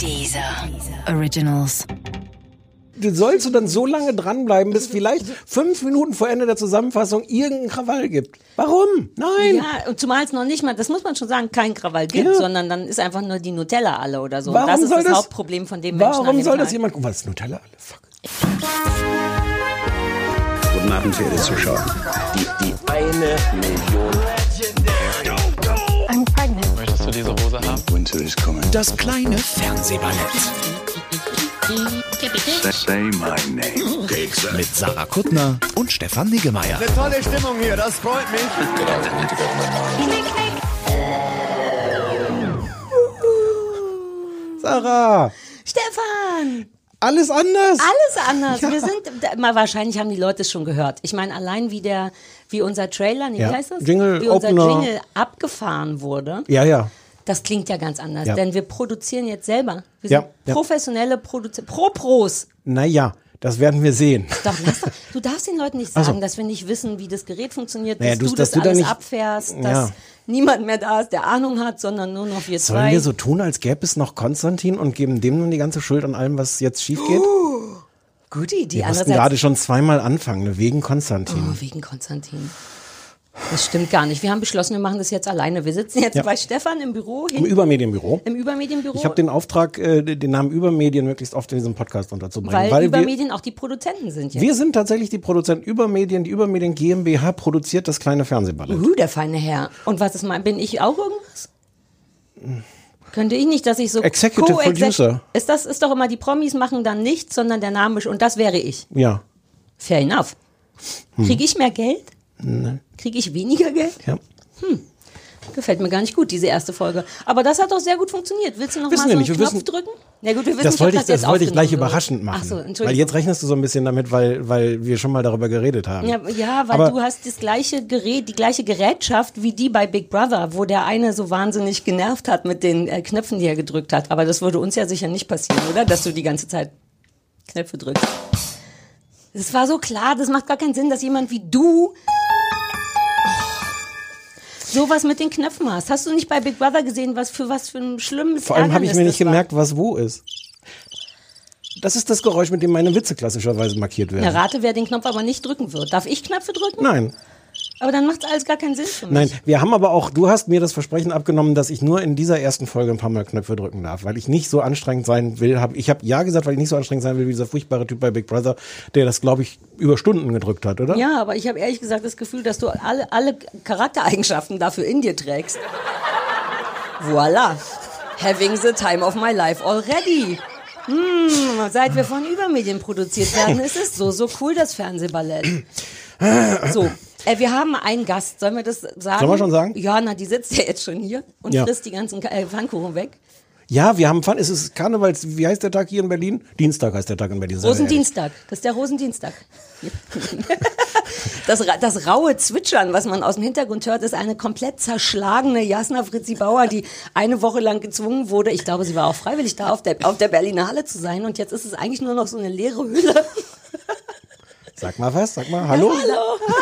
Dieser Originals. Du sollst du dann so lange dranbleiben, bis vielleicht fünf Minuten vor Ende der Zusammenfassung irgendein Krawall gibt. Warum? Nein. Ja, und zumal es noch nicht mal, das muss man schon sagen, kein Krawall gibt, Ja. sondern dann ist einfach nur die Nutella alle oder so. Warum das ist soll das, das- Hauptproblem von dem Menschen Warum dem soll das jemand? Guck mal, das ist Nutella alle. Fuck. Guten Abend, verehrte Zuschauer. Die, die eine Million. Diese Hose haben? Winter is coming. Das kleine Fernsehballett Say my name. mit Sarah Kuttner und Stefan Niggemeier. Tolle Stimmung hier, das freut mich. Sarah, Stefan! alles anders. Alles anders. Wir sind, mal wahrscheinlich haben die Leute es schon gehört. Ich meine, allein wie der, wie unser Trailer, nee, Ja. wie heißt das? Jingle, wie unser Opener. Jingle abgefahren wurde. Ja, ja. Das klingt ja ganz anders, Ja. denn wir produzieren jetzt selber. Wir Ja, sind ja. professionelle Produzenten, Pro-Pros. Naja, das werden wir sehen. Doch, doch, du darfst den Leuten nicht sagen, so. dass wir nicht wissen, wie das Gerät funktioniert, Naja, dass du- du, dass das du alles nicht- abfährst, dass Ja. niemand mehr da ist, der Ahnung hat, sondern nur noch wir Sollen zwei. wir so tun, als gäbe es noch Konstantin und geben dem nun die ganze Schuld an allem, was jetzt schief geht? Gute Idee. wir mussten gerade schon zweimal anfangen, ne, wegen Konstantin. Oh, wegen Konstantin. Das stimmt gar nicht. Wir haben beschlossen, wir machen das jetzt alleine. Wir sitzen jetzt Ja. bei Stefan im Büro, Im Übermedienbüro. im Übermedienbüro, Ich habe den Auftrag, äh, den Namen Übermedien möglichst oft in diesem Podcast unterzubringen. weil, wir, Übermedien auch die Produzenten sind jetzt. wir sind tatsächlich die Produzenten Übermedien. Die Übermedien GmbH produziert das kleine Fernsehballett. Uh, der feine Herr. Und was ist mein, bin ich auch irgendwas? Könnte ich nicht, dass ich so Executive Co-Exec- Producer. Ist das ist doch immer die Promis machen dann nichts, sondern der Name und das wäre ich. Ja. Fair enough. Hm. Kriege ich mehr Geld? Kriege ich weniger Geld? ja. Gefällt mir gar nicht gut, diese erste Folge. Aber das hat doch sehr gut funktioniert. Willst du noch Wissen mal so einen Knopf wissen- drücken? Ja gut, wir wissen Das wollte ich, das jetzt wollte ich gleich überraschend machen. Ach so, weil Entschuldigung. jetzt rechnest du so ein bisschen damit, weil, weil wir schon mal darüber geredet haben. Ja, ja, weil Aber- du hast das gleiche Gerät, die gleiche Gerätschaft wie die bei Big Brother, wo der eine so wahnsinnig genervt hat mit den äh, Knöpfen, die er gedrückt hat. Aber das würde uns ja sicher nicht passieren, oder? Dass du die ganze Zeit Knöpfe drückst. Das war so klar, das macht gar keinen Sinn, dass jemand wie du sowas mit den Knöpfen hast. Hast du nicht bei Big Brother gesehen, was für was für ein schlimmes Vor allem habe ich mir nicht war? gemerkt, was wo ist. Das ist das Geräusch, mit dem meine Witze klassischerweise markiert werden. Ja, rate, wer den Knopf aber nicht drücken wird. Darf ich Knöpfe drücken? Nein, Aber dann macht alles gar keinen Sinn für mich. nein. Wir haben aber auch, du hast mir das Versprechen abgenommen, dass ich nur in dieser ersten Folge ein paar Mal Knöpfe drücken darf, weil ich nicht so anstrengend sein will. Hab, ich habe ja gesagt, weil ich nicht so anstrengend sein will wie dieser furchtbare Typ bei Big Brother, der das, glaube ich, über Stunden gedrückt hat, oder? Ja, aber ich habe ehrlich gesagt das Gefühl, dass du alle, alle Charaktereigenschaften dafür in dir trägst. Voila. Having the time of my life already. Hm, seit wir von Übermedien produziert werden, ist es so, so cool, das Fernsehballett. So. Äh, wir haben einen Gast, sollen wir das sagen? Sollen wir schon sagen? Ja, na, die sitzt ja jetzt schon hier und Ja. frisst die ganzen äh, Pfannkuchen weg. Ja, wir haben Fun. Es ist Karnevals, wie heißt der Tag hier in Berlin? Dienstag heißt der Tag in Berlin. Rosendienstag. Das ist der Rosendienstag. Das, das raue Zwitschern, was man aus dem Hintergrund hört, ist eine komplett zerschlagene Jasna Fritzi Bauer, die eine Woche lang gezwungen wurde, ich glaube, sie war auch freiwillig da, auf der, auf der Berlinale zu sein. Und jetzt ist es eigentlich nur noch so eine leere Hülle. Sag mal was, sag mal Hallo.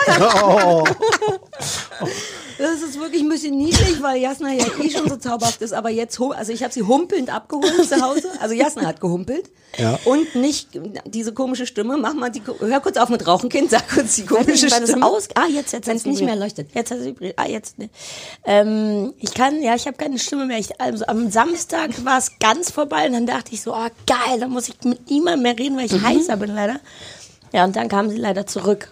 Hallo. Oh. Das ist wirklich ein bisschen niedlich, weil Jasna ja eh schon so zauberhaft ist. Aber jetzt, also ich habe sie humpelnd abgeholt zu Hause. Also Jasna hat gehumpelt. Ja. Und nicht diese komische Stimme. Mach mal die, hör kurz auf mit Rauchen, Kind. Sag kurz die komische es Stimme. aus ah, jetzt, jetzt Wenn es nicht mehr leuchtet. Jetzt hat es. Ah, jetzt. Ne. Ähm, ich kann, ja, ich habe keine Stimme mehr. Ich, also, am Samstag war es ganz vorbei und dann dachte ich so, ah, geil, dann muss ich mit niemandem mehr reden, weil ich heißer bin leider. Ja, und dann kam sie leider zurück.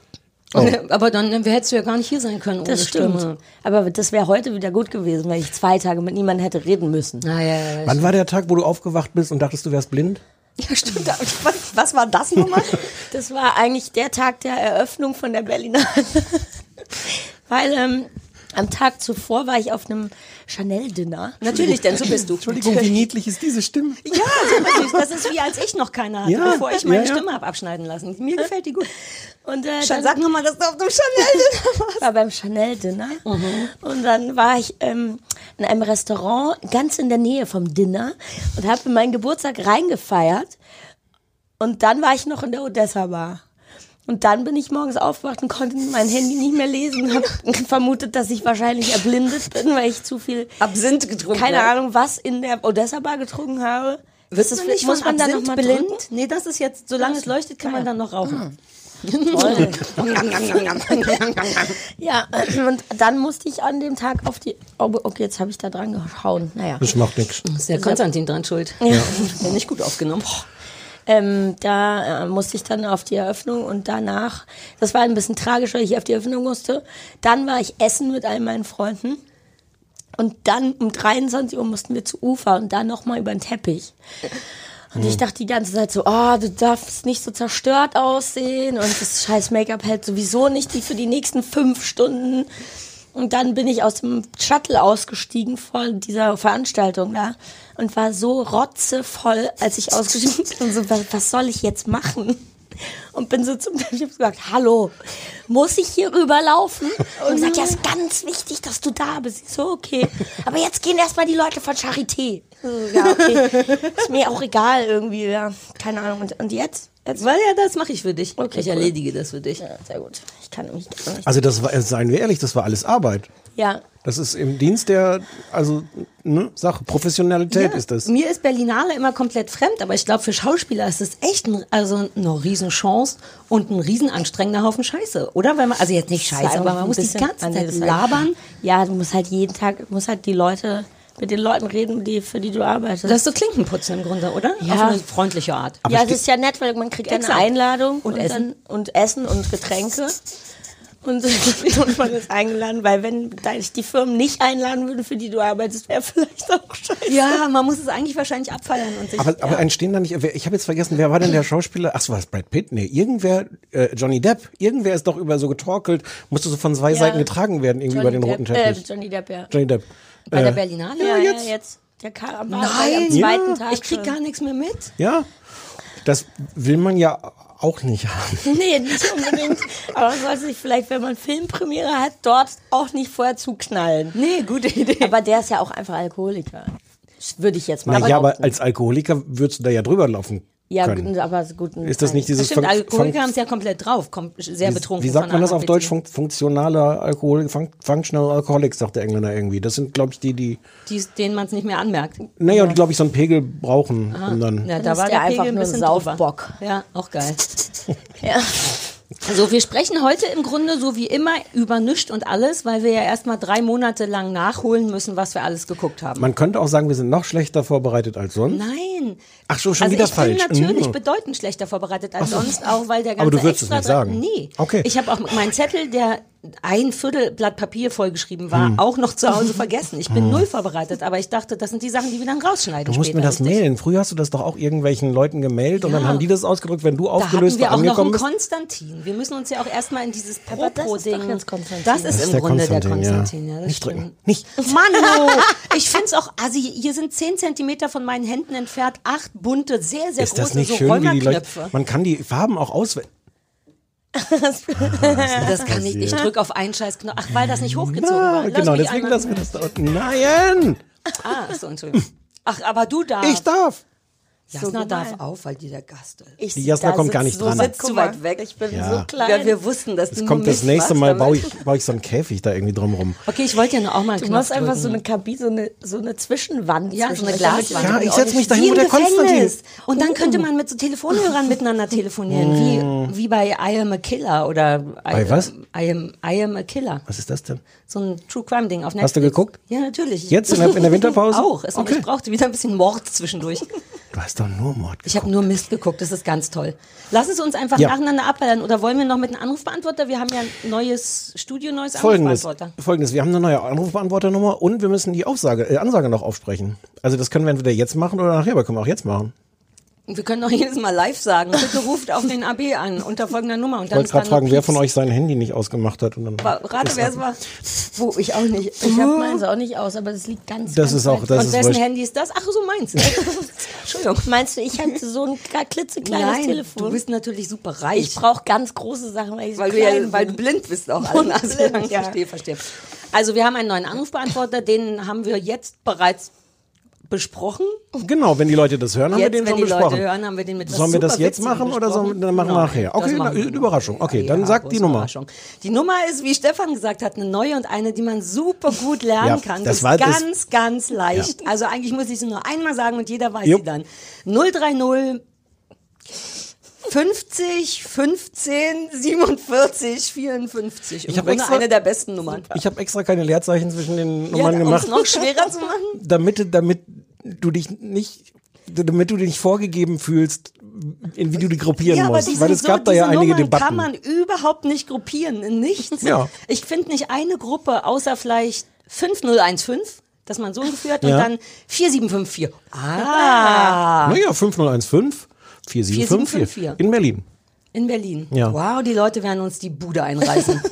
Aber dann hättest du ja gar nicht hier sein können ohne Das stimmt. Stimme. Aber das wäre heute wieder gut gewesen, weil ich zwei Tage mit niemandem hätte reden müssen. Ah, ja, ja, ja. Wann war der Tag, wo du aufgewacht bist und dachtest, du wärst blind? ja stimmt. Was, was war das nochmal? Das war eigentlich der Tag der Eröffnung von der Berlinale. Weil ähm, am Tag zuvor war ich auf einem Chanel-Dinner. Natürlich, denn so bist du. Entschuldigung, wie niedlich ist diese Stimme? Ja, super süß. Das ist wie als ich noch keine hatte, Ja, bevor ich meine ja, ja. Stimme habe abschneiden lassen. Mir gefällt die gut. Und äh, dann Sag nochmal, dass du auf dem Chanel warst. war beim Chanel-Dinner. Und dann war ich ähm, in einem Restaurant ganz in der Nähe vom Dinner und habe meinen Geburtstag reingefeiert. Und dann war ich noch in der Odessa-Bar. Und dann bin ich morgens aufgewacht und konnte mein Handy nicht mehr lesen. Habe vermutet, dass ich wahrscheinlich erblindet bin, weil ich zu viel, Absinth getrunken. keine ja. Ahnung, was in der Odessa-Bar getrunken habe. Wirst Das nicht muss von man da noch mal blind? drücken? Nee, das ist jetzt, solange es leuchtet, kann man dann noch rauchen. Ja, und dann musste ich an dem Tag auf die. Oh, okay, jetzt habe ich da dran gehauen. Naja. Das macht nichts. Ist der Konstantin dran schuld. Ja. Der nicht gut aufgenommen. Ähm, da äh, musste ich dann auf die Eröffnung und danach, das war ein bisschen tragisch, weil ich auf die Eröffnung musste. Dann war ich essen mit all meinen Freunden. Und dann um 23 Uhr mussten wir zu Ufer und dann nochmal über den Teppich. Und ich dachte die ganze Zeit so, oh, du darfst nicht so zerstört aussehen und das scheiß Make-up hält sowieso nicht die für die nächsten fünf Stunden. Und dann bin ich aus dem Shuttle ausgestiegen vor dieser Veranstaltung da und war so rotzevoll, als ich ausgestiegen bin. Und so, was, was soll ich jetzt machen? Und bin so zum Typ gesagt, hallo, muss ich hier rüberlaufen? Und gesagt, ja, ist ganz wichtig, dass du da bist. Ich so, okay. Aber jetzt gehen erstmal die Leute von Charité. So, Ja, okay. Ist mir auch egal irgendwie, ja. Keine Ahnung. Und, und jetzt? Jetzt? Weil ja, das mache ich für dich. Okay, ich cool. erledige das für dich. Ja, sehr gut. Ich kann mich gar nicht. Also das war, seien wir ehrlich, das war alles Arbeit. Ja. Das ist im Dienst der, also, ne, Sache, Professionalität Ja, ist das. Mir ist Berlinale immer komplett fremd, aber ich glaube, für Schauspieler ist es echt ein, also eine Riesenchance und ein riesenanstrengender Haufen Scheiße, oder? Weil man, also jetzt nicht Scheiße, aber man muss die ganze Zeit labern. Ja, du musst halt jeden Tag, du musst halt die Leute, mit den Leuten reden, die, für die du arbeitest. Das ist so Klinkenputzen im Grunde, oder? Ja. Auf eine freundliche Art. ja, es ist ja nett, weil man kriegt eine Exakt. Einladung Und und, Essen. Dann, und Essen und Getränke. Und, und man ist eingeladen, weil wenn dich die Firmen nicht einladen würden, für die du arbeitest, wäre vielleicht auch scheiße. Ja, man muss es eigentlich wahrscheinlich abfeiern und sich. Aber, aber entstehen da nicht, ich habe jetzt vergessen, wer war denn der Schauspieler? Ach so, war es Brad Pitt? Nee, irgendwer, äh, Johnny Depp, irgendwer ist doch über so getorkelt, musste so von zwei Ja. Seiten getragen werden, irgendwie über den roten Depp, äh, Teppich. Johnny Depp, ja. Johnny Depp. Bei äh, der Berlinale? Ja, jetzt. ja, jetzt. Der kam am, Nein, am zweiten Ja. Tag. ich krieg gar nichts mehr mit. Ja, das will man ja auch nicht haben. Nee, nicht unbedingt. Aber man sollte sich vielleicht, wenn man Filmpremiere hat, dort auch nicht vorher zuknallen. Nee, gute Idee. Aber der ist ja auch einfach Alkoholiker. Würde ich jetzt mal Na ja, aber als Alkoholiker würdest du da ja drüber laufen Ja, können. gut, aber gut. Ist das nicht Das dieses stimmt, Fun- Alkoholiker haben es ja komplett drauf, kommt sehr betrunken. Wie sagt man das auf Deutsch? Fun funktionaler Alkohol, fun Functional Alcoholics, sagt der Engländer irgendwie. Das sind, glaube ich, die, die, Die, denen man es nicht mehr anmerkt. naja, und die, glaube ich, so einen Pegel brauchen. Und dann, Ja, da war der der einfach Pegel ein nur bisschen Saufbock. drüber. Ja, auch geil. Ja. Also wir sprechen heute im Grunde so wie immer über nichts und alles, weil wir ja erstmal drei Monate lang nachholen müssen, was wir alles geguckt haben. man könnte auch sagen, wir sind noch schlechter vorbereitet als sonst. Nein. Ach so, schon also wieder ich falsch. bin natürlich Mhm. bedeutend schlechter vorbereitet als sonst, auch weil der ganze Aber du würdest es extra nicht dran- sagen. Nee. Okay. Ich habe auch meinen Zettel, der ein Viertel Blatt Papier vollgeschrieben war, Hm. auch noch zu Hause vergessen. Ich bin null vorbereitet, aber ich dachte, das sind die Sachen, die wir dann rausschneiden Du musst später, mir das richtig? mailen. Früher hast du das doch auch irgendwelchen Leuten gemailt und dann haben die das ausgedrückt, wenn du Da hatten aufgelöst wir auch noch angekommen einen bist. Konstantin. Wir müssen uns ja auch erstmal in dieses das Pro-Pro-Ding. doch jetzt Konstantin. Das ist Das ist im der Grunde der Konstantin, ja. Konstantin. Ja. das Nicht stimmt. drücken. Nicht. Mann, oh, ich find's auch, also hier sind 10 Zentimeter von meinen Händen entfernt, acht bunte, sehr, sehr Ist große das nicht so schön, wie die Leute. Man kann die Farben auch auswählen. Das kann ich, ich drück auf einen scheiß Knopf. Ach, weil das nicht hochgezogen war. Ah, Lass genau, deswegen einmal- lassen wir das da unten. Nein! Ah, so, Entschuldigung. Ach, aber du darfst. Ich darf. Jasna So darf auf, weil die der Gast ist. Ich, Die Jasna kommt gar nicht so dran. sitzt Zu weit weg. Ich bin Ja. so klein. Ja, wir wussten, dass Es du kommt das nächste Mal, baue ich, baue ich so einen Käfig da irgendwie drumrum. Okay, ich wollte ja noch auch mal Du Knopf machst einfach drücken. so eine Kabine, so eine, so eine Zwischenwand. Ja, so eine Glaswand. Ja, ich setz auch mich nicht da hin, Wie wo der Konstantin. Und dann könnte man mit so Telefonhörern miteinander telefonieren, wie, wie bei I am a Killer oder I, Bei was? I am, I am a Killer. Was ist das denn? So ein True Crime Ding auf Netflix. Hast du geguckt? Ja, natürlich. Jetzt in der, in der Winterpause? Auch. Es, Okay. Ich brauchte wieder ein bisschen Mord zwischendurch. Du hast doch nur Mord Ich habe nur Mist geguckt, das ist ganz toll. Lassen Sie uns einfach Ja. nacheinander abballern oder wollen wir noch mit einem Anrufbeantworter? Wir haben ja ein neues Studio, neues Folgendes, Anrufbeantworter. Folgendes, wir haben eine neue Anrufbeantworternummer und wir müssen die Aufsage, äh, Ansage noch aufsprechen. Also das können wir entweder jetzt machen oder nachher, aber können wir auch jetzt machen. Wir können doch jedes Mal live sagen, bitte ruft auf den AB an unter folgender Nummer. Und Ich dann wollte ist gerade fragen, wer von euch sein Handy nicht ausgemacht hat. Und dann Wa- Rate, wer es war. Wo, ich auch nicht. Ich habe meins auch nicht aus, aber das liegt ganz Das ganz ist auch, das Und ist wessen. Handy ist das? Ach, so meins. Entschuldigung. Meinst du, ich hatte so ein klitzekleines Nein, Telefon? du bist natürlich super reich. ich brauche ganz große Sachen, weil ich so weil, du ja, weil du blind bist auch. Alle Nase blind, ja. Verstehe, verstehe. Also wir haben einen neuen Anrufbeantworter, den haben wir jetzt bereits besprochen. Genau, wenn die Leute das hören, haben jetzt, wir den wenn schon die besprochen. Leute hören, haben wir den mit Sollen wir das jetzt machen oder sollen wir- dann machen wir Nein, nachher? das Okay, machen wir. Überraschung. Okay, dann sag die große Nummer. Die Nummer ist, wie Stefan gesagt hat, eine neue und eine, die man super gut lernen Ja, kann. das ist war das- ganz, ganz leicht. Also eigentlich muss ich sie nur einmal sagen und jeder weiß Jupp. sie dann. 030 50, 15, 47, 54. Ich hab Im Grunde extra- eine der besten Nummern. Ich habe extra keine Leerzeichen zwischen den Ja, Nummern um es gemacht, noch schwerer zu machen. damit, damit du dich nicht, damit du dich nicht vorgegeben fühlst, in wie du die gruppieren Ja, aber musst. Weil es gab so, da ja einige Nummern Debatten. kann man überhaupt nicht gruppieren, in nichts. Ja. Ich finde nicht eine Gruppe, außer vielleicht 5015, dass man so Gefühl hat, und Ja. dann 4754. Ah, Naja, 5015 4754 4754. in Berlin. in Berlin. Ja. Wow, die Leute werden uns die Bude einreißen.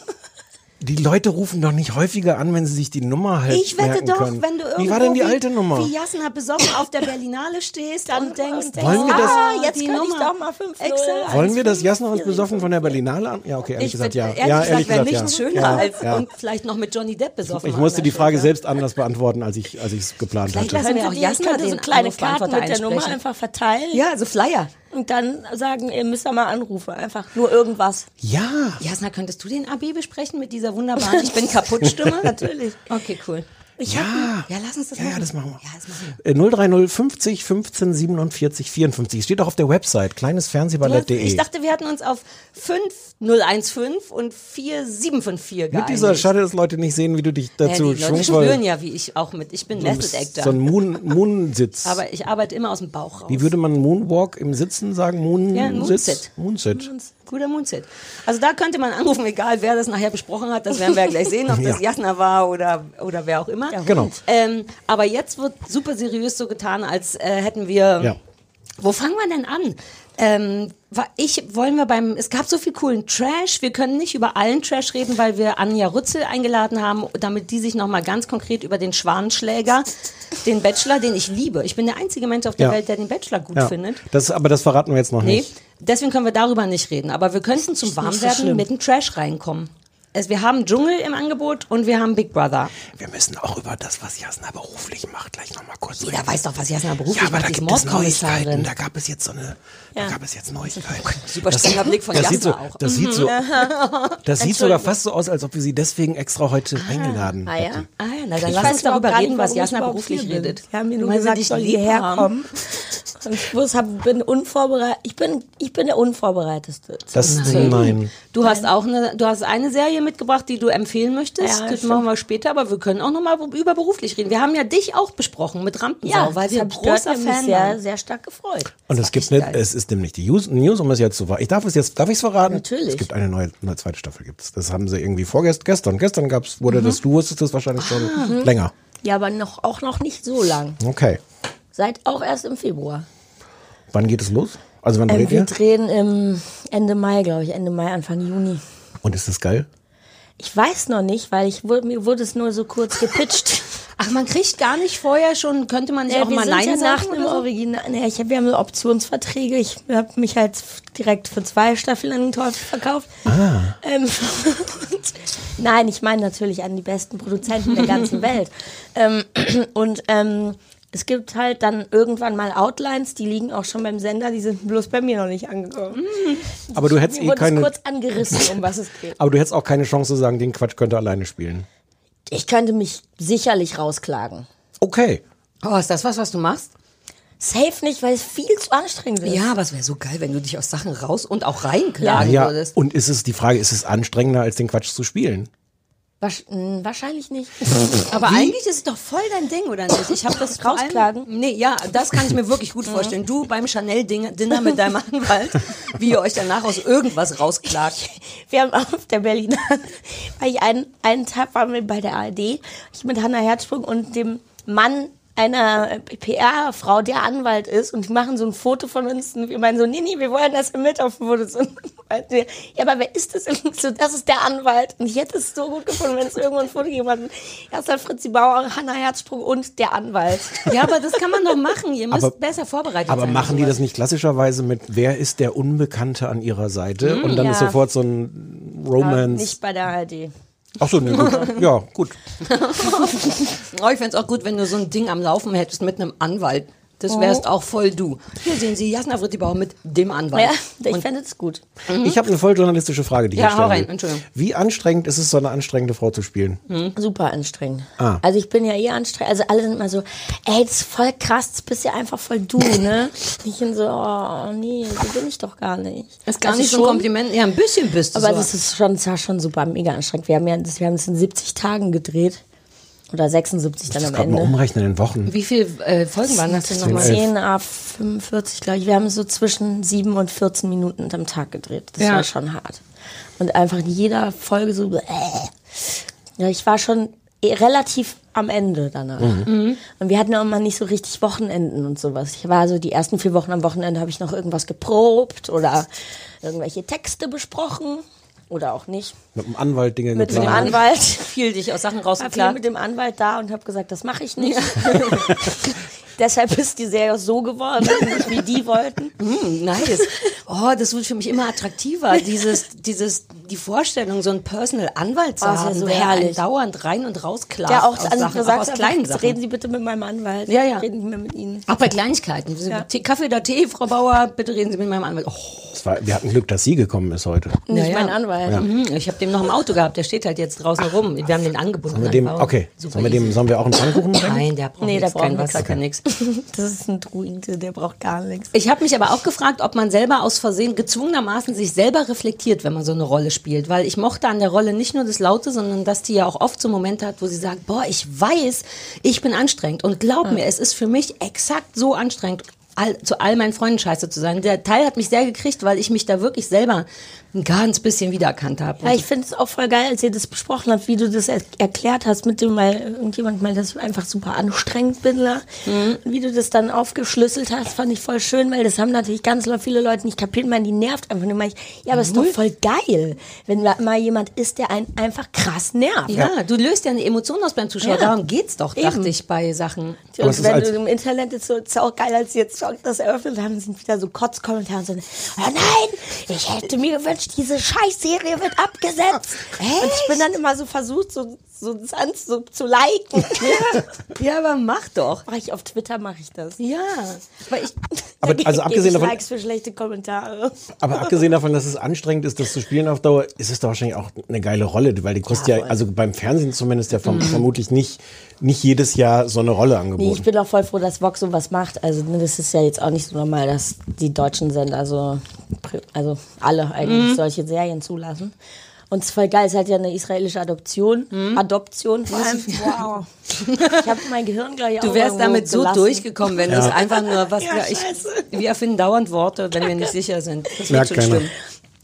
Die Leute rufen doch nicht häufiger an, wenn sie sich die Nummer halt Ich wette doch, können. wenn du irgendwo Wie war denn die alte Nummer? wie Jasna besoffen auf der Berlinale stehst und denkst, Wollen wir das- ah, jetzt die könnte ich Nummer. doch mal 5 Exakt. Wollen wir das Jasna uns besoffen von der Berlinale an? Ja, okay, ehrlich Ich gesagt, ja. ehrlich ja, gesagt, wäre nichts ja. schöner ja, als ja. und vielleicht noch mit Johnny Depp besoffen. Ich musste die Frage selbst anders beantworten, als ich als ich es geplant Vielleicht hatte. lassen wir auch Jasna so kleine Karten mit der Nummer einfach verteilen Ja, also Flyer. Und dann sagen, ihr müsst da mal anrufen. Einfach nur irgendwas. Ja. Jasna, könntest du den AB besprechen mit dieser wunderbaren Ich bin kaputt Stimme? Natürlich. Okay, cool. Ich Ja. Ja, lass uns das Ja, machen. ja, das machen wir. Ja, das machen wir. Äh, 030 50 15 47 54. Steht auch auf der Website kleinesfernsehballett.de. Ich dachte, wir hatten uns auf 5015 und 4754 geeinigt. Mit dieser Schade, dass Leute nicht sehen, wie du dich ja, dazu die Leute schwungvoll... spüren ja, wie ich auch mit. Ich bin Method Actor. So ein Moon, Moon-Sitz. aber ich arbeite immer aus dem Bauch raus. Wie würde man Moonwalk im Sitzen sagen? Moon Ja, Sitz? Moonsit. Moonsit. Guter Moonsit. Also da könnte man anrufen, egal wer das nachher besprochen hat. Das werden wir ja gleich sehen, ob das Ja. Jasna war oder, oder wer auch immer. Genau. Ähm, aber jetzt wird super seriös so getan, als äh, hätten wir. Ja. Wo fangen wir denn an? Ähm, ich wollen wir beim. Es gab so viel coolen Trash. Wir können nicht über allen Trash reden, weil wir Anja Rützel eingeladen haben, damit die sich noch mal ganz konkret über den Schwanenschläger, den Bachelor, den ich liebe. Ich bin der einzige Mensch auf der Ja. Welt, der den Bachelor gut Ja. findet. Das, aber das verraten wir jetzt noch Nee, nicht. Deswegen können wir darüber nicht reden. Aber wir könnten zum so Warmwerden schlimm. mit dem Trash reinkommen. Es, wir haben Dschungel im Angebot und wir haben Big Brother. Wir müssen auch über das, was Jasna beruflich macht, gleich noch mal kurz Jeder reden. weiß doch, was Jasna beruflich Ja, aber macht. da ist gibt es. Neuigkeiten. Da gab es jetzt so eine, da gab es jetzt Neuigkeiten. Super strenger Blick von das sieht so, Jasna auch. Das sieht so, das sieht sogar fast so aus, als ob wir sie deswegen extra heute eingeladen Ah ja. hätten. Ah ja, na dann Ich lass weiß uns darüber reden, was Jasna beruflich redet. Sie haben mir nur gesagt, ich soll hierher kommen. Ich bin unvorbereitet. Ich bin, ich bin der Unvorbereitetste. Das, nein. Du hast auch eine, du hast eine Serie mitgebracht, die du empfehlen möchtest. Ja, das machen wir später, aber wir können auch noch mal über beruflich reden. Wir haben ja dich auch besprochen mit Rampensau, weil das wir großer Fan sehr, waren. sehr stark gefreut. Und es gibt nicht, es ist nämlich die News, News, um es jetzt zu ver- Ich darf es jetzt, darf ich es verraten? Natürlich. Es gibt eine neue, eine zweite Staffel gibt's. Das haben sie irgendwie vorgestern, gestern, gestern gab's, wurde das, du wusstest das wahrscheinlich schon länger. Ja, aber noch, auch noch nicht so lang. Okay. Seit auch erst im Februar. Wann geht es los? Also wann Ähm, dreht wir ihr? drehen im Ende Mai, glaube ich, Ende Mai, Anfang Juni. Und ist das geil? Ich weiß noch nicht, weil ich wurde, mir wurde es nur so kurz gepitcht. Ach, man kriegt gar nicht vorher schon, könnte man Ja, auch wir mal sind Nein ja sagen so? Original. Nee, ich hab, wir haben Optionsverträge. Ich habe mich halt direkt für zwei Staffeln an den Teufel verkauft. Ähm, und, nein, ich meine natürlich an die besten Produzenten der ganzen Welt. Ähm, und ähm, es gibt halt dann irgendwann mal Outlines, die liegen auch schon beim Sender, die sind bloß bei mir noch nicht angekommen. Aber du hättest eh keine, kurz angerissen, um was es geht. aber du hättest auch keine Chance zu sagen, den Quatsch könnte alleine spielen. Ich könnte mich sicherlich rausklagen. Okay. Oh, ist das was, was du machst? Safe nicht, weil es viel zu anstrengend ist. Ja, aber es wäre so geil, wenn du dich aus Sachen raus und auch reinklagen ja. würdest. Und ist es die Frage, ist es anstrengender, als den Quatsch zu spielen? Mh, wahrscheinlich nicht. Aber eigentlich ist es doch voll dein Ding, oder nicht? Ich habe das Rausklagen? Nee, ja, das kann ich mir wirklich gut vorstellen. Du beim Chanel-Dinner mit deinem Anwalt, wie ihr euch danach aus irgendwas rausklagt. Wir haben auf der Berliner, weil ich einen, einen Tag waren wir bei der ARD, ich mit Hannah Herzsprung und dem Mann einer PR-Frau, der Anwalt ist, und die machen so ein Foto von uns und wir meinen so, nee, nee, wir wollen, dass er mit auf dem Foto ist. Ja, aber wer ist das? Und so, das ist der Anwalt. Und ich hätte es so gut gefunden, wenn es irgendwo ein Foto gegeben hat. Erst dann Fritzi Bauer, Hannah Herzsprung und der Anwalt. Ja, aber das kann man doch machen. Ihr müsst Aber- besser vorbereitet Aber sein. machen die das nicht klassischerweise mit, wer ist der Unbekannte an ihrer Seite? Und dann ist ja. sofort so ein Ja, Romance. nicht bei der ARD. Ach so, nee, gut. Ja, gut. Oh, ich fände es auch gut, wenn du so ein Ding am Laufen hättest mit einem Anwalt. Das wärst auch voll du. Hier sehen Sie Jasna Frittibauer mit dem Anwalt. Ja, ich fände es gut. Ich habe eine voll journalistische Frage, die ich Ja, hier hau stellen rein. Entschuldigung. Wie anstrengend ist es, so eine anstrengende Frau zu spielen? Super anstrengend. Ah. Also ich bin ja eh anstrengend. Also alle sind immer so, ey, das ist voll krass, das bist ja einfach voll du, ne? Ich bin so, oh nee, so bin ich doch gar nicht. ist gar Also nicht so ein schon, Kompliment. Ja, ein bisschen bist du Aber so. das ist schon, das war schon super mega anstrengend. Wir haben ja, das, wir haben es in 70 Tagen gedreht. Oder 76 dann am gerade mal Ende. umrechnen in Wochen. Wie viele äh, Folgen waren das denn nochmal? 10 a 45, glaube ich. Wir haben so zwischen 7 und 14 Minuten am Tag gedreht. Das Ja. war schon hart. Und einfach in jeder Folge so, äh. Ja, ich war schon eh relativ am Ende danach. Und wir hatten auch immer nicht so richtig Wochenenden und sowas. Ich war so die ersten vier Wochen am Wochenende habe ich noch irgendwas geprobt oder irgendwelche Texte besprochen. Oder auch nicht. Mit dem Anwalt Dinge Mit dem. Anwalt. Viel dich aus Sachen war viel rausgeklagt. mit dem Anwalt da und habe gesagt, das mache ich nicht. Deshalb ist die Serie auch so geworden, wie die wollten. Hm, nice. Oh, das wird für mich immer attraktiver. Dieses, dieses, die Vorstellung, so einen Personal Anwalt zu Oh, ist ja haben, so der herrlich. dauernd rein und rausklagt. Der auch aus an Sachen, gesagt auch aus kleinen Sachen. reden Sie bitte mit meinem Anwalt. Ja, ja. Reden Sie mehr mit Ihnen. auch bei Kleinigkeiten. Tee- Kaffee oder Tee, Frau Bauer, bitte reden Sie mit meinem Anwalt. Oh, war, wir hatten Glück, dass sie gekommen ist heute. Nicht ja. mein Anwalt. mhm, ich habe den noch im Auto gehabt. Der steht halt jetzt draußen rum. Wir haben den angebunden. Sollen wir dem, okay, Super sollen wir, dem, sollen wir auch einen Pfannkuchen? Nein, der braucht Nee, der nichts, braucht kein nichts. Wasser, kein nix. Das ist ein Druide, der braucht gar nichts. Ich habe mich aber auch gefragt, ob man selber aus Versehen gezwungenermaßen sich selber reflektiert, wenn man so eine Rolle spielt. Weil ich mochte an der Rolle nicht nur das Laute, sondern dass die ja auch oft so Momente hat, wo sie sagt, boah, ich weiß, ich bin anstrengend. Und glaub mir, es ist für mich exakt so anstrengend, all, zu all meinen Freunden scheiße zu sein. Der Teil hat mich sehr gekriegt, weil ich mich da wirklich selber ein ganz bisschen wiedererkannt habe. Ja, ich finde es auch voll geil, als ihr das besprochen habt, wie du das er erklärt hast mit dem, weil irgendjemand meint, dass ich einfach super anstrengend bin. Ne? Mhm. Und wie du das dann aufgeschlüsselt hast, fand ich voll schön, weil das haben natürlich ganz viele Leute nicht kapiert. Man, die nervt einfach nur. Ich, ja, aber es ist doch voll geil, wenn mal jemand ist, der einen einfach krass nervt. ja, du löst ja eine Emotion aus beim Zuschauer. Ja. Darum geht's doch, Eben. dachte ich, bei Sachen. Es Und wenn als- du im Internet ist so, ist auch geil, als sie jetzt das eröffnet haben, sind wieder so Kotzkommentare und so, oh nein, ich hätte mir gewünscht, diese Scheißserie wird abgesetzt. Und ich bin dann immer so versucht, so, so das so zu liken. Ja, aber mach doch. Mach ich auf Twitter, mache ich das. Ja, weil ich, Aber Da also abgesehen ich davon, Likes für schlechte Kommentare. aber abgesehen davon, dass es anstrengend ist, das zu spielen auf Dauer, ist es doch wahrscheinlich auch eine geile Rolle, weil die kostet ja, also beim Fernsehen zumindest ja vom, vermutlich nicht, nicht jedes Jahr so eine Rolle Nee, ich angeboten. bin auch voll froh, dass Vox sowas macht. Also das ist ja jetzt auch nicht so normal, dass die deutschen Sender so, also alle eigentlich solche Serien zulassen. Und es ist voll geil, es hat ja eine israelische Adoption. Adoption vor allem. Wow. Ich habe mein Gehirn gleich Du wärst damit so durchgekommen, wenn du es einfach nur, was Ja, wir, ich, wir erfinden dauernd Worte, wenn wir nicht sicher sind. Das wird Merkt schon keiner. stimmen.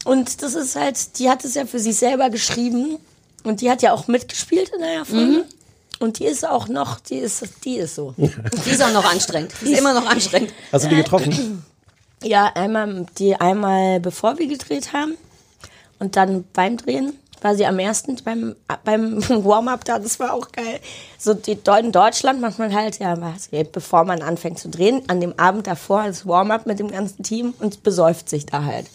Und das ist halt, die hat es ja für sich selber geschrieben. Und die hat ja auch mitgespielt in der Folge. Und die ist auch noch, die ist, die ist so. Die ist auch noch anstrengend. Die ist immer noch anstrengend. Hast du die getroffen? Ja, einmal, die einmal bevor wir gedreht haben und dann beim Drehen war sie am ersten beim, beim Warm-up da, das war auch geil. So die, in Deutschland macht man halt, ja, was, bevor man anfängt zu drehen, an dem Abend davor das Warm-up mit dem ganzen Team und besäuft sich da halt.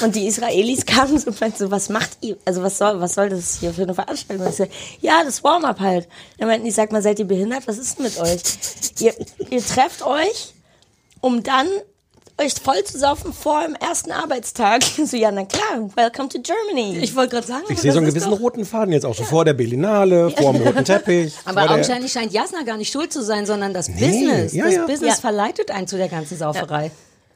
Und die Israelis kamen so, und meinten so, was macht ihr, also was soll, was soll das hier für eine Veranstaltung? Ich so, ja, das Warm-up halt. Dann meinten die, sag mal, seid ihr behindert? Was ist denn mit euch? Ihr, ihr trefft euch um dann euch voll zu saufen vor dem ersten Arbeitstag. So, ja, na klar, welcome to Germany. Ich wollte gerade sagen, Ich sehe so einen gewissen roten Faden jetzt auch so vor der Berlinale, vor dem roten Teppich. aber vor der- scheint Jasna gar nicht schuld zu sein, sondern das Business. ja, das ja. Business Ja. verleitet einen zu der ganzen Sauferei.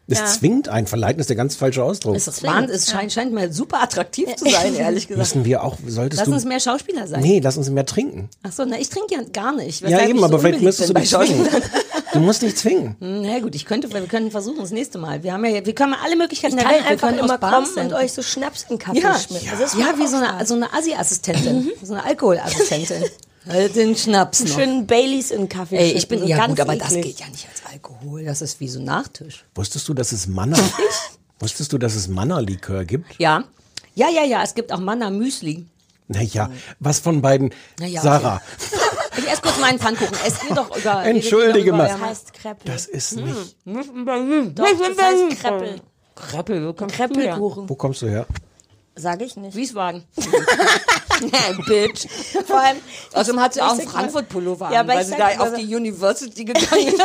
Es zwingt einen. Verleiten ist der ganz falsche Ausdruck. Es, ist Wahnsinn, es scheint, scheint mir super attraktiv zu sein, ehrlich gesagt. Müssen wir auch, solltest Lass du. uns mehr Schauspieler sein. Nee, lass uns mehr trinken. Ach so, na, ich trinke ja gar nicht. Ja, eben, ich aber so vielleicht müsstest du dich bei zwingen. Du musst dich zwingen. Na gut, ich könnte, wir können versuchen, das nächste Mal. Wir haben ja, wir können alle Möglichkeiten ich der Welt. Wir einfach können immer kommen und senden. euch so Schnaps in Kaffee Ja, schmieren. ja, Das ist ja wie so eine, so eine Assi-Assistentin, so eine Alkoholassistentin. Halt den Schnaps noch. Schönen Baileys in Kaffee Ey, ich bin, ja ganz gut, aber das eklig. geht ja nicht als Alkohol. Das ist wie so ein Nachtisch. Wusstest du, dass es Manna, wusstest du, dass es Manna-Likör gibt? Ja. Ja, ja, ja, es gibt auch Manna Müsli. Naja, was von beiden? Na ja, Sarah, Ich esse kurz meinen Pfannkuchen. Esst ihr doch über. Entschuldige doch mal. über- Das heißt Kreppel. das ist Hm. nicht. Doch, das heißt Kreppel. Kreppel, wo kommst du her? Kreppelkuchen. Wo kommst du her? Sage ich nicht. Wiesbaden. Bitch. Vor allem, Außerdem hat sie auch einen Frankfurt-Pullover Ja, an, weil sie da auf die University gegangen ist.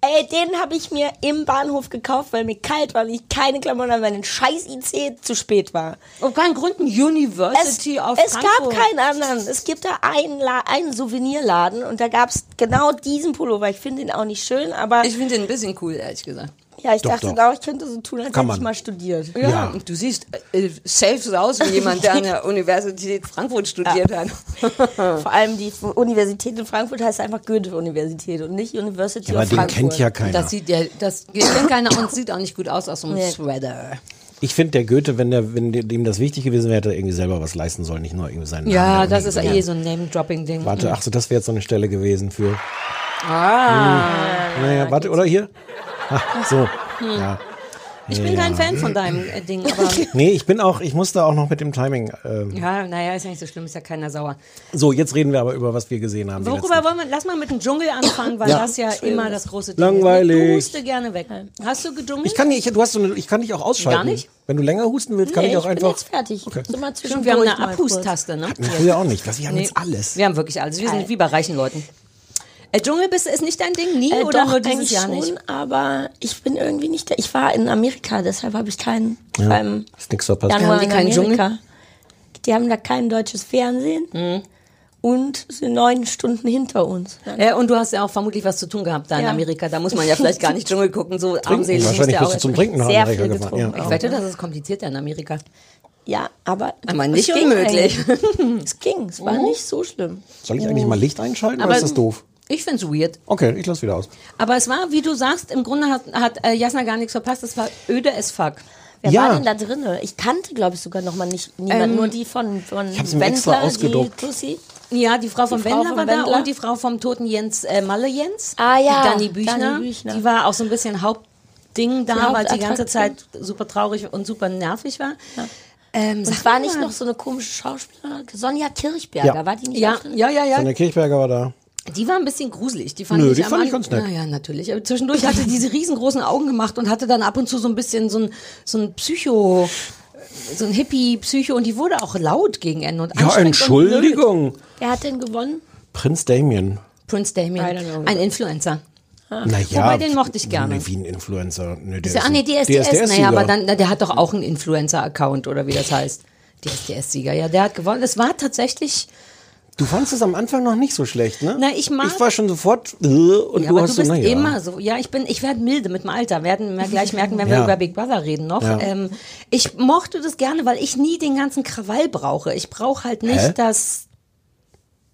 Ey, den habe ich mir im Bahnhof gekauft, weil mir kalt war und ich keine Klamotten weil ein scheiß IC zu spät war. Auf keinen Grund ein Es, University auf es gab Frankfurt. keinen anderen. Es gibt da einen, La einen Souvenirladen und da gab es genau diesen Pullover. Ich finde ihn auch nicht schön, aber Ich finde den ein bisschen cool, ehrlich gesagt. Ja, ich Doch, dachte doch. auch, ich könnte so tun, als Kann hätte ich man. mal studiert. Ja, Ja. und du siehst äh, safe so aus wie jemand, der an der Universität Frankfurt studiert hat. Vor allem die Universität in Frankfurt heißt einfach Goethe-Universität und nicht University Ja, aber of den Frankfurt. kennt ja keiner. Das sieht ja, das kennt keiner und sieht auch nicht gut aus aus so einem Nee. Sweater. Ich finde, der Goethe, wenn, der, wenn dem das wichtig gewesen wäre, hätte er irgendwie selber was leisten sollen, nicht nur irgendwie seinen Ja, Namen. das ist eh so ein Name-Dropping-Ding. Warte, ach so, das wäre jetzt so eine Stelle gewesen für. Ah. Naja, warte, oder hier? So. Ja. Ich bin kein Fan von deinem äh, Ding, aber Nee, ich bin auch, ich musste auch noch mit dem Timing. Ähm, ja, naja, ist ja nicht so schlimm, ist ja keiner sauer. so, jetzt reden wir aber über, was wir gesehen haben. Worüber wollen wir, lass mal mit dem Dschungel anfangen, weil Ja. das ja immer das große Ding Langweilig. ist. Du huste gerne weg. Hast du gedschungelt? Ich kann nicht, du hast so eine, ich kann dich auch ausschalten. Gar nicht? Wenn du länger husten willst, kann Nee, ich auch bin einfach. jetzt fertig. Okay. So mal Stimmt, wir haben eine. Abhustaste, ne? Nee, früher auch nicht. Was, wir haben Nee. jetzt alles. Wir haben wirklich alles. Wir sind wie bei reichen Leuten. Äh, Dschungel bist, ist nicht dein Ding, nie Äh, oder doch, nur dieses eigentlich Jahr schon, nicht? aber ich bin irgendwie nicht da. Ich war in Amerika, deshalb habe ich keinen. Ich war im Ist nichts verpasst. Januar Haben die in keinen Amerika. Die haben da kein deutsches Fernsehen Mhm. und sind neun Stunden hinter uns. Äh, und du hast ja auch vermutlich was zu tun gehabt da in Ja. Amerika. Da muss man ja vielleicht gar nicht Dschungel gucken, so armselig Wahrscheinlich der bist auch du zum Trinken nach Sehr Amerika viel gefahren. getrunken. Ja. Ich wette, das ist komplizierter in Amerika. Ja, aber Aber nicht es ging unmöglich. Es ging, es Mhm. war nicht so schlimm. Soll ich eigentlich mal Licht einschalten oder Aber- ist das doof? Ich find's weird. Okay, ich lass wieder aus. Aber es war, wie du sagst, im Grunde hat, hat äh, Jasna gar nichts verpasst. Es war öde as fuck. Wer Ja. war denn da drinne? Ich kannte, glaube ich, sogar noch mal nicht niemand, Ähm, nur die von, von hab's mir extra die ausgedruckt. Tussi. Ja, die Frau vom Wendler war da Wendler. und die Frau vom toten Jens äh, Malle Jens. Ah, ja, Die Dani Büchner. Dani Büchner. Die war auch so ein bisschen Hauptding da, Die weil sie die ganze Zeit super traurig und super nervig war. Ähm, Und es war mal. nicht noch so eine komische Schauspielerin. Sonja Kirchberger, Ja. war die nicht Ja, auch drin? ja, ja, ja. Sonja Kirchberger war da. Die war ein bisschen gruselig. Die fand Nö, ich die am fand ich An- ganz nett. Ja, ja, natürlich. Aber zwischendurch hatte die diese riesengroßen Augen gemacht und hatte dann ab und zu so ein bisschen so ein, so ein Psycho, so ein Hippie-Psycho und die wurde auch laut gegen Ende und Ja. Entschuldigung. Wer hat denn gewonnen? Prinz Damien. Prince Damien, I don't know. ein Influencer. Naja, Wobei, den mochte ich gerne. Nee, wie ein Influencer. Nee, der Ja, ist ah, nee, ein DSDS. DSDS naja, aber dann, na, der hat doch auch einen Influencer-Account oder wie das heißt. DSDS-Sieger, ja, der hat gewonnen. Es war tatsächlich, Du fandest es am Anfang noch nicht so schlecht, ne? Na, ich mag- Ich war schon sofort äh, und ja, du aber hast du so, bist naja. immer so. Ja, ich bin, ich werde milde mit dem Alter. Werden wir gleich merken, wenn wir Ja. über Big Brother reden noch. Ja. Ähm, ich mochte das gerne, weil ich nie den ganzen Krawall brauche. Ich brauche halt nicht, Hä? dass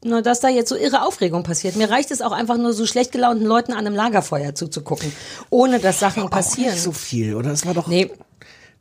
nur dass da jetzt so irre Aufregung passiert. Mir reicht es auch einfach nur so schlecht gelaunten Leuten an einem Lagerfeuer zuzugucken, ohne dass Sachen Auch passieren. nicht so viel, oder? Es war doch. Nee,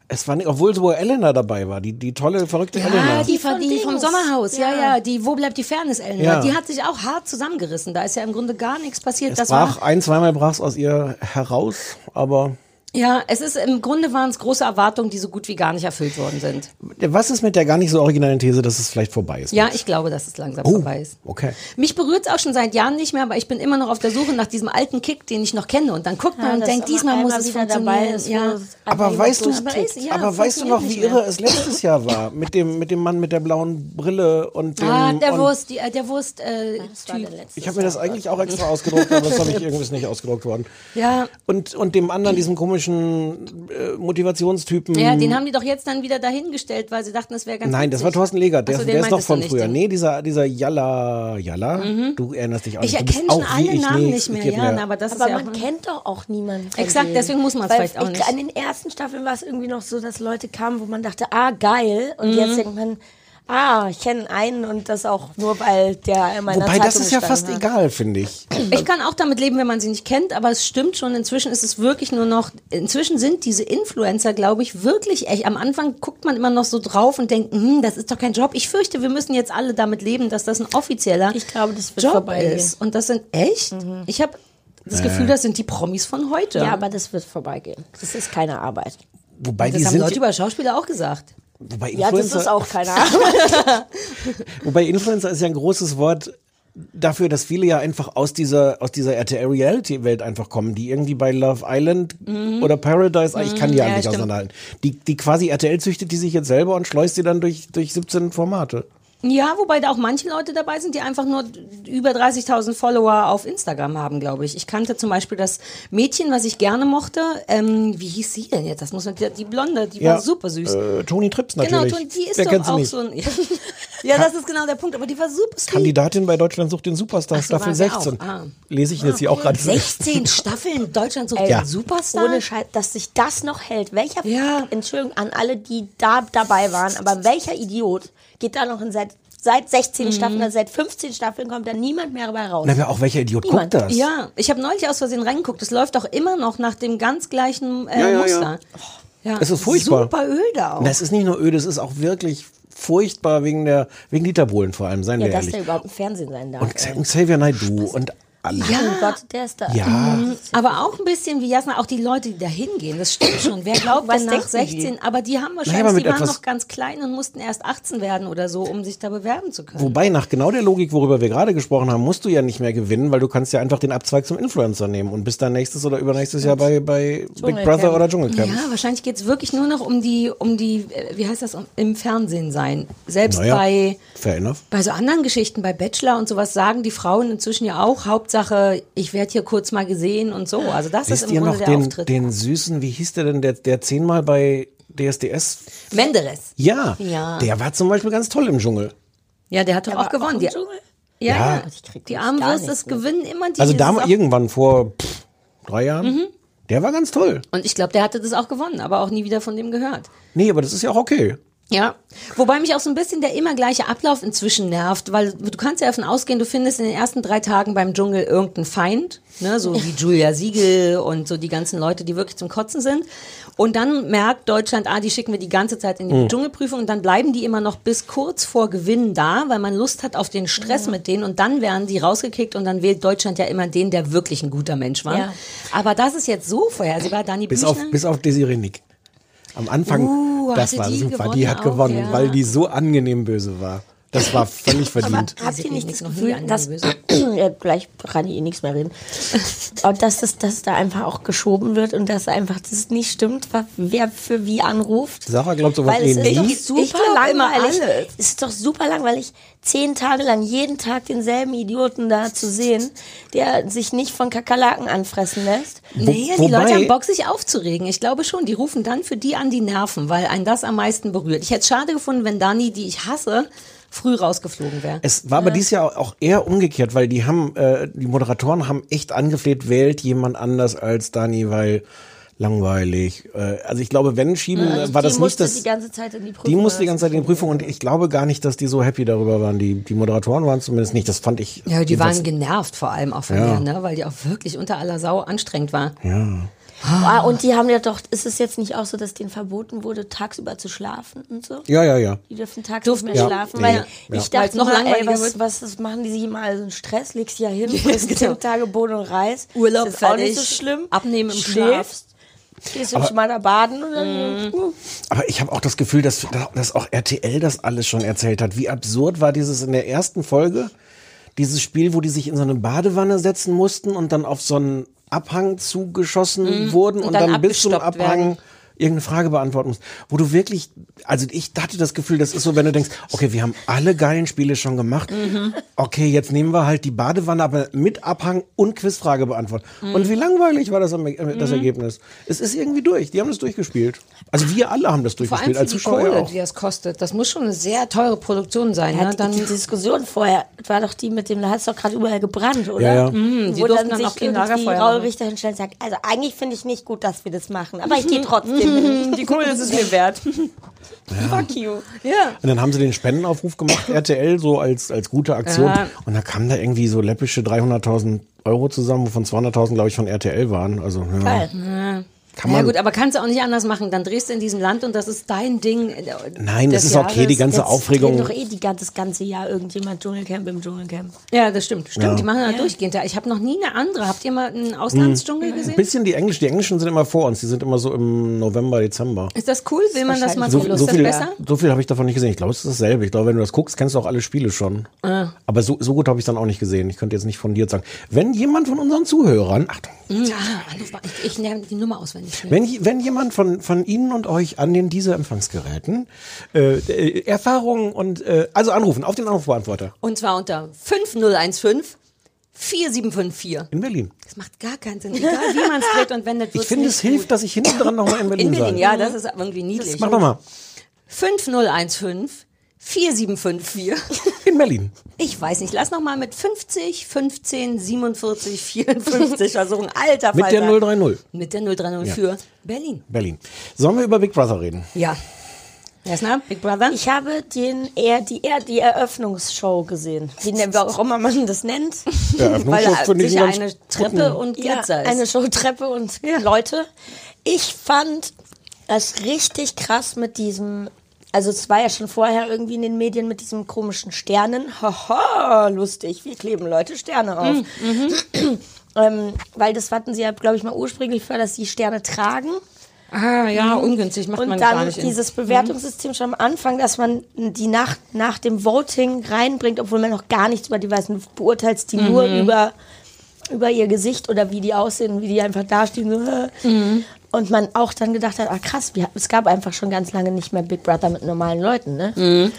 Es war nicht, obwohl so Elena dabei war, die, die tolle, verrückte Elena. Ah, die, von, die vom. Sommerhaus, ja. ja, die Wo bleibt die Fairness, Elena? Ja. Die hat sich auch hart zusammengerissen. Da ist ja im Grunde gar nichts passiert. es das brach, war, ein, zweimal brach es aus ihr heraus, aber ja, es ist im Grunde waren es große Erwartungen, die so gut wie gar nicht erfüllt worden sind. was ist mit der gar nicht so originalen These, dass es vielleicht vorbei ist? Ja, ich glaube, dass es langsam Oh, vorbei ist. okay. Mich berührt es auch schon seit Jahren nicht mehr, aber ich bin immer noch auf der Suche nach diesem alten Kick, den ich noch kenne. Und dann guckt man und denkt, diesmal muss es wieder funktionieren. dabei ist, ja. Aber weißt du, Aber ist- ja, aber weißt du noch, wie irre es letztes Jahr war? Mit dem, mit dem Mann mit der blauen Brille und dem. Ah, der und Wurst, die, äh, der Wurst, äh, war Typ. der letzte. Ich habe mir das eigentlich auch extra ausgedruckt, aber das habe ich irgendwie ist nicht ausgedruckt worden. Ja. Und, und dem anderen, diesem komischen äh, Motivationstypen. Ja, den haben die doch jetzt dann wieder dahingestellt, weil sie dachten, es wäre ganz Nein, das war witzig. Thorsten Legert, der, so, der ist du von früher. Nee, dieser, dieser Jalla, Jalla, du erinnerst dich auch Ich erkenne schon alle Namen nicht mehr, ja, mir- aber das Aber ist ja man auch, kennt doch auch niemanden. Exakt, denen. deswegen muss man's Weil vielleicht auch ich, nicht. An den ersten Staffeln war es irgendwie noch so, dass Leute kamen, wo man dachte, ah, geil. Und Mhm. jetzt denkt man, ah, ich kenne einen und das auch nur, weil der in meiner Wobei, das Zeitung ist ja fast hat. egal, finde ich. Ich kann auch damit leben, wenn man sie nicht kennt, aber es stimmt schon, inzwischen ist es wirklich nur noch, inzwischen sind diese Influencer, glaube ich, wirklich echt. Am Anfang guckt man immer noch so drauf und denkt, hm, das ist doch kein Job. Ich fürchte, wir müssen jetzt alle damit leben, dass das ein offizieller Ich glaube, das wird Job vorbeigehen. ist. Und das sind echt? Ich habe das Gefühl, das sind die Promis von heute. Ja, aber das wird vorbeigehen. Das ist keine Arbeit. Wobei, das die haben sind, Leute über Schauspieler auch gesagt. Wobei, Ja, das Influencer, ist auch keine Arbeit. wobei Influencer ist ja ein großes Wort. dafür, dass viele ja einfach aus dieser, aus dieser RTL-Reality-Welt einfach kommen, die irgendwie bei Love Island oder Paradise, ich kann die ja, Mhm. nicht stimmt. auseinanderhalten. Die, die quasi RTL züchtet die sich jetzt selber und schleust sie dann durch, durch 17 Formate. Ja, wobei da auch manche Leute dabei sind, die einfach nur über 30.000 Follower auf Instagram haben, glaube ich. Ich kannte zum Beispiel das Mädchen, was ich gerne mochte. Ähm, wie hieß sie denn jetzt? Das muss man, die, die Blonde, die war super süß. Äh, Toni Trips genau, natürlich. Toni, die ist Wer doch auch nicht? so ein. ja, das ist genau der Punkt. Aber die war super süß. Kandidatin bei Deutschland sucht den Superstar, Ach so, Staffel war sie 16. auch. Ah. Lese ich jetzt hier auch gerade. 16 Staffeln Deutschland sucht Ja. den Superstar. Ohne Scheiß, dass sich das noch hält. Welcher, Ja. Entschuldigung an alle, die da dabei waren, aber welcher Idiot geht da noch in seit, seit 16 Mhm. Staffeln, also seit 15 Staffeln kommt da niemand mehr dabei raus. Na, wer auch welcher Idiot Niemand. guckt das? Ja, ich habe neulich aus Versehen reingeguckt. Es läuft auch immer noch nach dem ganz gleichen äh, Ja, ja, ja. Muster. Ja. Es ist furchtbar. Super öde auch. Das ist nicht nur öde, es ist auch wirklich furchtbar wegen der wegen Dieter Bohlen vor allem, seien ja, wir dass ehrlich. der überhaupt im Fernsehen sein darf. Und ey. Xavier Naidoo und alle. Ja. Oh Gott, der ist da. Ja. Aber auch ein bisschen wie Jasna, auch die Leute, die da hingehen. Das stimmt schon. Wer glaubt Was denn nach denken die? 16? Aber die haben wahrscheinlich, mit die waren noch ganz klein und mussten erst 18 werden oder so, um sich da bewerben zu können. Wobei nach genau der Logik, worüber wir gerade gesprochen haben, musst du ja nicht mehr gewinnen, weil du kannst ja einfach den Abzweig zum Influencer nehmen und bist dann nächstes oder übernächstes Jahr bei, bei Big. Brother oder Dschungelcamp. ja, wahrscheinlich geht's wirklich nur noch um die, um die, äh, wie heißt das, um, im Fernsehen sein. Selbst Naja, bei, fair enough. bei so anderen Geschichten, bei Bachelor und sowas, sagen die Frauen inzwischen ja auch, Hauptsache, ich werde hier kurz mal gesehen und so. Also das Wisst ist im ihr Grunde noch der den, Auftritt. den süßen, wie hieß der denn, der, der zehnmal bei DSDS? Menderes. Ja, Ja. der war zum Beispiel ganz toll im Dschungel. Ja, der hat doch Der auch auch gewonnen. im Die, Dschungel? ja, Ja. ja. Ich krieg Die das nicht mit. gewinnen immer die. Also das ist da auch- irgendwann vor pff, drei Jahren. Mhm. Der war ganz toll. Und ich glaube, der hatte das auch gewonnen, aber auch nie wieder von dem gehört. Nee, aber das ist ja auch okay. Ja, wobei mich auch so ein bisschen der immer gleiche Ablauf inzwischen nervt, weil du kannst ja davon ausgehen, du findest in den ersten drei Tagen beim Dschungel irgendeinen Feind, ne, so wie Julia Siegel und so die ganzen Leute, die wirklich zum Kotzen sind. Und dann merkt Deutschland, ah, die schicken wir die ganze Zeit in die Dschungelprüfung und dann bleiben die immer noch bis kurz vor Gewinn da, weil man Lust hat auf den Stress mit denen und dann werden die rausgekickt und dann wählt Deutschland ja immer den, der wirklich ein guter Mensch war. Ja. Aber das ist jetzt so vorhersehbar, Dani Bis Büchner. auf, bis auf Desiree Nick. Am Anfang, Uh, das war die super. Die hat auch, gewonnen, ja. weil die so angenehm böse war. Das war völlig verdient. Habt ihr Desiree nicht das Gefühl, an dass, gleich kann ich eh nichts mehr reden, aber dass, das, dass da einfach auch geschoben wird und dass einfach das nicht stimmt, wer für wie anruft? Sarah glaubt sowas Weil es eh ist doch super langweilig. Es ist doch super langweilig, zehn Tage lang jeden Tag denselben Idioten da zu sehen, der sich nicht von Kakerlaken anfressen lässt. Nee, die Leute haben Bock, sich aufzuregen. Ich glaube schon, die rufen dann für die an die Nerven, weil einen das am meisten berührt. Ich hätte es schade gefunden, wenn Dani, die ich hasse, früh rausgeflogen wäre. Es war aber dieses Jahr auch eher umgekehrt, weil die haben, äh, die Moderatoren haben echt angefleht, wählt jemand anders als Dani, weil langweilig. Äh, also ich glaube, wenn schieben, äh, war die das nicht musste das. die ganze Zeit in die Prüfung. Die musste die ganze Zeit in die Prüfung und ich glaube gar nicht, dass die so happy darüber waren. Die, die Moderatoren waren zumindest nicht. Das fand ich. Ja, die waren genervt vor allem auch von Ja. mir, ne? weil die auch wirklich unter aller Sau anstrengend war. Ah, und die haben ja doch, ist es jetzt nicht auch so, dass denen verboten wurde, tagsüber zu schlafen und so? Ja, ja, ja. Die dürfen tags Durften nicht mehr Ja. schlafen, Ja. weil Ja. ich dachte noch noch, ey, was, was, was machen die sich immer all so einen Stress? Legst ja hin, frisst Genau. zehn Tage Bohnen und Reis. Urlaub ist auch nicht so schlimm. abnehmen im Schlaf. Schläfst, gehst du schon mal da baden und dann, uh, Aber ich habe auch das Gefühl, dass, dass auch RTL das alles schon erzählt hat. Wie absurd war dieses in der ersten Folge, dieses Spiel, wo die sich in so eine Badewanne setzen mussten und dann auf so einen Abhang zugeschossen wurden und, Mhm. dann dann, bis zum Abhang werden. Irgendeine Frage beantworten musst. Wo du wirklich, also ich hatte das Gefühl, das ist so, wenn du denkst, okay, wir haben alle geilen Spiele schon gemacht. Mhm. Okay, jetzt nehmen wir halt die Badewanne, aber mit Abhang und Quizfrage beantworten. Mhm. Und wie langweilig war das, äh, das Ergebnis? Es ist irgendwie durch. Die haben das durchgespielt. Also wir alle haben das Vor allem durchgespielt, für als die Zuschauer Kohle, auch. die das kostet. Das muss schon eine sehr teure Produktion sein. ja, Ne? die, Dann, die Diskussion vorher war doch die mit dem, da hat es doch gerade überall gebrannt, oder? Ja, ja. Mhm, die Wo dann dann sich auch irgendwie Lagerfeuer Raul. Richter hinstellt und sagt, also eigentlich finde ich nicht gut, dass wir das machen, aber ich gehe trotzdem. die Kohle ist es mir wert. Fuck you. ja. Und dann haben sie den Spendenaufruf gemacht, RTL, so als, als gute Aktion. Ja. Und da kamen da irgendwie so läppische 300.000 Euro zusammen, wovon 200.000, glaube ich, von RTL waren. Also, ja. Geil. Kann Ja man, gut, aber kannst du auch nicht anders machen. Dann drehst du in diesem Land und das ist dein Ding. äh, Nein, das ist okay, die Jahres. ganze Jetzt Aufregung. doch eh die, das ganze Jahr irgendjemand Dschungelcamp im Dschungelcamp. Ja, das stimmt. Stimmt, Ja. die machen das durchgehend. Ja, Ich habe noch nie eine andere. Habt ihr mal einen Auslandsdschungel Ein gesehen? bisschen die Englisch, die Englischen sind immer vor uns, die sind immer so im November, Dezember. Ist das cool? Will man das mal So, so viel, besser? so viel habe ich davon nicht gesehen. Ich glaube, es ist dasselbe. Ich glaube, wenn du das guckst, kennst du auch alle Spiele schon. Ah. Aber so, so gut habe ich es dann auch nicht gesehen. Ich könnte jetzt nicht von dir sagen. Wenn jemand von unseren Zuhörern, Achtung, Ja, Anruf mal. ich, ich nehme die Nummer auswendig. Schnell. wenn, wenn jemand von, von Ihnen und euch an den diese Empfangsgeräten äh, äh, Erfahrungen und äh, also anrufen auf den Anrufbeantworter Und zwar unter 5015 4754. in Berlin. Das macht gar keinen Sinn. Egal wie man es dreht und wendet, Ich finde, nicht es hilft, dass ich hinten dran nochmal in gut. Berlin, In Berlin, sage. ja, das ist irgendwie niedlich. Mach nochmal. 5015 4754. In Berlin. Ich weiß nicht, lass noch mal mit 50, 15, 47, 54 versuchen. Alter Mit der Falter. 030. Mit der 030 für Berlin. Berlin. Sollen wir über Big Brother reden? Ja. Jasna, Big Brother? Ich habe den eher die, eher die Eröffnungsshow gesehen. Wie ne- warum man das nennt. Eröffnungsshow Weil da sicher eine Treppe und Ja, Glitzer ist. eine Showtreppe und Leute. Ich fand das richtig krass mit diesem, also es war ja schon vorher irgendwie in den Medien mit diesem komischen Sternen. Haha, lustig, wir kleben Leute Sterne auf. ähm, weil das hatten sie ja, glaube ich, mal ursprünglich vor, dass sie Sterne tragen. ah, ja, ungünstig, macht Und man gar dann nicht. in- dieses Bewertungssystem schon am Anfang, dass man die nach, nach dem Voting reinbringt, obwohl man noch gar nichts über die weiß. Du beurteilst die nur Mhm. über, über ihr Gesicht oder wie die aussehen, wie die einfach dastehen. So. Mhm. Und man auch dann gedacht hat, ah krass, wir, es gab einfach schon ganz lange nicht mehr Big Brother mit normalen Leuten. Ne? Mhm.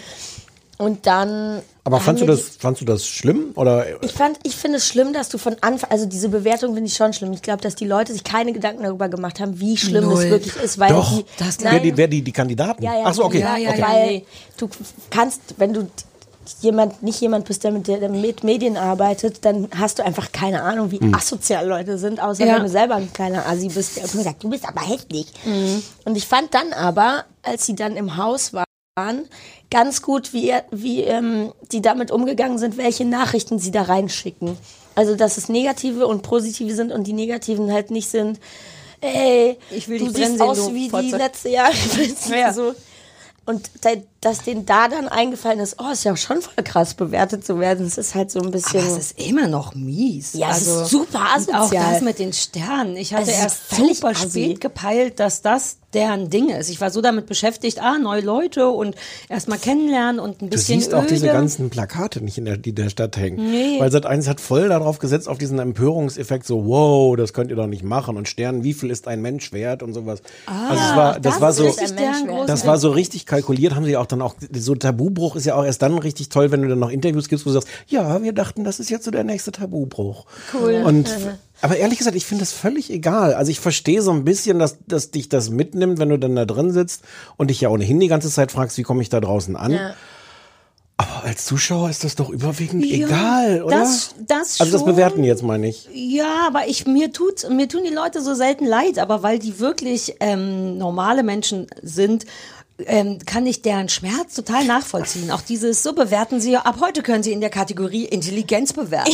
Und dann. Aber fandst du das, fandst du das schlimm? Oder Ich fand, ich finde es schlimm, dass du von Anfang, also diese Bewertung finde ich schon schlimm. Ich glaube, dass die Leute sich keine Gedanken darüber gemacht haben, wie schlimm Null. es wirklich ist, weil doch, die, das- wer, die, wer die, die Kandidaten? ja, ja, Ach so, okay. Ja, ja, okay. weil du kannst, wenn du jemand, nicht jemand bist, der mit, der mit Medien arbeitet, dann hast du einfach keine Ahnung, wie asozial Leute sind, außer Ja. wenn du selber ein kleiner Assi bist, der immer sagt, du bist aber hässlich. Und ich fand dann aber, als sie dann im Haus waren, ganz gut, wie, wie ähm, die damit umgegangen sind, welche Nachrichten sie da reinschicken. Also, dass es negative und positive sind und die negativen halt nicht sind, ey, Ich will du siehst sehen, aus du wie die letzte Jahre. Ja. so. Und dass denen da dann eingefallen ist, oh, ist ja schon voll krass bewertet zu werden. Es ist halt so ein bisschen. Aber es ist immer noch mies. Also Ja, es ist super und Auch asozial. das mit den Sternen. Ich hatte erst völlig super assi. spät gepeilt, dass das deren Ding ist. Ich war so damit beschäftigt, ah, neue Leute und erstmal kennenlernen und ein Du bisschen siehst auch diese öde. ganzen Plakate nicht, in der, die in der Stadt hängen. Nee. Weil seit eins hat voll darauf gesetzt, auf diesen Empörungseffekt, so, wow, das könnt ihr doch nicht machen. Und Sternen, wie viel ist ein Mensch wert und sowas. also es war, das, das war ist so, das war so richtig kalkuliert, haben sie auch dann auch, so Tabubruch ist ja auch erst dann richtig toll, wenn du dann noch Interviews gibst, wo du sagst, ja, wir dachten, das ist jetzt so der nächste Tabubruch. Cool. Und, aber ehrlich gesagt, ich finde das völlig egal. Also ich verstehe so ein bisschen, dass, dass dich das mitnimmt, wenn du dann da drin sitzt und dich ja ohnehin die ganze Zeit fragst, wie komme ich da draußen an. Ja. Aber als Zuschauer ist das doch überwiegend Ja, egal, oder? das- das also das schon. Bewerten jetzt meine ich. Ja, aber ich mir tut mir tun die Leute so selten leid, aber weil die wirklich ähm, normale Menschen sind. Ähm, kann ich deren Schmerz total nachvollziehen. Auch dieses, so bewerten sie, ab heute können sie in der Kategorie Intelligenz bewerten.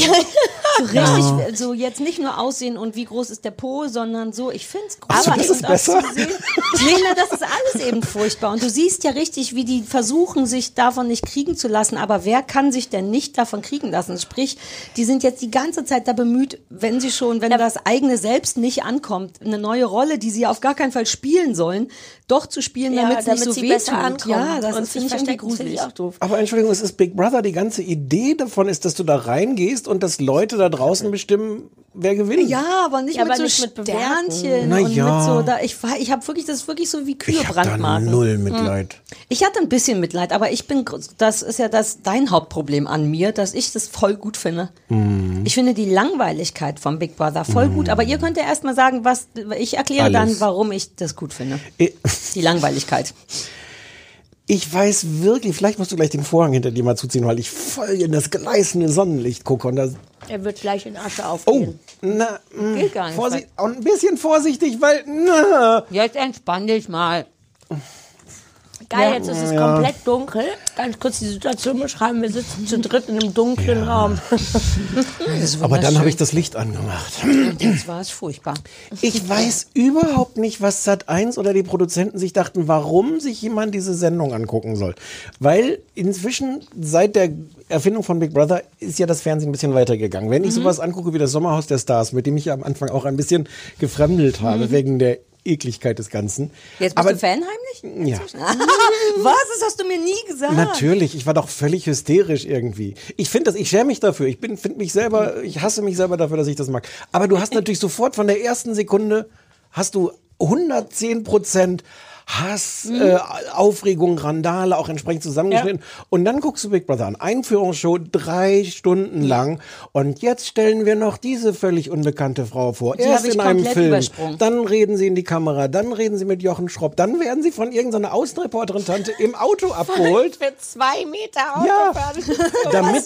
so richtig, so jetzt nicht nur aussehen und wie groß ist der Po, sondern so, ich finde es Ach so, das ist besser? nee, na, das ist alles eben furchtbar. Und du siehst ja richtig, wie die versuchen, sich davon nicht kriegen zu lassen. Aber wer kann sich denn nicht davon kriegen lassen? Sprich, die sind jetzt die ganze Zeit da bemüht, wenn sie schon, wenn das eigene Selbst nicht ankommt, eine neue Rolle, die sie auf gar keinen Fall spielen sollen, doch zu spielen, Ja, damit nicht damit so sie besser tut. ankommen. Ja, das und ist sich finde gruselig. ich auch doof. Aber Entschuldigung, es ist Big Brother. Die ganze Idee davon ist, dass du da reingehst und dass Leute da draußen bestimmen, wer gewinnt. Ja, aber nicht Ja, mit aber so nicht mit. Sternchen Na und ja. mit so da ich war ich habe wirklich das ist wirklich so wie Kühe ich da Brandmarken. null Mitleid. Ich hatte ein bisschen Mitleid, aber ich bin, das ist ja das dein Hauptproblem an mir, dass ich das voll gut finde. Mhm. Ich finde die Langweiligkeit vom Big Brother voll gut, aber ihr könnt ja erstmal sagen, was, ich erkläre Alles. dann, warum ich das gut finde. Ich- Die Langweiligkeit. Ich weiß wirklich, vielleicht musst du gleich den Vorhang hinter dir mal zuziehen, weil ich voll in das gleißende Sonnenlicht gucke und da Er wird gleich in Asche Oh, aufgehen. na, mh, Geht gar nicht. Vorsicht, und ein bisschen vorsichtig, weil na, Jetzt entspann dich mal. Geil, jetzt ist es komplett dunkel. Ganz kurz die Situation beschreiben. Wir sitzen zu dritt in einem dunklen Raum. Aber dann habe ich das Licht angemacht. Das war es furchtbar. Ich weiß überhaupt nicht, was Sat 1 oder die Produzenten sich dachten, warum sich jemand diese Sendung angucken soll. Weil inzwischen seit der Erfindung von Big Brother ist ja das Fernsehen ein bisschen weitergegangen. Wenn ich sowas angucke wie das Sommerhaus der Stars, mit dem ich am Anfang auch ein bisschen gefremdelt habe, wegen der Ekligkeit des Ganzen. Jetzt bist Aber du Fan heimlich? Ja. Was? Das hast du mir nie gesagt. Natürlich, ich war doch völlig hysterisch irgendwie. Ich finde das, ich schäme mich dafür. Ich bin, finde mich selber, ich hasse mich selber dafür, dass ich das mag. Aber du hast natürlich sofort von der ersten Sekunde hast du 110 Prozent Hass, äh, Aufregung, Randale, auch entsprechend zusammengeschnitten. Und dann guckst du Big Brother an. Einführungsshow drei Stunden lang. Und jetzt stellen wir noch diese völlig unbekannte Frau vor. Die Erst in einem Film. Dann reden sie in die Kamera. Dann reden sie mit Jochen Schropp. Dann werden sie von irgendeiner Außenreporterin-Tante im Auto abgeholt. Für zwei Meter Ja, Autofahren. damit,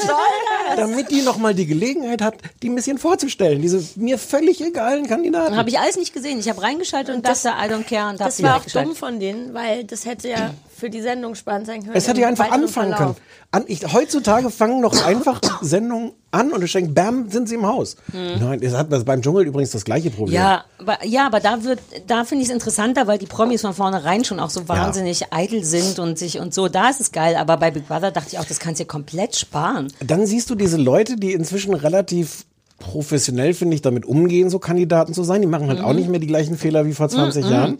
damit die nochmal die Gelegenheit hat, die ein bisschen vorzustellen. Diese mir völlig egalen Kandidaten. Habe ich alles nicht gesehen. Ich habe reingeschaltet und das- dachte, I don't care und Das war auch dumm von denen, weil das hätte ja für die Sendung spannend sein können. Es hätte ja einfach anfangen Verlauf. können. An, ich, heutzutage fangen noch einfach Sendungen an und du denkst, bam, sind sie im Haus. Nein, das hat das beim Dschungel übrigens das gleiche Problem. Hm. Ja, aber, ja, aber da wird, da finde ich es interessanter, weil die Promis von vornherein schon auch so wahnsinnig eitel sind und sich und so. Da ist es geil. Aber bei Big Brother dachte ich auch, das kannst du dir komplett sparen. Dann siehst du diese Leute, die inzwischen relativ professionell, finde ich, damit umgehen, so Kandidaten zu sein. Die machen halt auch nicht mehr die gleichen Fehler wie vor 20 Jahren.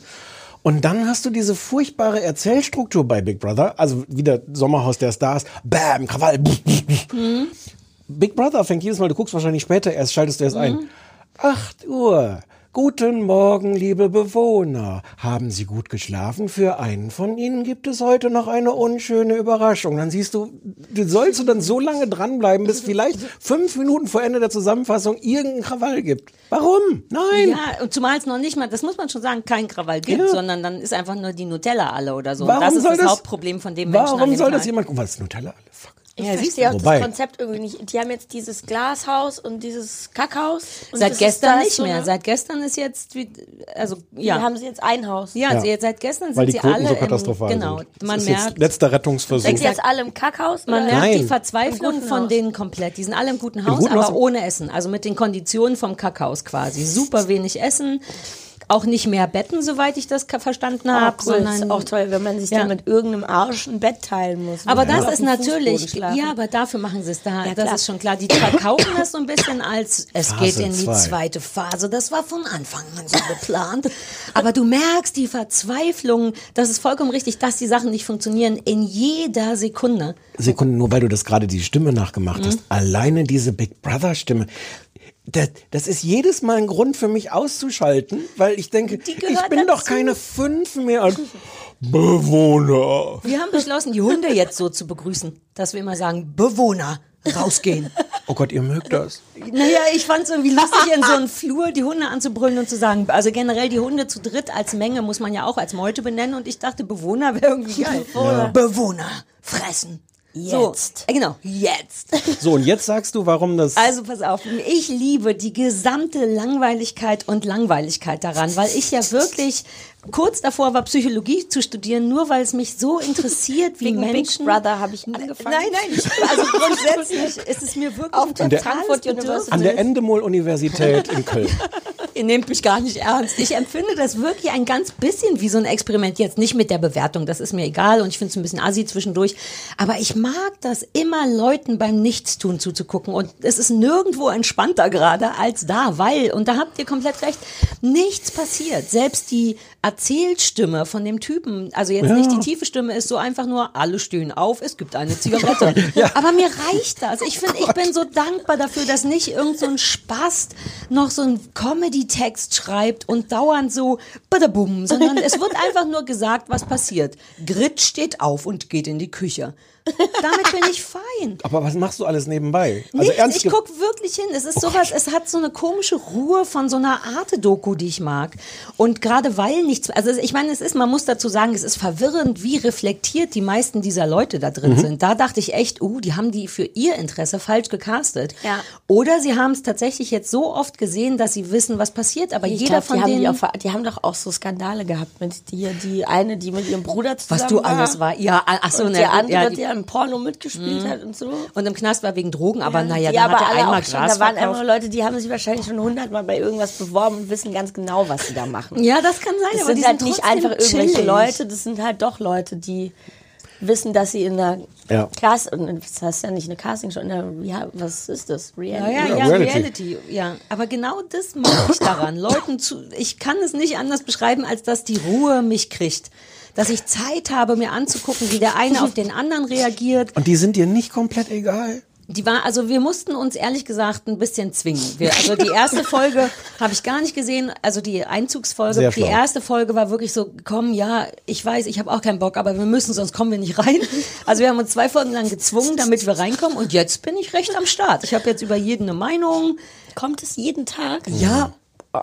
Und dann hast du diese furchtbare Erzählstruktur bei Big Brother, also wieder Sommerhaus der Stars, bam, Krawall. Big Brother fängt jedes Mal, du guckst wahrscheinlich später erst, schaltest du erst ein. 8 Uhr. Guten Morgen, liebe Bewohner. Haben Sie gut geschlafen? Für einen von Ihnen gibt es heute noch eine unschöne Überraschung. Dann siehst du, du sollst du dann so lange dranbleiben, bis vielleicht fünf Minuten vor Ende der Zusammenfassung irgendein Krawall gibt. Warum? Nein. Ja, und zumal es noch nicht mal, das muss man schon sagen, kein Krawall gibt, Ja. sondern dann ist einfach nur die Nutella alle oder so. Warum das ist soll das, das- Hauptproblem von dem Menschen. Warum soll das Tag. jemand, guck mal, das ist Nutella alle, fuck. Ich Ja, verstehe auch Wobei- das Konzept irgendwie nicht. Die haben jetzt dieses Glashaus und dieses Kackhaus. Und Seit gestern nicht so mehr. Seit gestern ist jetzt, wie, also Ja. ja. haben sie jetzt ein Haus. Ja, Ja. jetzt seit gestern sind Weil die sie Quoten alle so katastrophal im, genau. sind. Man das ist merkt, jetzt letzter Rettungsversuch. Sind sie jetzt alle im Kackhaus? Man oder? merkt die Nein. Verzweiflung Im guten von Haus. denen komplett. Die sind alle im guten Haus, guten aber Haus- ohne Essen. Also mit den Konditionen vom Kackhaus quasi. Super wenig Essen. Auch nicht mehr Betten, soweit ich das verstanden habe. cool. Das sondern ist auch toll, wenn man sich Ja. dann mit irgendeinem Arsch ein Bett teilen muss. Aber Man das ist natürlich, ja, aber dafür machen sie es da. Ja, das klar. ist schon klar. Die verkaufen das so ein bisschen als, es Phase geht in die zwei. zweite Phase. Das war von Anfang an so geplant. Aber du merkst die Verzweiflung, das ist vollkommen richtig, dass die Sachen nicht funktionieren in jeder Sekunde. Sekunden, nur weil du das gerade die Stimme nachgemacht Mhm. hast. Alleine diese Big Brother Stimme. Das, das ist jedes Mal ein Grund für mich auszuschalten, weil ich denke, ich bin doch dazu. keine fünf mehr als Bewohner. Wir haben beschlossen, die Hunde jetzt so zu begrüßen, dass wir immer sagen, Bewohner, rausgehen. Oh Gott, ihr mögt das. Naja, ich fand es irgendwie lustig, in so einen Flur die Hunde anzubrüllen und zu sagen, also generell die Hunde zu dritt als Menge muss man ja auch als Meute benennen und ich dachte, Bewohner wäre irgendwie geil. Bewohner, fressen. Jetzt. So, äh, genau, jetzt. So, und jetzt sagst du, warum das. Also pass auf, ich liebe die gesamte Langweiligkeit und Langweiligkeit daran, weil ich ja wirklich kurz davor war, Psychologie zu studieren, nur weil es mich so interessiert, wie Wegen Big Menschen... Brother habe ich angefangen. Nein, nein, ich, also grundsätzlich ist es mir wirklich Auf der Frankfurt. University. an der Endemol-Universität in Köln. Ihr nehmt mich gar nicht ernst. Ich empfinde das wirklich ein ganz bisschen wie so ein Experiment. Jetzt nicht mit der Bewertung, das ist mir egal und ich finde es ein bisschen assi zwischendurch. Aber ich mag das immer, Leuten beim Nichtstun zuzugucken. Und es ist nirgendwo entspannter gerade als da, weil, und da habt ihr komplett recht, nichts passiert. Selbst die Erzählstimme von dem Typen, also jetzt nicht die tiefe Stimme, ist so einfach nur, alle stehen auf, es gibt eine Zigarette. Aber mir reicht das. Ich finde, ich bin so dankbar dafür, dass nicht irgend so ein Spast noch so ein Comedy-Text schreibt und dauernd so badabum, sondern es wird einfach nur gesagt, was passiert. Grit steht auf und geht in die Küche. Damit bin ich fein. Aber was machst du alles nebenbei? Also Nichts, ernst ich guck wirklich hin. Es ist sowas, es hat so eine komische Ruhe von so einer Arte-Doku, die ich mag. Und gerade weil nichts, also ich meine, es ist, man muss dazu sagen, es ist verwirrend, wie reflektiert die meisten dieser Leute da Mhm. drin sind. Da dachte ich echt, uh, die haben die für ihr Interesse falsch gecastet. Ja. Oder sie haben es tatsächlich jetzt so oft gesehen, dass sie wissen, was passiert, aber Ich jeder glaub, von die haben denen... die, auch, die haben doch auch so Skandale gehabt mit dir. Die eine, die mit ihrem Bruder zusammen Was du war. alles war. Ja, ach so, der gut, andere, ja, die- der im Porno mitgespielt hat und so. Und im Knast war wegen Drogen, aber naja, dann aber hat er alle einmal auch schon, Gras da waren verkauft. einfach Leute, die haben sich wahrscheinlich schon hundertmal bei irgendwas beworben und wissen ganz genau, was sie da machen. Ja, das kann sein, Das aber sind die halt sind nicht trotzdem einfach irgendwelche. Leute, das sind halt doch Leute, die wissen, dass sie in der Ja. Cast, und das heißt ja nicht eine Castingshow, in der, ja, was ist das? Ja, Reality? ja, Ja, ja, Reality. Reality. ja. Aber genau das mag ich daran. Leuten zu, ich kann es nicht anders beschreiben, als dass die Ruhe mich kriegt. Dass ich Zeit habe, mir anzugucken, wie der eine auf den anderen reagiert. Und die sind dir nicht komplett egal? Die war, also wir mussten uns ehrlich gesagt ein bisschen zwingen. Wir, also die erste Folge habe ich gar nicht gesehen, also die Einzugsfolge. Sehr die erste Folge war wirklich so, komm, ja, ich weiß, ich habe auch keinen Bock, aber wir müssen, sonst kommen wir nicht rein. Also wir haben uns zwei Folgen lang gezwungen, damit wir reinkommen. Und jetzt bin ich recht am Start. Ich habe jetzt über jeden eine Meinung. Kommt es jeden Tag? Ja,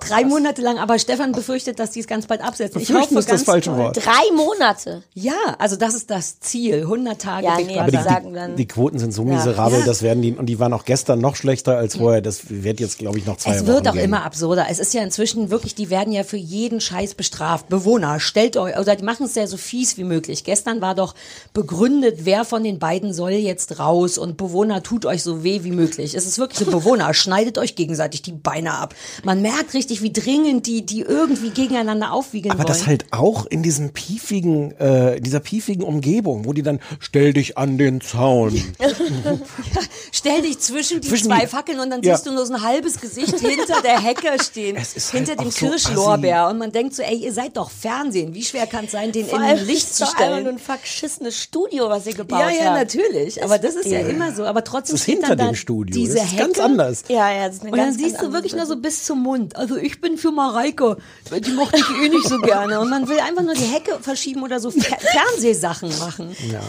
drei Monate lang. Aber Stefan befürchtet, dass die es ganz bald absetzen. Ich hoffe ist das falsche. Wort. Drei Monate. Ja, also das ist das Ziel. 100 Tage Ja, nee. Aber die, Die sagen dann- die, die Quoten sind so miserabel, Ja. das werden die, und die waren auch gestern noch schlechter als vorher. Das wird jetzt, glaube ich, noch zwei Es Wochen wird auch gehen. immer absurder. Es ist ja inzwischen wirklich, die werden ja für jeden Scheiß bestraft. Bewohner, stellt euch, oder die machen es ja so fies wie möglich. Gestern war doch begründet, wer von den beiden soll jetzt raus und Bewohner tut euch so weh wie möglich. Es ist wirklich so, Bewohner, schneidet euch gegenseitig die Beine ab. Man merkt richtig, wie dringend die, die irgendwie gegeneinander aufwiegeln Aber wollen. das halt auch in diesem piefigen, äh, dieser piefigen Umgebung, wo die dann, stell dich an den Zaun. Stell dich zwischen die Zwischen zwei die- Fackeln und dann Ja. siehst du nur so ein halbes Gesicht hinter der Hecke stehen. Es ist hinter halt dem auch so Kirschlorbeer. Und man denkt so, ey, ihr seid doch Fernsehen. Wie schwer kann es sein, den Vor in allem ein Licht ist zu doch einfach stellen? nur ein verschissenes Studio, was ihr gebaut Ja, habt. ja, natürlich. Aber das ist ja Ja. immer so. Aber trotzdem Das ist steht hinter dann da dem Studio. diese das ist Hecke. ganz anders. Ja, ja, das ist eine Und dann ganz, siehst ganz du wirklich nur so bis zum Mund. Also ich bin für Mareike. Die mochte ich eh nicht so gerne. Und man will einfach nur die Hecke verschieben oder so Fer Fernsehsachen machen. Ja.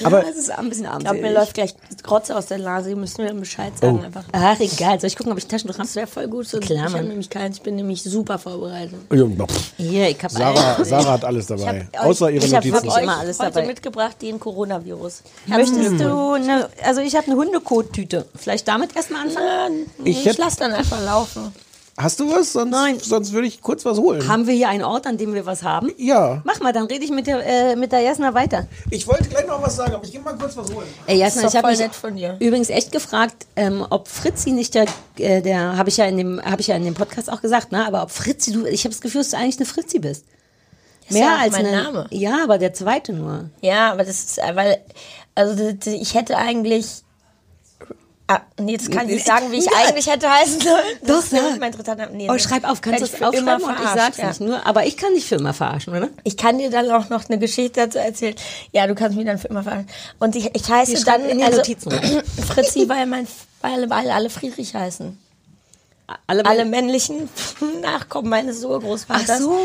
Ja, Aber das ist ein bisschen Ich glaube, armselig. mir läuft gleich Grotze aus der Nase. Ihr müsst mir Bescheid sagen Oh. einfach. Ach, egal. Soll ich gucken, ob ich Taschentuch habe? Das wäre voll gut. So. Klar, ich habe nämlich keins. Ich bin nämlich super vorbereitet. ja, Hier, ich habe Sarah, Sarah hat alles dabei. Außer ihre ich habe Notizen. euch Immer alles heute dabei. mitgebracht den Coronavirus. Möchtest du eine, also ich habe eine Hundekot-Tüte. Vielleicht damit erstmal anfangen? Ich Ich, lasse dann einfach laufen. Hast du was? Sonst, Nein. sonst würde ich kurz was holen. Haben wir hier einen Ort, an dem wir was haben? ja. Mach mal, dann rede ich mit der, äh, mit der Jasna weiter. Ich wollte gleich noch was sagen, aber ich gehe mal kurz was holen. Ey, Jasna, Das ich habe mich nett von dir. übrigens echt gefragt, ähm, ob Fritzi nicht der, äh, der habe ich ja in dem, habe ich ja in dem Podcast auch gesagt, ne? Aber ob Fritzi, du, ich habe das Gefühl, dass du eigentlich eine Fritzi bist. Ist ja auch mein eine, Name. Ja, aber der zweite nur. Ja, aber das ist, äh, weil, also das- das- ich hätte eigentlich. Ah, nee, das kann ich nicht sagen, wie ich Ja. eigentlich hätte heißen sollen. Doch, sag. mein dritter Name. Nee, Oh, nee. schreib auf, kannst du es für immer aufschreiben und ich verarscht, sag's ja. nicht nur. Aber ich kann dich für immer verarschen, oder? Ich kann dir dann auch noch eine Geschichte dazu erzählen. Ja, du kannst mich dann für immer verarschen. Und ich, ich heiße dann, in also. Fritzi, weil, mein, weil, weil alle Friedrich heißen. Alle, Alle männlichen Nachkommen meines Urgroßvaters. Ach so.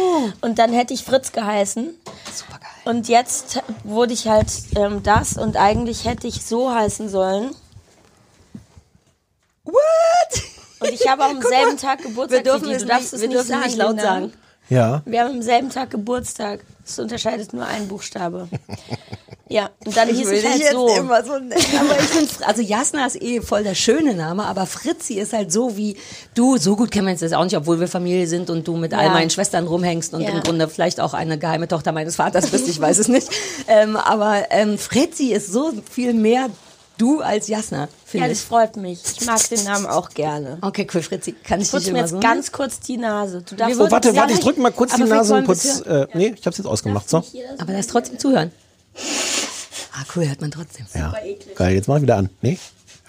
Und dann hätte ich Fritz geheißen. Supergeil. Und jetzt wurde ich halt ähm, das und eigentlich hätte ich so heißen sollen. What? Und ich habe auch am Guck selben mal, Tag Geburtstag. Wir dürfen wie die. es du darfst nicht, es wir nicht sagen, nicht laut Namen. sagen. Ja. Wir haben am selben Tag Geburtstag. Es unterscheidet nur ein Buchstabe. Ja, und dann hieß ich halt so. so. Aber ich finde, also Jasna ist eh voll der schöne Name, aber Fritzi ist halt so wie du, so gut kennen wir uns das auch nicht, obwohl wir Familie sind und du mit all Ja. meinen Schwestern rumhängst und Ja. im Grunde vielleicht auch eine geheime Tochter meines Vaters bist, ich weiß es nicht. Ähm, aber ähm, Fritzi ist so viel mehr du als Jasna, Ja, finde das ich. freut mich. Ich mag den Namen auch gerne. Okay, cool, Fritzi. Kann ich dich Putz mir jetzt so ganz kurz die Nase. Du darfst Oh, warte, Ja, warte, ich ich- drücke mal kurz die Nase und putz. Äh, nee, ich hab's jetzt ausgemacht. So. Aber das trotzdem zuhören. Ah, cool, hört man trotzdem. Ja. Geil, jetzt mach ich wieder an. Nee?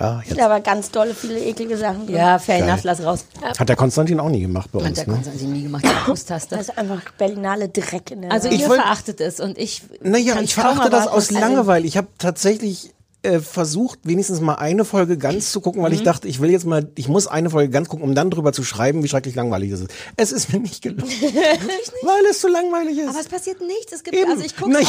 Ja, jetzt. Da war ganz dolle, viele eklige Sachen drin. Ja, fair Geil. enough, lass raus. Hat der Konstantin auch nie gemacht bei Hat uns, der ne? Konstantin nie gemacht, die Akustaste. Das ist einfach Berlinale Dreck in der Also Nase. ihr wollt- verachtet es und ich Naja, ich verachte das aus dass- Langeweile. Ich habe tatsächlich äh, versucht, wenigstens mal eine Folge ganz zu gucken, weil Mhm. ich dachte, ich will jetzt mal, ich muss eine Folge ganz gucken, um dann drüber zu schreiben, wie schrecklich langweilig das ist. Es ist mir nicht gelungen. weil es so langweilig ist. Aber es passiert nichts. Es gibt, Eben. also ich gucke Na ja.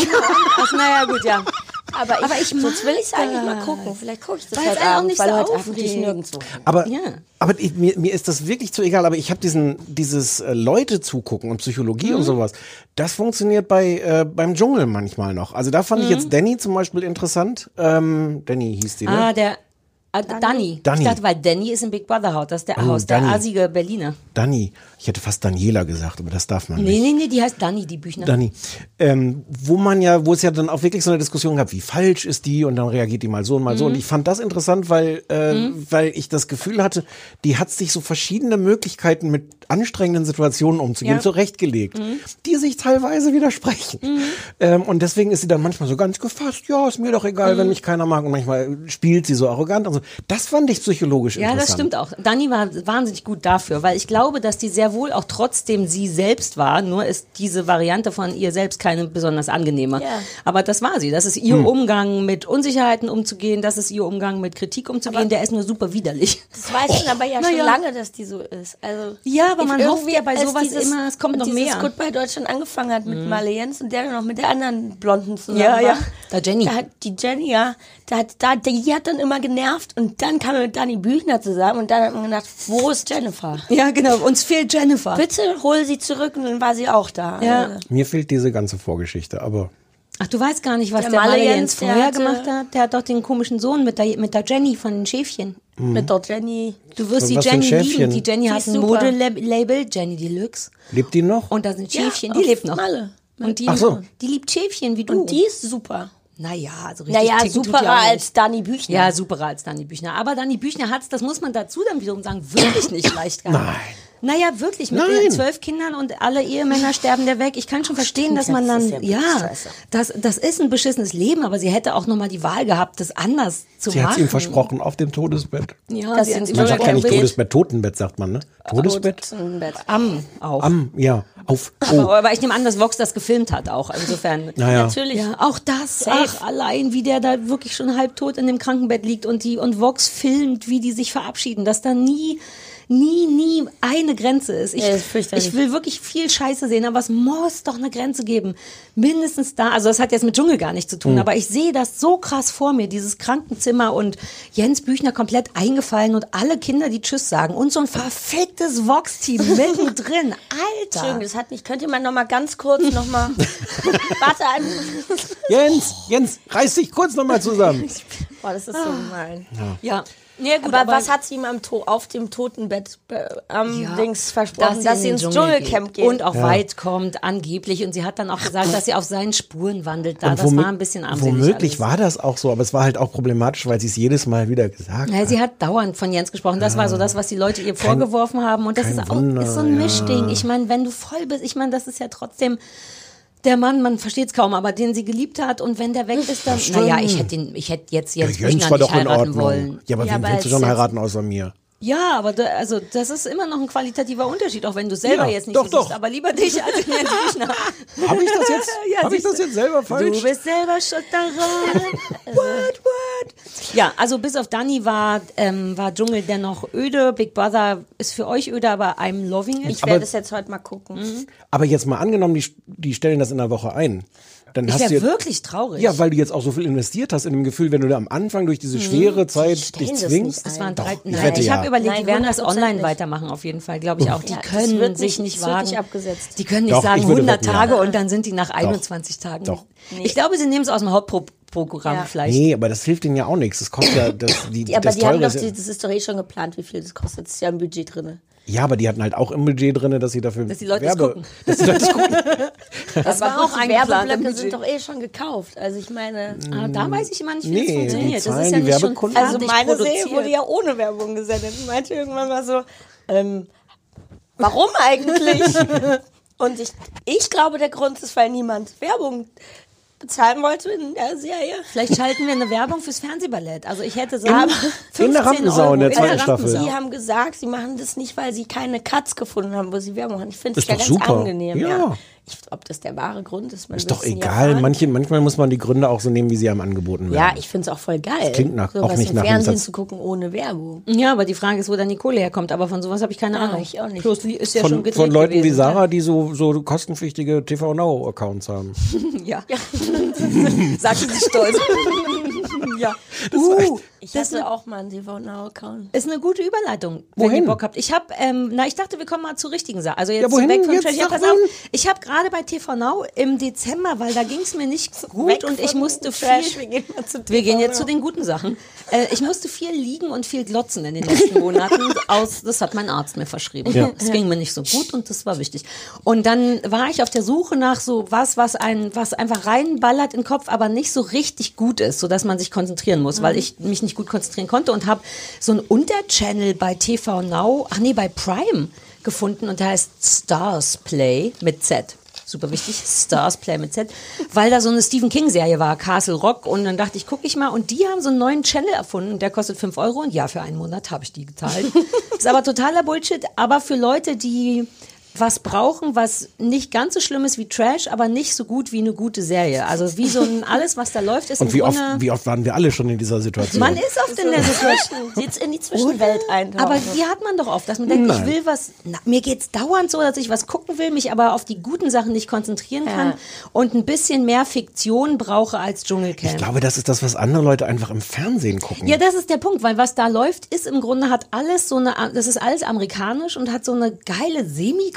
also, naja, gut, ja. aber ich, aber ich sonst will ich es eigentlich mal gucken. Vielleicht gucke ich das Weil es heute auch nicht weil so heute Abend ich nirgendwo. Aber, Ja. aber ich, mir, mir ist das wirklich zu egal. Aber ich habe diesen dieses äh, Leute zugucken und Psychologie Mhm. und sowas. Das funktioniert bei äh, beim Dschungel manchmal noch. Also da fand ich jetzt Danny zum Beispiel interessant. Ähm, Danny hieß die, ne? Mhm. Ah, der äh, Danny. Danny. Ich dachte, weil Danny ist im Big Brother Haus. Das ist der Oh, Haus, der Danny. asige Berliner. Danny. Ich hätte fast Daniela gesagt, aber das darf man Nee, nicht. nee, nee, die heißt Dani, die Büchner. Dani, ähm, wo man ja, wo es ja dann auch wirklich so eine Diskussion gab, wie falsch ist die und dann reagiert die mal so und mal Mhm. so. Und ich fand das interessant, weil, äh, weil ich das Gefühl hatte, die hat sich so verschiedene Möglichkeiten mit anstrengenden Situationen umzugehen, Ja. Mhm. zurechtgelegt, die sich teilweise widersprechen. Ähm, und deswegen ist sie dann manchmal so ganz gefasst, ja, ist mir doch egal, Mhm. wenn mich keiner mag. Und manchmal spielt sie so arrogant und so. Das fand ich psychologisch Ja, interessant. das stimmt auch. Dani war wahnsinnig gut dafür, weil ich glaube, dass die sehr wohl auch trotzdem sie selbst war, nur ist diese Variante von ihr selbst keine besonders angenehme. Ja. Aber das war sie. Das ist ihr Hm. Umgang mit Unsicherheiten umzugehen, das ist ihr Umgang mit Kritik umzugehen, der ist nur super widerlich. Das weiß man aber ja Na schon ja. lange, dass die so ist. Also Ja, aber man hofft ja bei sowas immer, es kommt noch dieses mehr. Mhm. Goodbye Deutschland angefangen hat mit Marle Jens und der dann noch mit der anderen Blonden zusammen Ja, war. ja. Da Jenny. Da hat die Jenny, ja, da hat, da, die hat dann immer genervt und dann kam er mit Dani Büchner zusammen und dann hat man gedacht, wo ist Jennifer? Ja, genau. Uns fehlt Jennifer. Bitte hol sie zurück und dann war sie auch da. Ja. Also, Mir fehlt diese ganze Vorgeschichte, aber Ach, du weißt gar nicht, was Der der, Malle Jens, Jens vorher hatte- gemacht hat. Der hat doch den komischen Sohn mit der, mit der Jenny von den Schäfchen. Mit der Jenny. Du wirst die Jenny lieben. Die Jenny Die hat ein. Modelabel, Jenny Deluxe. lebt die noch? Und da sind Schäfchen, Ja, die lebt noch. Malle. Und die, Ach so. die liebt Schäfchen wie du. Und die ist super. naja, so richtig Naja, superer als Dani Büchner. Ja, superer als Dani Büchner. Aber Dani Büchner hat's, das muss man dazu dann wiederum sagen, wirklich nicht leicht gehabt. Nein. Naja, wirklich, mit Nein. ihren zwölf Kindern und alle Ehemänner sterben der weg. Ich kann schon verstehen, dass man das dann, ja das, das ist ein beschissenes Leben, aber sie hätte auch nochmal die Wahl gehabt, das anders zu Sie hat machen. es ihm versprochen auf dem Todesbett. Ja, Dass sie sie hat Man sagt ja nicht Bett. Todesbett, Totenbett sagt man, ne? Todesbett? Totenbett. Am auch. Am, ja, auf. aber, Oh. aber ich nehme an, dass Vox das gefilmt hat auch. Insofern. Naja. Natürlich. Ja, auch das, Safe. ach, allein wie der da wirklich schon halbtot in dem Krankenbett liegt und die und Vox filmt, wie die sich verabschieden, dass da nie nie, nie eine Grenze ist. Ich, Ja, fürchterlich. ich will wirklich viel Scheiße sehen, aber es muss doch eine Grenze geben. Mindestens da, also das hat jetzt mit Dschungel gar nichts zu tun, aber ich sehe das so krass vor mir, dieses Krankenzimmer und Jens Büchner komplett eingefallen und alle Kinder, die Tschüss sagen und so ein verficktes Vox-Team mittendrin. Alter! Entschuldigung, das hat nicht. Könnt ihr mal noch mal ganz kurz noch mal. Warte ein. Jens, Jens, reiß dich kurz nochmal zusammen. Boah, das ist so gemein. Ja. Ja, gut, aber, was hat sie ihm am to auf dem Totenbett äh, am Ja, Dings versprochen? Dass, sie in ins den Dschungelcamp geht. Und auch weit kommt, angeblich. Und sie hat dann auch gesagt, dass sie auf seinen Spuren wandelt. Da. Und Das war ein bisschen armselig. Womöglich alles. war das auch so, aber es war halt auch problematisch, weil sie es jedes Mal wieder gesagt Ja, hat. sie hat dauernd von Jens gesprochen. Das war so das, was die Leute ihr vorgeworfen haben. Und das ist auch Wunder, ist so ein ja. Mischding. Ich meine, wenn du voll bist, ich meine, das ist ja trotzdem der Mann, man versteht es kaum, aber den sie geliebt hat. Und wenn der weg ist, dann, naja, ich hätte ihn, ich hätte jetzt Jens Jens Büchner war nicht doch in heiraten Ordnung. wollen. Ja, aber Ja, wen willst du schon heiraten außer mir? Ja, aber da, also das ist immer noch ein qualitativer Unterschied, auch wenn du selber Ja, jetzt nicht doch, so doch. siehst, aber lieber dich als den Büchner. Habe ich das jetzt, Ja, hab ich das jetzt selber falsch? Du bist selber schuld daran. what, what? Ja, also bis auf Dani war, ähm, war Dschungel dennoch öde. Big Brother ist für euch öde, aber I'm loving it. Ich werde es jetzt heute mal gucken. Aber jetzt mal angenommen, die, die stellen das in der Woche ein. Dann Ich hast du jetzt, wirklich traurig. ja, weil du jetzt auch so viel investiert hast in dem Gefühl, wenn du da am Anfang durch diese schwere Zeit dich zwingst. nicht das waren Doch, drei, ich nein, wette ich ja. habe überlegt, Nein, die werden das 100% online nicht. weitermachen, auf jeden Fall, glaube ich auch. Die Ja, das können wird sich nicht- nicht wagen. nicht abgesetzt. Die können nicht Doch, sagen ich würde 100 wetten, ja. Tage und dann sind die nach 21 Tagen. Doch. Ich glaube, sie nehmen es aus dem Hauptprogramm Ja. vielleicht. Nee, aber das hilft denen ja auch nichts. Das kostet ja, das, die, Die, aber das die haben doch, ja- die, das ist doch eh schon geplant, wie viel das kostet. Das ist ja im Budget drin. Ja, aber die hatten halt auch im Budget drin, dass sie dafür Dass die Leute Werbe, gucken. dass die Leute es gucken. Das war Aber auch im Werbeblöcke sind doch eh schon gekauft. Also ich meine, Ah, da weiß ich immer nicht, wie Nee, das funktioniert. Das ist ja nicht schon also meine. Serie wurde ja ohne Werbung gesendet. Ich meinte irgendwann mal so, ähm, warum eigentlich? Und ich, ich glaube, der Grund ist, weil niemand Werbung bezahlen wollte in der Serie. Vielleicht schalten wir eine Werbung fürs Fernsehballett. Also ich hätte sagen, In der 15 Rampensau Euro in der in zweiten Staffel. Die haben gesagt, sie machen das nicht, weil sie keine Cuts gefunden haben, wo sie Werbung machen. Ich finde es ja ganz super. angenehm. Ja. Ja. Ich, ob das der wahre Grund ist, man Ist doch egal. Manche, manchmal muss man die Gründe auch so nehmen, wie sie einem angeboten werden. Ja, ich finde es auch voll geil. klingt nach- so auch was nicht im nach einem Fernsehen zu gucken ohne Werbung. Ja, aber die Frage ist, wo dann die Kohle herkommt. Aber von sowas habe ich keine Ja, Ahnung. ich auch nicht. Plus, die ist ja schon von, gedreht von Leuten gewesen. wie Sarah, die so, so kostenpflichtige TV Now Accounts haben. Ja. Sagt sie sich stolz. ja. Das war echt, Uh, Ich Das ist hatte eine- auch mal einen TV Now Account. Ist eine gute Überleitung, wenn Wohin? ihr Bock habt. Ich habe, ähm, na, ich dachte, wir kommen mal zur richtigen Sache. Also jetzt Ja, wohin weg von jetzt? Trash. Ja, pass auf. Ich habe gerade bei TV Now im Dezember, weil da ging es mir nicht so gut Weg und ich musste Trash, viel. wir gehen mal zu Wir gehen jetzt zu den guten Sachen. Äh, ich musste viel liegen und viel glotzen in den letzten Monaten. Aus, das hat mein Arzt mir verschrieben. Ja. Es ging mir nicht so gut und das war wichtig. Und dann war ich auf der Suche nach so was, was ein, was einfach reinballert in den Kopf, aber nicht so richtig gut ist, so dass man sich konzentrieren muss, weil ich mich nicht gut konzentrieren konnte und habe so einen Unterchannel bei TV Now, ach nee, bei Prime gefunden und der heißt Stars Play mit Z super wichtig, Stars Play mit Z, weil da so eine Stephen King Serie war, Castle Rock und dann dachte ich, gucke ich mal und die haben so einen neuen Channel erfunden, der kostet 5 Euro und ja, für einen Monat habe ich die gezahlt. Ist aber totaler Bullshit, aber für Leute, die was brauchen, was nicht ganz so schlimm ist wie Trash, aber nicht so gut wie eine gute Serie. Also wie so ein alles, was da läuft, ist Und im wie oft, wie oft waren wir alle schon in dieser Situation? man ist oft in der Situation. Jetzt in die Zwischenwelt eintauchen. Aber die hat man doch oft, dass man denkt, Nein. ich will was, na, mir geht's dauernd so, dass ich was gucken will, mich aber auf die guten Sachen nicht konzentrieren kann Ja. und ein bisschen mehr Fiktion brauche als Dschungelcamp. ich glaube, das ist das, was andere Leute einfach im Fernsehen gucken. ja, das ist der Punkt, weil was da läuft, ist im Grunde hat alles so eine, das ist alles amerikanisch und hat so eine geile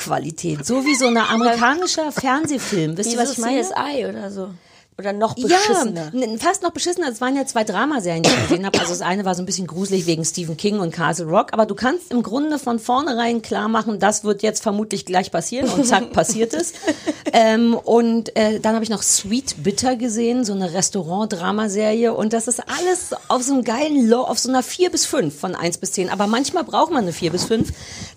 Semi-Qualität, so wie so ein amerikanischer Fernsehfilm. Wisst ihr, was ich meine? CSI oder so. Oder noch Ja, beschissener. n- fast noch beschissener. Es waren ja zwei Dramaserien, die ich gesehen habe. Also das eine war so ein bisschen gruselig wegen Stephen King und Castle Rock, aber du kannst im Grunde von vornherein klar machen, das wird jetzt vermutlich gleich passieren und zack, passiert es. Ähm, und äh, dann habe ich noch Sweet Bitter gesehen, so eine Restaurant-Dramaserie und das ist alles auf so einem geilen Low, auf so einer 4 bis 5 von 1 bis 10. Aber manchmal braucht man eine 4 bis 5.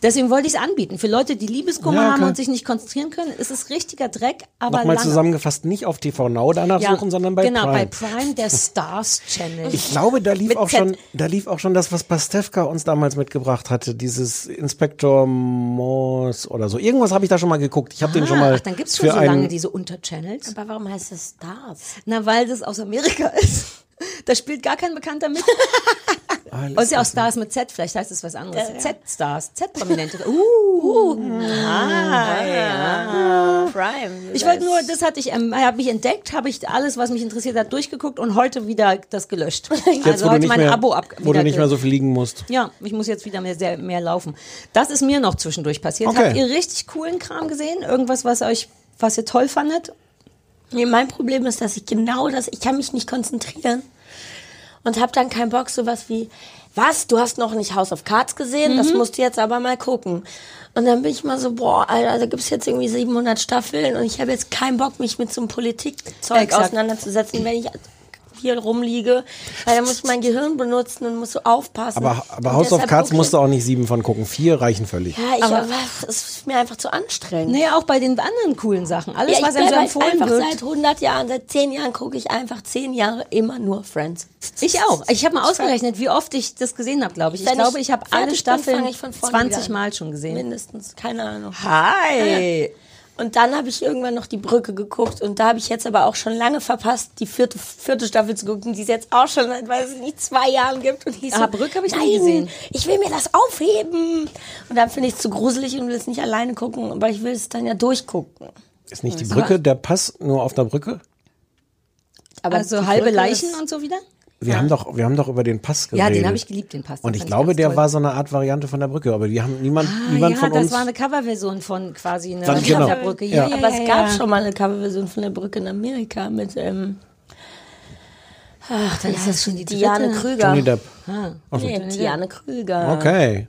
Deswegen wollte ich es anbieten. Für Leute, die Liebeskummer Ja, haben und sich nicht konzentrieren können, ist es richtiger Dreck, aber Nochmal lange. zusammengefasst, nicht auf TV Now danach suchen, sondern bei genau, Prime. bei Prime, der Stars Channel. Ich glaube, da lief Mit auch schon, da lief auch schon das, was Pastewka uns damals mitgebracht hatte, dieses Inspektor Morse oder so. Irgendwas habe ich da schon mal geguckt. Ich habe den schon mal Ach, dann gibt's schon für so lange diese Unterchannels. Aber warum heißt es Stars? Na, weil das aus Amerika ist. Da spielt gar kein Bekannter mit. Und ist ja auch Stars mit Z, vielleicht heißt es was anderes. Z-Stars, Z-Prominente. Uh, Prime. ich wollte nur, das hatte ich, ähm, habe mich entdeckt, habe ich alles, was mich interessiert hat, durchgeguckt und heute wieder das gelöscht. Jetzt, also heute mein mehr, Abo ab. wo du nicht mehr so viel liegen musst. Ja, ich muss jetzt wieder mehr, sehr, mehr laufen. Das ist mir noch zwischendurch passiert. Okay. Habt ihr richtig coolen Kram gesehen? Irgendwas, was euch, was ihr toll fandet? Nee, mein Problem ist, dass ich genau das, ich kann mich nicht konzentrieren und habe dann keinen Bock, sowas wie, was, du hast noch nicht House of Cards gesehen, Mhm. das musst du jetzt aber mal gucken. Und dann bin ich mal so, boah, Alter, da gibt's jetzt irgendwie 700 Staffeln und ich habe jetzt keinen Bock, mich mit so einem Politikzeug Exakt. auseinanderzusetzen, wenn ich hier rumliege, weil da muss ich mein Gehirn benutzen und muss so aufpassen. Aber, aber House of Cards musst du auch nicht sieben von gucken. Vier reichen völlig. Ja, ich, aber es ist mir einfach zu anstrengend. Nee, auch bei den anderen coolen Sachen. Alles, Ja, was einem so empfohlen einfach wird. seit 100 Jahren, seit 10 Jahren gucke ich einfach 10 Jahre immer nur Friends. Ich auch. Ich habe mal ausgerechnet, wie oft ich das gesehen habe, glaube ich. Ich Wenn glaube, ich ich habe alle bin, Staffeln fange ich von vorne 20 wieder an. Mal schon gesehen. Mindestens, keine Ahnung. Hi! Und dann habe ich irgendwann noch die Brücke geguckt und da habe ich jetzt aber auch schon lange verpasst, die vierte, vierte Staffel zu gucken, die es jetzt auch schon seit, weiß ich nicht, zwei Jahren gibt. Und ich so, Ah, Brücke habe ich nein, nie gesehen. ich will mir das aufheben. Und dann finde ich es zu gruselig und will es nicht alleine gucken, aber ich will es dann ja durchgucken. Ist nicht die Brücke der Pass nur auf der Brücke? Aber Also die halbe Brücke Leichen ist- und so wieder? Wir haben doch, wir haben doch über den Pass geredet. Ja, den habe ich geliebt, den Pass. Und ich glaube, der toll. war so eine Art Variante von der Brücke, aber die haben niemand, Ah, niemand ja, von das uns. war eine Coverversion von quasi einer Dann genau. Brücke. Ja. Ja, Aber ja, es gab ja. schon mal eine Coverversion von der Brücke in Amerika mit ähm, Ach, dann ist das schon die dritte. Diane Krüger. Johnny Depp. Ah, so. Nee, Diane Krüger. Okay.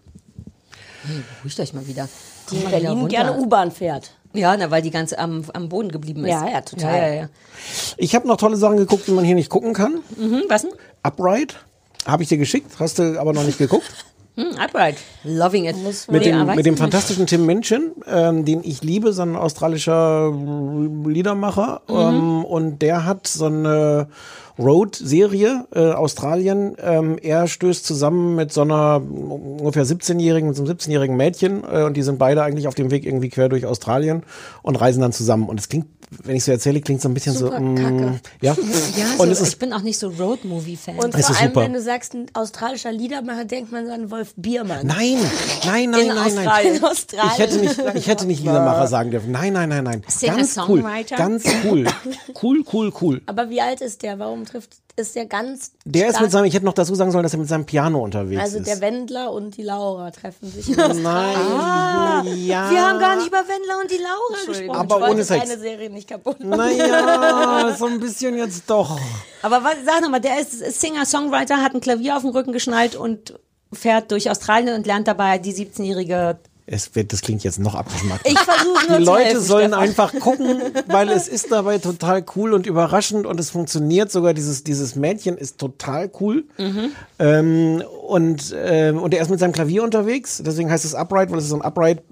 beruhigt euch mal wieder. Die in Berlin gerne U-Bahn fährt. Ja, na, weil die ganz am, am Boden geblieben ist. Ja, ja, total. Ja, ja, ja. Ich habe noch tolle Sachen geguckt, die man hier nicht gucken kann. Hm, was denn? Upright. Habe ich dir geschickt, hast du aber noch nicht geguckt. Hm, upright. Loving it. Mit dem, mit dem fantastischen Tim Minchin, ähm, den ich liebe, so ein australischer Liedermacher. Mhm. Ähm, und der hat so eine Road-Serie, äh, Australien. Ähm, er stößt zusammen mit so einer ungefähr 17-jährigen, mit so einem 17-jährigen Mädchen äh, und die sind beide eigentlich auf dem Weg irgendwie quer durch Australien und reisen dann zusammen. Und es klingt, wenn ich so erzähle, klingt so ein bisschen Super so. mm, kacke. ja. Ja, und so, es ist ich bin auch nicht so Road-Movie-Fan. Und Es vor allem, super. wenn du sagst, ein australischer Liedermacher, denkt man so an Wolf Biermann. Nein, nein, nein, In nein, nein. Australien. In Australien. Ich hätte nicht, ich hätte nicht Liedermacher sagen dürfen. Nein, nein, nein, nein. Ganz cool. Singer-Songwriter? Ganz cool. Cool, cool, cool. Aber wie alt ist der? Warum trifft, ist der ganz Der ist mit seinem, ich hätte noch dazu sagen sollen, dass er mit seinem Piano unterwegs Also ist. der Wendler und die Laura treffen sich. Nein, ja. Wir haben gar nicht über Wendler und die Laura gesprochen. Aber ich wollte ohne Sex. deine Serie nicht kaputt machen. Naja, so ein bisschen jetzt doch. Aber was, sag nochmal, der ist Singer-Songwriter, hat ein Klavier auf den Rücken geschnallt und fährt durch Australien und lernt dabei die 17-jährige. Es wird, das klingt jetzt noch abgeschmackt. Ich versuche nur Die Leute helfen, sollen Stefan. einfach gucken, weil es ist dabei total cool und überraschend und es funktioniert sogar. Dieses, dieses Mädchen ist total cool. Mhm. Ähm, und, ähm, und er ist mit seinem Klavier unterwegs. Deswegen heißt es Upright, weil es ist so ein Upright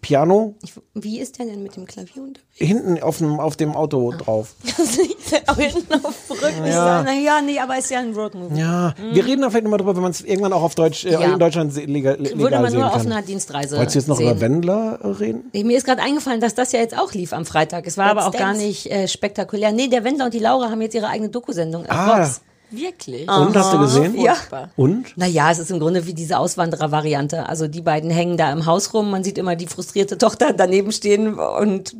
Piano Wie ist der denn mit dem Klavier unterwegs? hinten auf dem, auf dem Auto drauf. Auch hinten auf Rücken. Ja. Na ja, nee, aber ist ja ein Roadmovie. Ja, wir reden da vielleicht nochmal drüber, wenn man es irgendwann auch auf Deutsch, äh, Mhm. Ja. in Deutschland legal, legal Würde man sehen nur auf einer Dienstreise Wolltest du jetzt noch sehen. über Wendler äh, reden? Nee, Mir ist gerade eingefallen, dass das ja jetzt auch lief am Freitag. Es war aber auch Let's gar Dance. nicht äh, spektakulär. Nee, der Wendler und die Laura haben jetzt ihre eigene Dokusendung. auf Ah. Vox. Wirklich? Und hast du gesehen? Ja. Und? Naja, es ist im Grunde wie diese Auswanderer-Variante. Also die beiden hängen da im Haus rum, man sieht immer die frustrierte Tochter daneben stehen und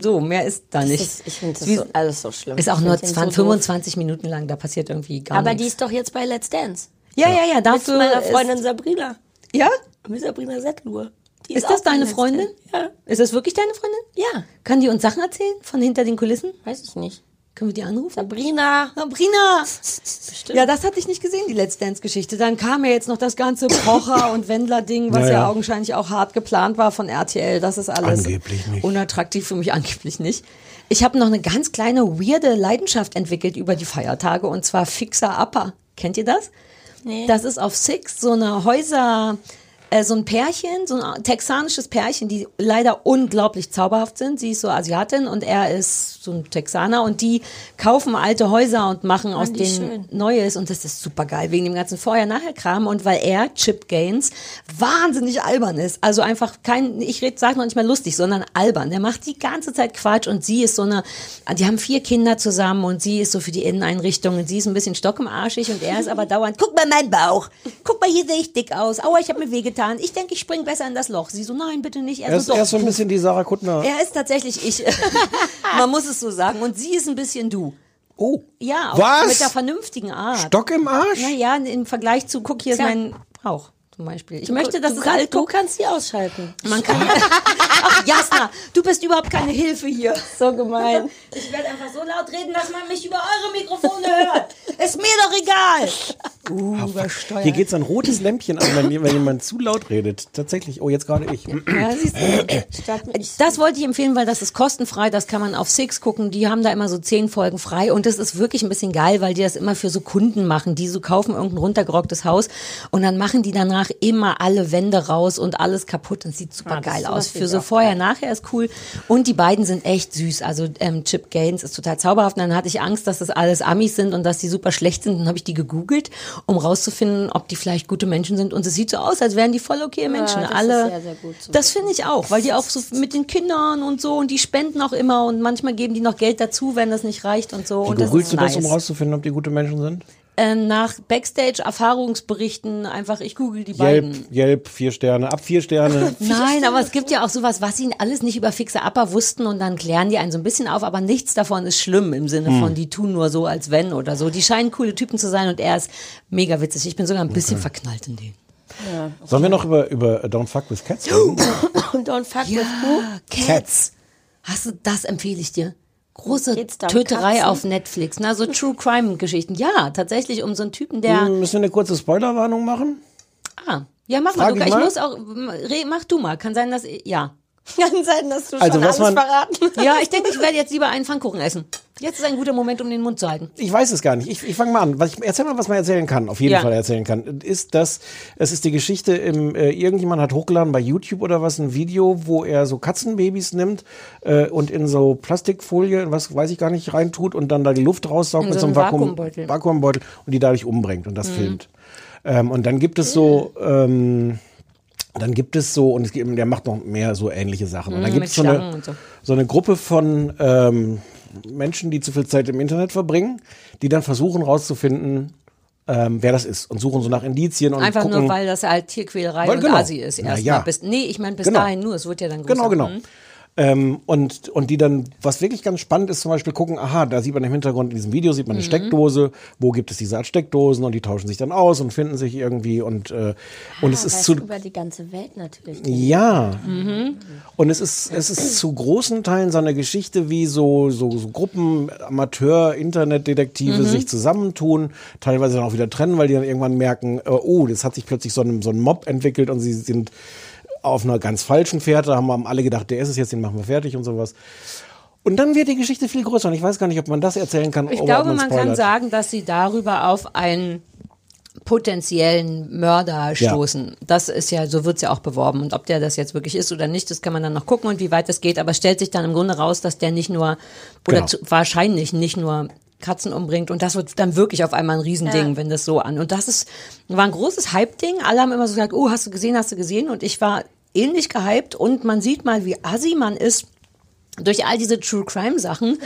so, mehr ist da Das nicht. ist, ich finde das Wie- so, alles so schlimm. ist auch Ich nur find den 20, so doof. 25 Minuten lang, da passiert irgendwie gar Aber die nichts. ist doch jetzt bei Let's Dance. ja, ja, ja, Mit dafür meiner ist- Freundin Sabrina. Ja? Mit Sabrina Settlur. Die Ist auch das deine Freundin? Ja. Ist das wirklich deine Freundin? Ja. Kann die uns Sachen erzählen von hinter den Kulissen? Weiß ich nicht. Können wir die anrufen? Sabrina. Sabrina! Bestimmt. Ja, das hatte ich nicht gesehen, die Let's Dance-Geschichte. Dann kam ja jetzt noch das ganze Pocher- und Wendler-Ding, was Ja, ja, ja. augenscheinlich auch hart geplant war von RTL. Das ist alles Angeblich nicht. unattraktiv für mich, angeblich nicht. Ich habe noch eine ganz kleine, weirde Leidenschaft entwickelt über die Feiertage und zwar Fixer Upper. Kennt ihr das? Nee. Das ist auf Six so eine Häuser, äh, so ein Pärchen, so ein texanisches Pärchen, die leider unglaublich zauberhaft sind. Sie ist so Asiatin und er ist so ein Texaner und die kaufen alte Häuser und machen aus denen schön. Neues und das ist super geil wegen dem ganzen Vorher-Nachher-Kram und weil er, Chip Gaines, wahnsinnig albern ist. Also einfach kein, ich red, sag noch nicht mal lustig, sondern albern. Der macht die ganze Zeit Quatsch und sie ist so eine, die haben vier Kinder zusammen und sie ist so für die Inneneinrichtung und sie ist ein bisschen stockemarschig und er ist aber dauernd, guck mal meinen Bauch, guck mal, hier sehe ich dick aus, aua, ich habe mir wehgetan, ich denke, ich spring besser in das Loch. Sie so, nein, bitte nicht. Er Er ist, so, er doch, ist so ein bisschen die Sarah Kuttner. er ist tatsächlich ich. Man muss es so sagen. Und sie ist ein bisschen du. Oh, Ja, auch Was? mit der vernünftigen Art. Stock im Arsch? Naja, im Vergleich zu, guck, hier ist Tja. mein Bauch zum Beispiel. Ich möchte, dass du, es kann, du kannst die ausschalten. Man kann. Ach, Jasna, du bist überhaupt keine Hilfe hier. So gemein. Ich werde einfach so laut reden, dass man mich über eure Mikrofone hört. Ist mir doch egal. Uh, übersteuert. Hier geht ein rotes Lämpchen an, wenn, wenn jemand zu laut redet. Tatsächlich. Oh, jetzt gerade ich. Ja, siehst du. Das wollte ich empfehlen, weil das ist kostenfrei, das kann man auf Six gucken. Die haben da immer so zehn Folgen frei und das ist wirklich ein bisschen geil, weil die das immer für so Kunden machen, die so kaufen irgendein runtergerocktes Haus und dann machen die danach immer alle Wände raus und alles kaputt und sieht super geil sowas aus. Für so vorher, nachher ist cool und die beiden sind echt süß. Also ähm, Chip Gaines ist total zauberhaft. Und dann hatte ich Angst, dass das alles Amis sind und dass die super schlecht sind. Dann habe ich die gegoogelt, um rauszufinden, ob die vielleicht gute Menschen sind. Und es sieht so aus, als wären die voll okay Menschen. das ist Alle. sehr, sehr das finde ich auch, weil die auch so mit den Kindern und so und die spenden auch immer und manchmal geben die noch Geld dazu, wenn das nicht reicht und so. Wie und das googelst ist du das, um nice. rauszufinden, ob die gute Menschen sind? Äh, nach Backstage-Erfahrungsberichten einfach, ich google die beiden. Yelp, Yelp, vier Sterne, ab vier Sterne. Nein, aber es gibt ja auch sowas, was sie alles nicht über fixe Upper wussten und dann klären die einen so ein bisschen auf, aber nichts davon ist schlimm im Sinne Hm. von, die tun nur so, als wenn oder so. Die scheinen coole Typen zu sein und er ist mega witzig. Ich bin sogar ein bisschen verknallt in den. Sollen wir noch über, über Don't Fuck with Cats reden? Und don't fuck with who? Cats. Hast du, das empfehle ich dir. Große Töterei Katzen? auf Netflix. Na, so True Crime Geschichten. Ja, tatsächlich um so einen Typen, der. Müssen wir eine kurze Spoilerwarnung machen? Ah, ja, mach mal. Frag Du, ich ich mal. muss auch. Mach du mal. Kann sein, dass. Ja. Kann sein, dass du Also, schon was alles man- verraten Ja, ich denke, ich werde jetzt lieber einen Pfannkuchen essen. Jetzt ist ein guter Moment, um den Mund zu halten. Ich weiß es gar nicht. Ich, ich fange mal an. Was ich, erzähl mal, was man erzählen kann. Auf jeden Ja. Fall erzählen kann. Ist das, es ist die Geschichte im, äh, irgendjemand hat hochgeladen bei YouTube oder was, ein Video, wo er so Katzenbabys nimmt äh, und in so Plastikfolie, was weiß ich gar nicht, reintut und dann da die Luft raussaugt mit so so einem Vakuum, Vakuumbeutel. Vakuumbeutel und die dadurch umbringt und das Mhm. filmt. Ähm, und dann gibt es so, ähm, dann gibt es so, und es gibt, der macht noch mehr so ähnliche Sachen. Und dann Mhm, gibt es so eine, und so. so eine Gruppe von ähm, Menschen, die zu viel Zeit im Internet verbringen, die dann versuchen rauszufinden, ähm, wer das ist und suchen so nach Indizien und Einfach gucken. nur, weil das halt Tierquälerei Weil und genau. Asi ist. Erstmal ja. bis, nee, ich meine bis Genau. dahin nur, es wird ja dann größer. Genau, genau. Hm? Ähm, und, und die dann, was wirklich ganz spannend ist, zum Beispiel gucken, aha, da sieht man im Hintergrund in diesem Video, sieht man Mhm. eine Steckdose, wo gibt es diese Art Steckdosen und die tauschen sich dann aus und finden sich irgendwie und, äh, und es Ah, ist zu, über die ganze Welt natürlich. ja. Mhm. Und es ist, es ist zu großen Teilen so eine Geschichte, wie so, so, so Gruppen, Amateur, Internetdetektive Mhm. sich zusammentun, teilweise dann auch wieder trennen, weil die dann irgendwann merken, äh, oh, das hat sich plötzlich so ein, so ein Mob entwickelt und sie sind auf einer ganz falschen Fährte, haben haben alle gedacht, der ist es jetzt, den machen wir fertig und sowas. Und dann wird die Geschichte viel größer und ich weiß gar nicht, ob man das erzählen kann. Ich glaube, ob man kann sagen, dass sie darüber auf einen potenziellen Mörder Ja. stoßen. Das ist ja, so wird's ja auch beworben. Und ob der das jetzt wirklich ist oder nicht, das kann man dann noch gucken und wie weit das geht. Aber es stellt sich dann im Grunde raus, dass der nicht nur, oder Genau. zu, wahrscheinlich nicht nur Katzen umbringt. Und das wird dann wirklich auf einmal ein Riesending, wenn das so an. Und das ist, war ein großes Hype-Ding. Alle haben immer so gesagt, oh, hast du gesehen, hast du gesehen? Und ich war ähnlich gehypt und man sieht mal, wie assi man ist durch all diese True Crime Sachen,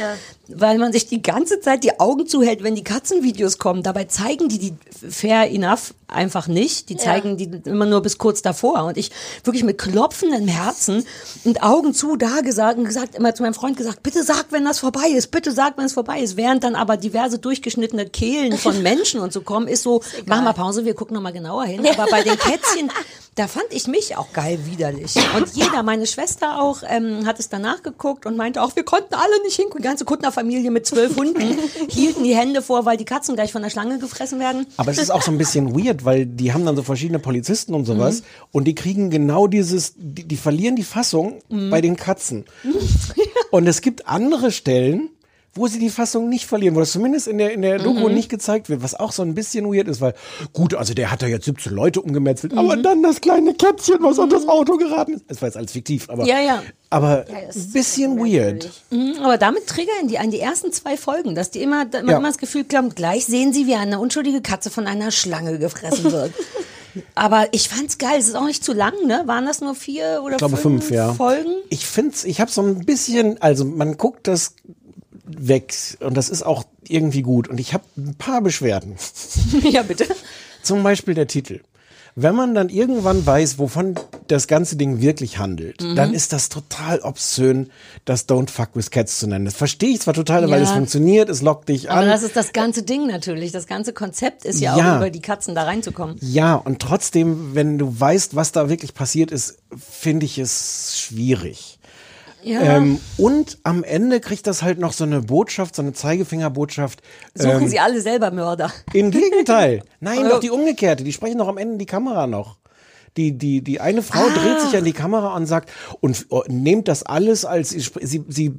weil man sich die ganze Zeit die Augen zuhält, wenn die Katzenvideos kommen. Dabei zeigen die die fair enough einfach nicht. Die zeigen die immer nur bis kurz davor. Und ich wirklich mit klopfendem Herzen und Augen zu da gesagt gesagt, immer zu meinem Freund gesagt, bitte sag, wenn das vorbei ist, bitte sag, wenn es vorbei ist. Während dann aber diverse durchgeschnittene Kehlen von Menschen und so kommen, ist so, mach mal Pause, wir gucken noch mal genauer hin. Aber bei den Kätzchen, da fand ich mich auch geil widerlich. Und jeder, meine Schwester auch, ähm, hat es danach geguckt und meinte auch, wir konnten alle nicht hingucken. Die ganze Kuttner-Familie mit zwölf Hunden hielten die Hände vor, weil die Katzen gleich von der Schlange gefressen werden. Aber es ist auch so ein bisschen weird, weil die haben dann so verschiedene Polizisten und sowas Mhm. und die kriegen genau dieses, die, die verlieren die Fassung Mhm. bei den Katzen. und es gibt andere Stellen, wo sie die Fassung nicht verlieren, wo das zumindest in der, in der Mhm. Doku nicht gezeigt wird, was auch so ein bisschen weird ist, weil gut, also der hat da jetzt 17 Leute umgemetzelt, Mhm. aber dann das kleine Kätzchen, was unter das Auto geraten ist. Das war jetzt alles fiktiv, aber, Ja, ja. aber ein bisschen weird. Mhm, Aber damit triggern die an die ersten zwei Folgen, dass die immer, man Ja. immer das Gefühl haben, gleich sehen sie, wie eine unschuldige Katze von einer Schlange gefressen wird. Aber ich fand's geil. Es ist auch nicht zu lang, ne? Waren das nur vier oder Ich glaube fünf, fünf, ja. Folgen? Ich find's, ich habe so ein bisschen, also man guckt das weg und das ist auch irgendwie gut und ich habe ein paar Beschwerden. ja, bitte. Zum Beispiel der Titel. Wenn man dann irgendwann weiß, wovon das ganze Ding wirklich handelt, Mhm. dann ist das total obszön, das Don't Fuck with Cats zu nennen. Das verstehe ich zwar total, weil Ja. es funktioniert, es lockt dich Aber an. das ist das ganze Ding natürlich. Das ganze Konzept ist ja, Ja. auch über die Katzen da reinzukommen. Ja, und trotzdem, wenn du weißt, was da wirklich passiert ist, finde ich es schwierig. Ja. Ähm, und am Ende kriegt das halt noch so eine Botschaft, so eine Zeigefingerbotschaft. Suchen ähm, sie alle selber Mörder. Im Gegenteil. Nein, Oh. doch die umgekehrte. Die sprechen doch am Ende die Kamera noch. Die, die, die eine Frau dreht sich an die Kamera und sagt, und äh, nehmt das alles als, sie, sie,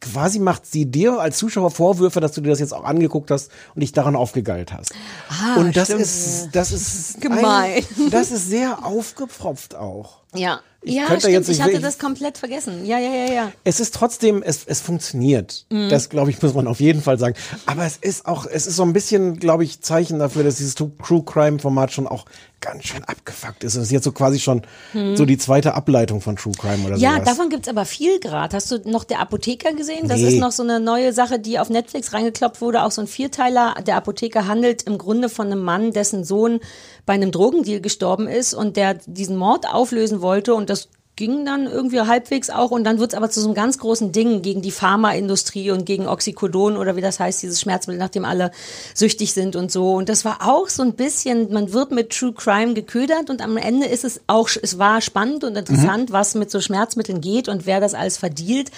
quasi macht sie dir als Zuschauer Vorwürfe, dass du dir das jetzt auch angeguckt hast und dich daran aufgegeilt hast. Ah, und das stimmt. ist, das ist Gemein. Ein, das ist sehr aufgepfropft auch. Ja. Ich ja, könnte stimmt. jetzt nicht ich hatte das komplett vergessen. Ja, ja, ja, ja. Es ist trotzdem, es, es funktioniert. Mhm. Das, glaube ich, muss man auf jeden Fall sagen. Aber es ist auch, es ist so ein bisschen, glaube ich, Zeichen dafür, dass dieses True Crime Format schon auch ganz schön abgefuckt ist. Es ist jetzt so quasi schon so die zweite Ableitung von True Crime oder Mhm. Ja, sowas. davon gibt's aber viel gerade. Hast du noch der Apotheker gesehen? Das Nee. ist noch so eine neue Sache, die auf Netflix reingekloppt wurde. Auch so ein Vierteiler. Der Apotheker handelt im Grunde von einem Mann, dessen Sohn bei einem Drogendeal gestorben ist und der diesen Mord auflösen wollte und das ging dann irgendwie halbwegs auch und dann wird's aber zu so einem ganz großen Ding gegen die Pharmaindustrie und gegen Oxycodon oder wie das heißt, dieses Schmerzmittel, nachdem alle süchtig sind und so. Und das war auch so ein bisschen, man wird mit True Crime geködert und am Ende ist es auch, es war spannend und interessant, was mit so Schmerzmitteln geht und wer das alles verdient.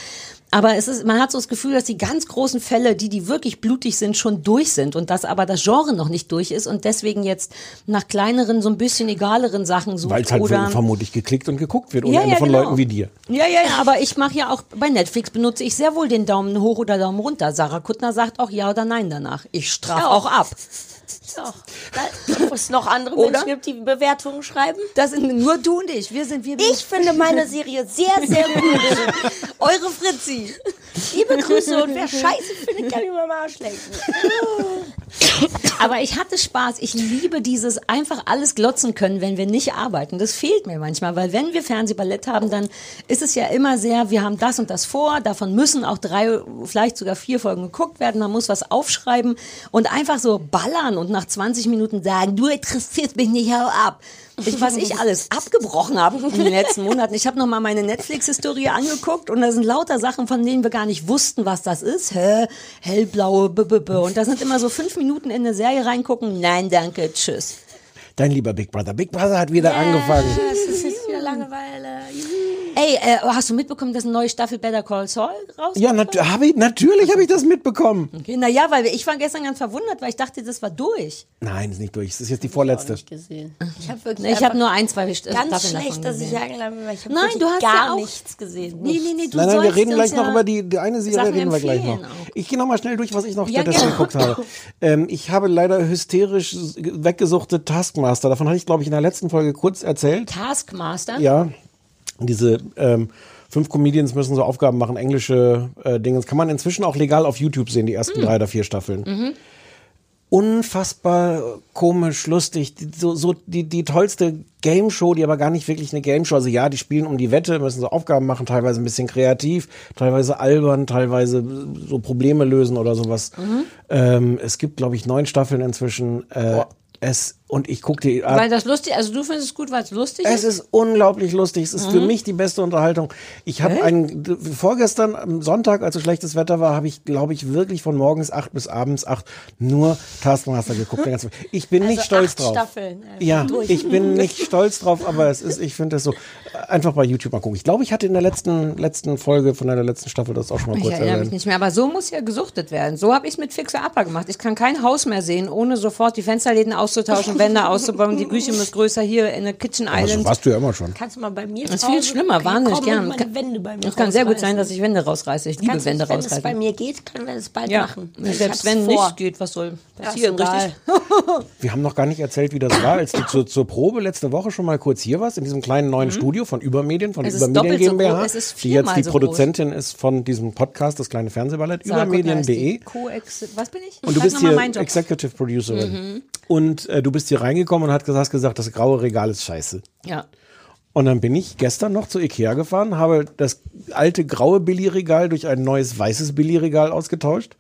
Aber es ist, man hat so das Gefühl, dass die ganz großen Fälle, die, die wirklich blutig sind, schon durch sind und dass aber das Genre noch nicht durch ist und deswegen jetzt nach kleineren, so ein bisschen egaleren Sachen sucht. Weil es halt oder vermutlich geklickt und geguckt wird, ohne Ja, Ende ja, von genau. Leuten wie dir. Ja, ja, ja, aber ich mache ja auch, bei Netflix benutze ich sehr wohl den Daumen hoch oder Daumen runter. Sarah Kuttner sagt auch ja oder nein danach. Ich strafe Ja. auch ab. So. Ob es noch andere Oder? Menschen gibt, die Bewertungen schreiben? Das sind nur du und ich. Wir sind wir. Ich finde meine Serie sehr, sehr gut. eure Fritzi. Liebe Grüße und wer Scheiße findet, kann über den Arsch lenken. Aber ich hatte Spaß. Ich liebe dieses einfach alles glotzen können, wenn wir nicht arbeiten. Das fehlt mir manchmal, weil wenn wir Fernsehballett haben, dann ist es ja immer sehr, wir haben das und das vor, davon müssen auch drei, vielleicht sogar vier Folgen geguckt werden, man muss was aufschreiben und einfach so ballern und nach 20 Minuten sagen, du interessierst mich nicht, hau ab. Ich, was ich alles abgebrochen habe in den letzten Monaten. Ich habe noch mal meine Netflix-Historie angeguckt und da sind lauter Sachen, von denen wir gar nicht wussten, was das ist. Hä? Hellblaue, b, b, b. Und da sind immer so fünf Minuten in eine Serie reingucken. Nein, danke, tschüss. Dein lieber Big Brother. Big Brother hat wieder angefangen. Das ist jetzt wieder Langeweile. Ey, äh, hast du mitbekommen, dass eine neue Staffel Better Call Saul rauskommt? Ja, nat hab ich, natürlich habe ich das mitbekommen. Okay, naja, weil ich war gestern ganz verwundert, weil ich dachte, das war durch. Nein, ist nicht durch. Das ist jetzt die vorletzte. Nicht gesehen. Ich habe wirklich Ich einfach habe nur ein, zwei St- ganz Staffeln schlecht, davon dass ich ich habe Nein, du hast gar ja auch- nichts gesehen. Nee, nee, nee, du Nein, nein, wir reden gleich uns noch ja über die, die eine Serie, reden wir gleich noch. auch. Ich gehe noch mal schnell durch, was ich noch Ja, stattdessen gerne. geguckt habe. Ähm, ich habe leider hysterisch weggesuchte Taskmaster. Davon hatte ich, glaube ich, in der letzten Folge kurz erzählt. Taskmaster? Ja, diese ähm, fünf Comedians müssen so Aufgaben machen, englische äh, Dinge. Das kann man inzwischen auch legal auf YouTube sehen, die ersten drei oder vier Staffeln. Unfassbar komisch, lustig, die, so, so die, die tollste Game Show, die aber gar nicht wirklich eine Game Show. Also ja, die spielen um die Wette, müssen so Aufgaben machen, teilweise ein bisschen kreativ, teilweise albern, teilweise so Probleme lösen oder sowas. Ähm, es gibt, glaube ich, neun Staffeln inzwischen. Äh, es und ich gucke die Weil das lustig, also du findest es gut, weil es lustig es ist? ist unglaublich lustig. Es ist für mich die beste Unterhaltung. Ich habe einen vorgestern am Sonntag, als so schlechtes Wetter war, habe ich, glaube ich, wirklich von morgens acht bis abends acht nur Taskmaster geguckt. Ich bin nicht Also stolz acht drauf. Staffeln, einfach ja, durch. ich bin nicht stolz drauf, aber es ist, ich finde das so. Einfach bei YouTube mal gucken. Ich glaube, ich hatte in der letzten letzten Folge von der letzten Staffel das auch schon mal Ich kurz erinnere mich nicht mehr, aber so muss ja gesuchtet werden. So habe ich es mit Fixer Upper gemacht. Ich kann kein Haus mehr sehen, ohne sofort die Fensterläden auszutauschen, Wände auszubauen. Die Küche muss größer hier in der Kitchen Also Island. warst du ja immer schon. Kannst du mal bei mir Das ist viel schlimmer, wahnsinnig gern. und meine Wände bei mir Es kann sehr gut sein, rausreißen? dass ich Wände rausreiße. Ich liebe Wände nicht, wenn es bei rausreißen. mir geht, können wir das bald Ja, machen. Ich selbst wenn vor. nicht geht, was soll Ja, passieren, egal. richtig? Wir haben noch gar nicht erzählt, wie das war, als du zur, zur Probe letzte Woche schon mal kurz hier warst, in diesem kleinen neuen Studio von Übermedien, von Mhm. Es Übermedien so GmbH, groß, es ist die jetzt die so Produzentin ist von diesem Podcast, das kleine Fernsehballett, übermedien.de. Co-Ex was bin ich? Und du bist hier meinen Job. Mhm. Und äh, du bist hier reingekommen und hast gesagt, das graue Regal ist scheiße. Ja. Und dann bin ich gestern noch zu Ikea gefahren, habe das alte graue Billigregal durch ein neues weißes Billigregal ausgetauscht.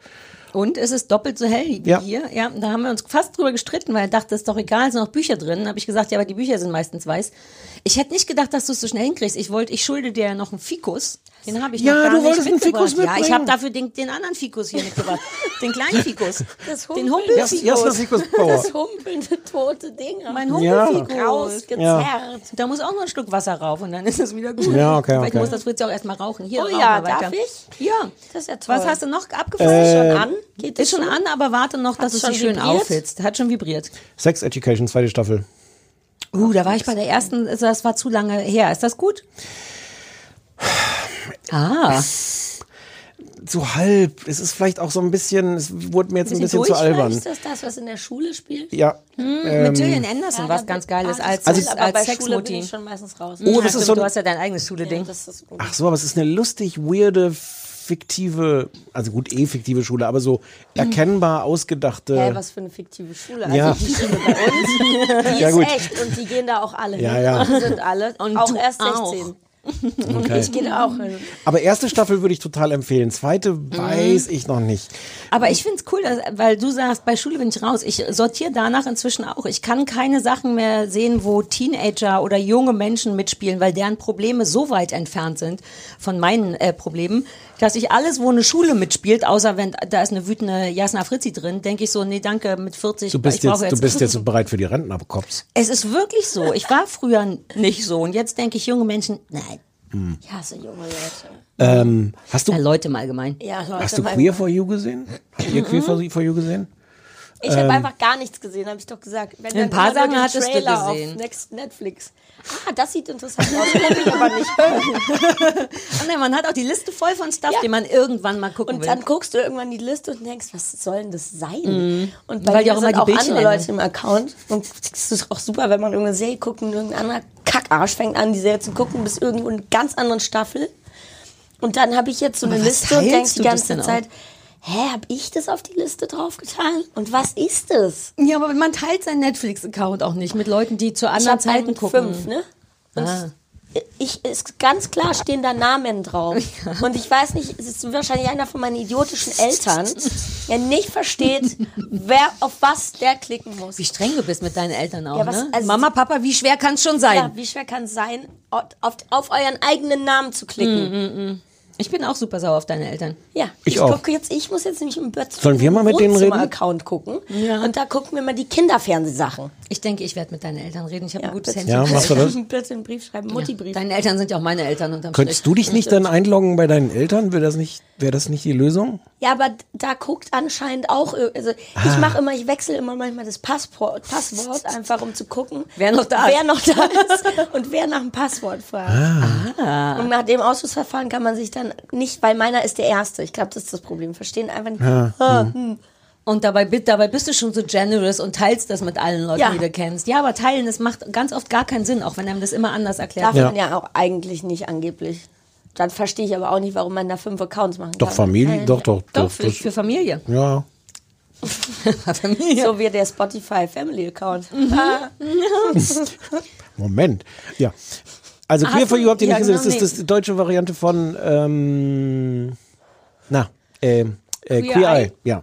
Und es ist doppelt so hell wie Ja. hier. Ja, da haben wir uns fast drüber gestritten, weil er dachte, das ist doch egal, es sind noch Bücher drin. Dann habe ich gesagt, ja, aber die Bücher sind meistens weiß. Ich hätte nicht gedacht, dass du es so schnell hinkriegst. Ich wollte, ich schulde dir ja noch einen Fikus. Den habe ich Ja, noch gar du nicht wolltest einen mitgebracht. Fikus Ja, ich mitbringen. habe dafür den, den anderen Fikus hier mitgebracht. den kleinen Fikus. Das den Humpel- Humpelfikus. Jasna Fikus Bauer. Das humpelnde tote Ding. Mein Ja. Humpelfikus. rausgezerrt. Ja. Da muss auch noch ein Schluck Wasser rauf und dann ist es wieder gut. Ja, okay, Vielleicht okay. muss das Fritz ja auch erstmal rauchen. Hier, Oh ja, weiter. darf ich? Ja. Das ist ja toll. Was hast du noch abgefasst? Äh, schon an? Geht ist schon an, aber warte noch, dass Hat's es schon sich schön vibriert? aufhitzt. Hat schon vibriert. Sex Education, zweite Staffel. Uh, da war ich bei der ersten, also das war zu lange her. Ist das gut? Ah, So halb. Es ist vielleicht auch so ein bisschen, es wurde mir jetzt ein Bisschen bisschen zu albern. Ist das das, was in der Schule spielt? Ja. mit Gillian Anderson, Ja, was ganz Geiles ah, als, das Also- ist- aber als bin Sexmutti. ich schon meistens raus. Oh, das Ja, ist so du ein- hast ja dein eigenes Schule-Ding. ist Ach so, aber es ist eine lustig, weirde, fiktive, also gut, eh fiktive Schule, aber so erkennbar ausgedachte. Hä, was für eine fiktive Schule. Also Ja. die Schule bei uns, die Ja, ist gut. echt und die gehen da auch alle Ja, hin. ja. Die sind alle, Und auch du erst auch. 16. Okay. Ich gehe da auch hin. Aber erste Staffel würde ich total empfehlen. Zweite Mhm. weiß ich noch nicht. Aber ich find's cool, dass, weil du sagst, bei Schule bin ich raus. Ich sortiere danach inzwischen auch. Ich kann keine Sachen mehr sehen, wo Teenager oder junge Menschen mitspielen, weil deren Probleme so weit entfernt sind von meinen äh, Problemen, dass ich alles, wo eine Schule mitspielt, außer wenn da ist eine wütende Jasna Fritzi drin, denke ich so, nee, danke, mit 40. Du bist ich brauche jetzt, du bist jetzt bereit für die Rentnerkops. Es ist wirklich so. Ich war früher nicht so und jetzt denke ich, junge Menschen, nein. Ich hasse junge Leute. Ähm, hast du, Ja, Leute mal gemein. Ja, Leute, hast du Queer for You gesehen? Habt ihr Queer for, for You gesehen? Ich habe einfach gar nichts gesehen, habe ich doch gesagt. Wenn Ein paar Sachen hattest du Trailer gesehen. Auf Next Netflix. Ah, das sieht interessant aus. Will ich aber nicht. Ach nein, man hat auch die Liste voll von Stuff, Ja. den man irgendwann mal gucken Und will. dann guckst du irgendwann die Liste und denkst, was soll denn das sein? Und bei Mhm. Weil die mir auch immer sind die auch Bildchen andere. Leute im Account. Und es ist auch super, wenn man irgendeine Serie guckt und irgendein anderer Kackarsch fängt an, die Serie zu gucken, bis irgendwo in einer ganz anderen Staffel. Und dann habe ich jetzt so eine Aber was Liste und teilst denk die ganze denn auch? Hä, hab ich das auf die Liste draufgetan? Und was ist es? Ja, aber man teilt seinen Netflix-Account auch nicht mit Leuten, die zu anderen einen Zeiten gucken. fünf, ne? Ah. ich, ist ganz klar stehen da Namen drauf. Und ich weiß nicht, es ist wahrscheinlich einer von meinen idiotischen Eltern, der nicht versteht, wer auf was der klicken muss. Wie streng du bist mit deinen Eltern auch, Ja, was- ne? also- Mama, Papa, wie schwer kann es schon sein? Ja, wie schwer kann es sein, auf, auf euren eigenen Namen zu klicken? Ich bin auch super sauer auf deine Eltern. Ja, Ich ich, auch. gucke jetzt, ich muss jetzt nämlich im Bett Sollen wir mal mit denen reden? Account gucken Ja. und da gucken wir mal die Kinderfernsehsachen. Ich denke, ich werde mit deinen Eltern reden. Ich habe Ja, ein gutes. Handy. Ja, machst du das? Bitte einen Brief schreiben, Mutti-Brief. Deine Eltern sind ja auch meine Eltern unterm Könntest Strich. du dich nicht dann einloggen bei deinen Eltern? Wäre das nicht, wäre das nicht die Lösung? Ja, aber da guckt anscheinend auch, also Ah. ich mache immer, ich wechsle immer manchmal das Passwort, Passwort einfach um zu gucken, Wer noch da ist. wer noch da ist und wer nach dem Passwort fragt. Ah. Und nach dem Ausschlussverfahren kann man sich dann nicht, weil meiner ist der erste. Ich glaube, das ist das Problem. Verstehen einfach nicht. Ah, hm. Und dabei, dabei bist du schon so generous und teilst das mit allen Leuten, Ja. die du kennst. Ja, aber teilen, das macht ganz oft gar keinen Sinn, auch wenn einem das immer anders erklärt Darf wird. man ja auch eigentlich nicht angeblich. Dann verstehe ich aber auch nicht, warum man da fünf Accounts machen Doch kann. Familie, doch, doch, Doch, doch. für, das, für Familie. ja. Familie. So wie der Spotify Family Account. Mhm. Ah. Moment. Ja. Also Hast Queer for You habt ihr ja, nicht gesehen. genau, Das ist das die deutsche Variante von ähm, na, ähm, äh, Queer Queer Eye. Eye. Ja.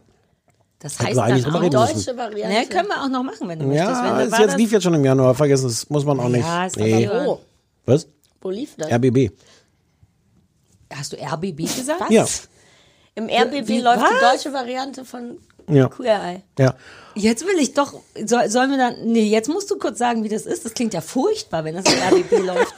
Das heißt wir eigentlich dann drüber auch reden Deutsch. müssen. Deutsche Variante. Ne, können wir auch noch machen, wenn du möchtest. Ja, wenn, es war jetzt das- lief jetzt schon im Januar. Vergessen, das muss man auch nicht. Ja, ist nee. aber- Was? wo lief das? RBB. Hast du RBB gesagt? Was? Ja. Im RBB Wie- läuft die was? deutsche Variante von Ja. Queer Eye. Ja. Jetzt will ich doch, soll, sollen wir dann, nee, jetzt musst du kurz sagen, wie das ist. Das klingt ja furchtbar, wenn das im RBB läuft.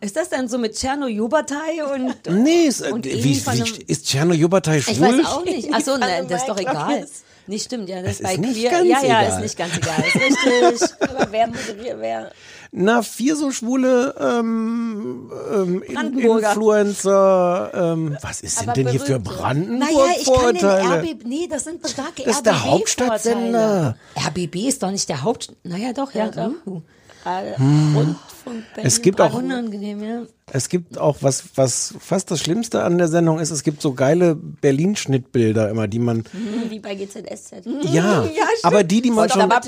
Ist das dann so mit Tscherno Jubatai und, Nee, ist, äh, und wie, wie, einem- ist Tscherno Jubatai Ich schwul? weiß auch nicht. Achso, ne, das ist doch egal. Lockes. Nee, stimmt, ja, das Es bei ist nicht Queer. ganz ja, ja, egal. ist nicht ganz egal. Ist richtig. Aber wer moderiert, wer? Na, vier so schwule ähm, ähm. Influencer. Ähm, was ist denn denn hier für. Brandenburg Naja, ich kann den Vorurteile? RBB, nee, das sind starke Das ist der Hauptstadtsender. RBB ist doch nicht der Haupt, naja doch, ja. doch. Uh, Gerade Hm. Es gibt auch- unangenehm, ja. Es gibt auch was, was fast das Schlimmste an der Sendung ist, es gibt so geile Berlin-Schnittbilder immer, die man, Wie bei GZSZ. ja, aber die, die man schon, Platz.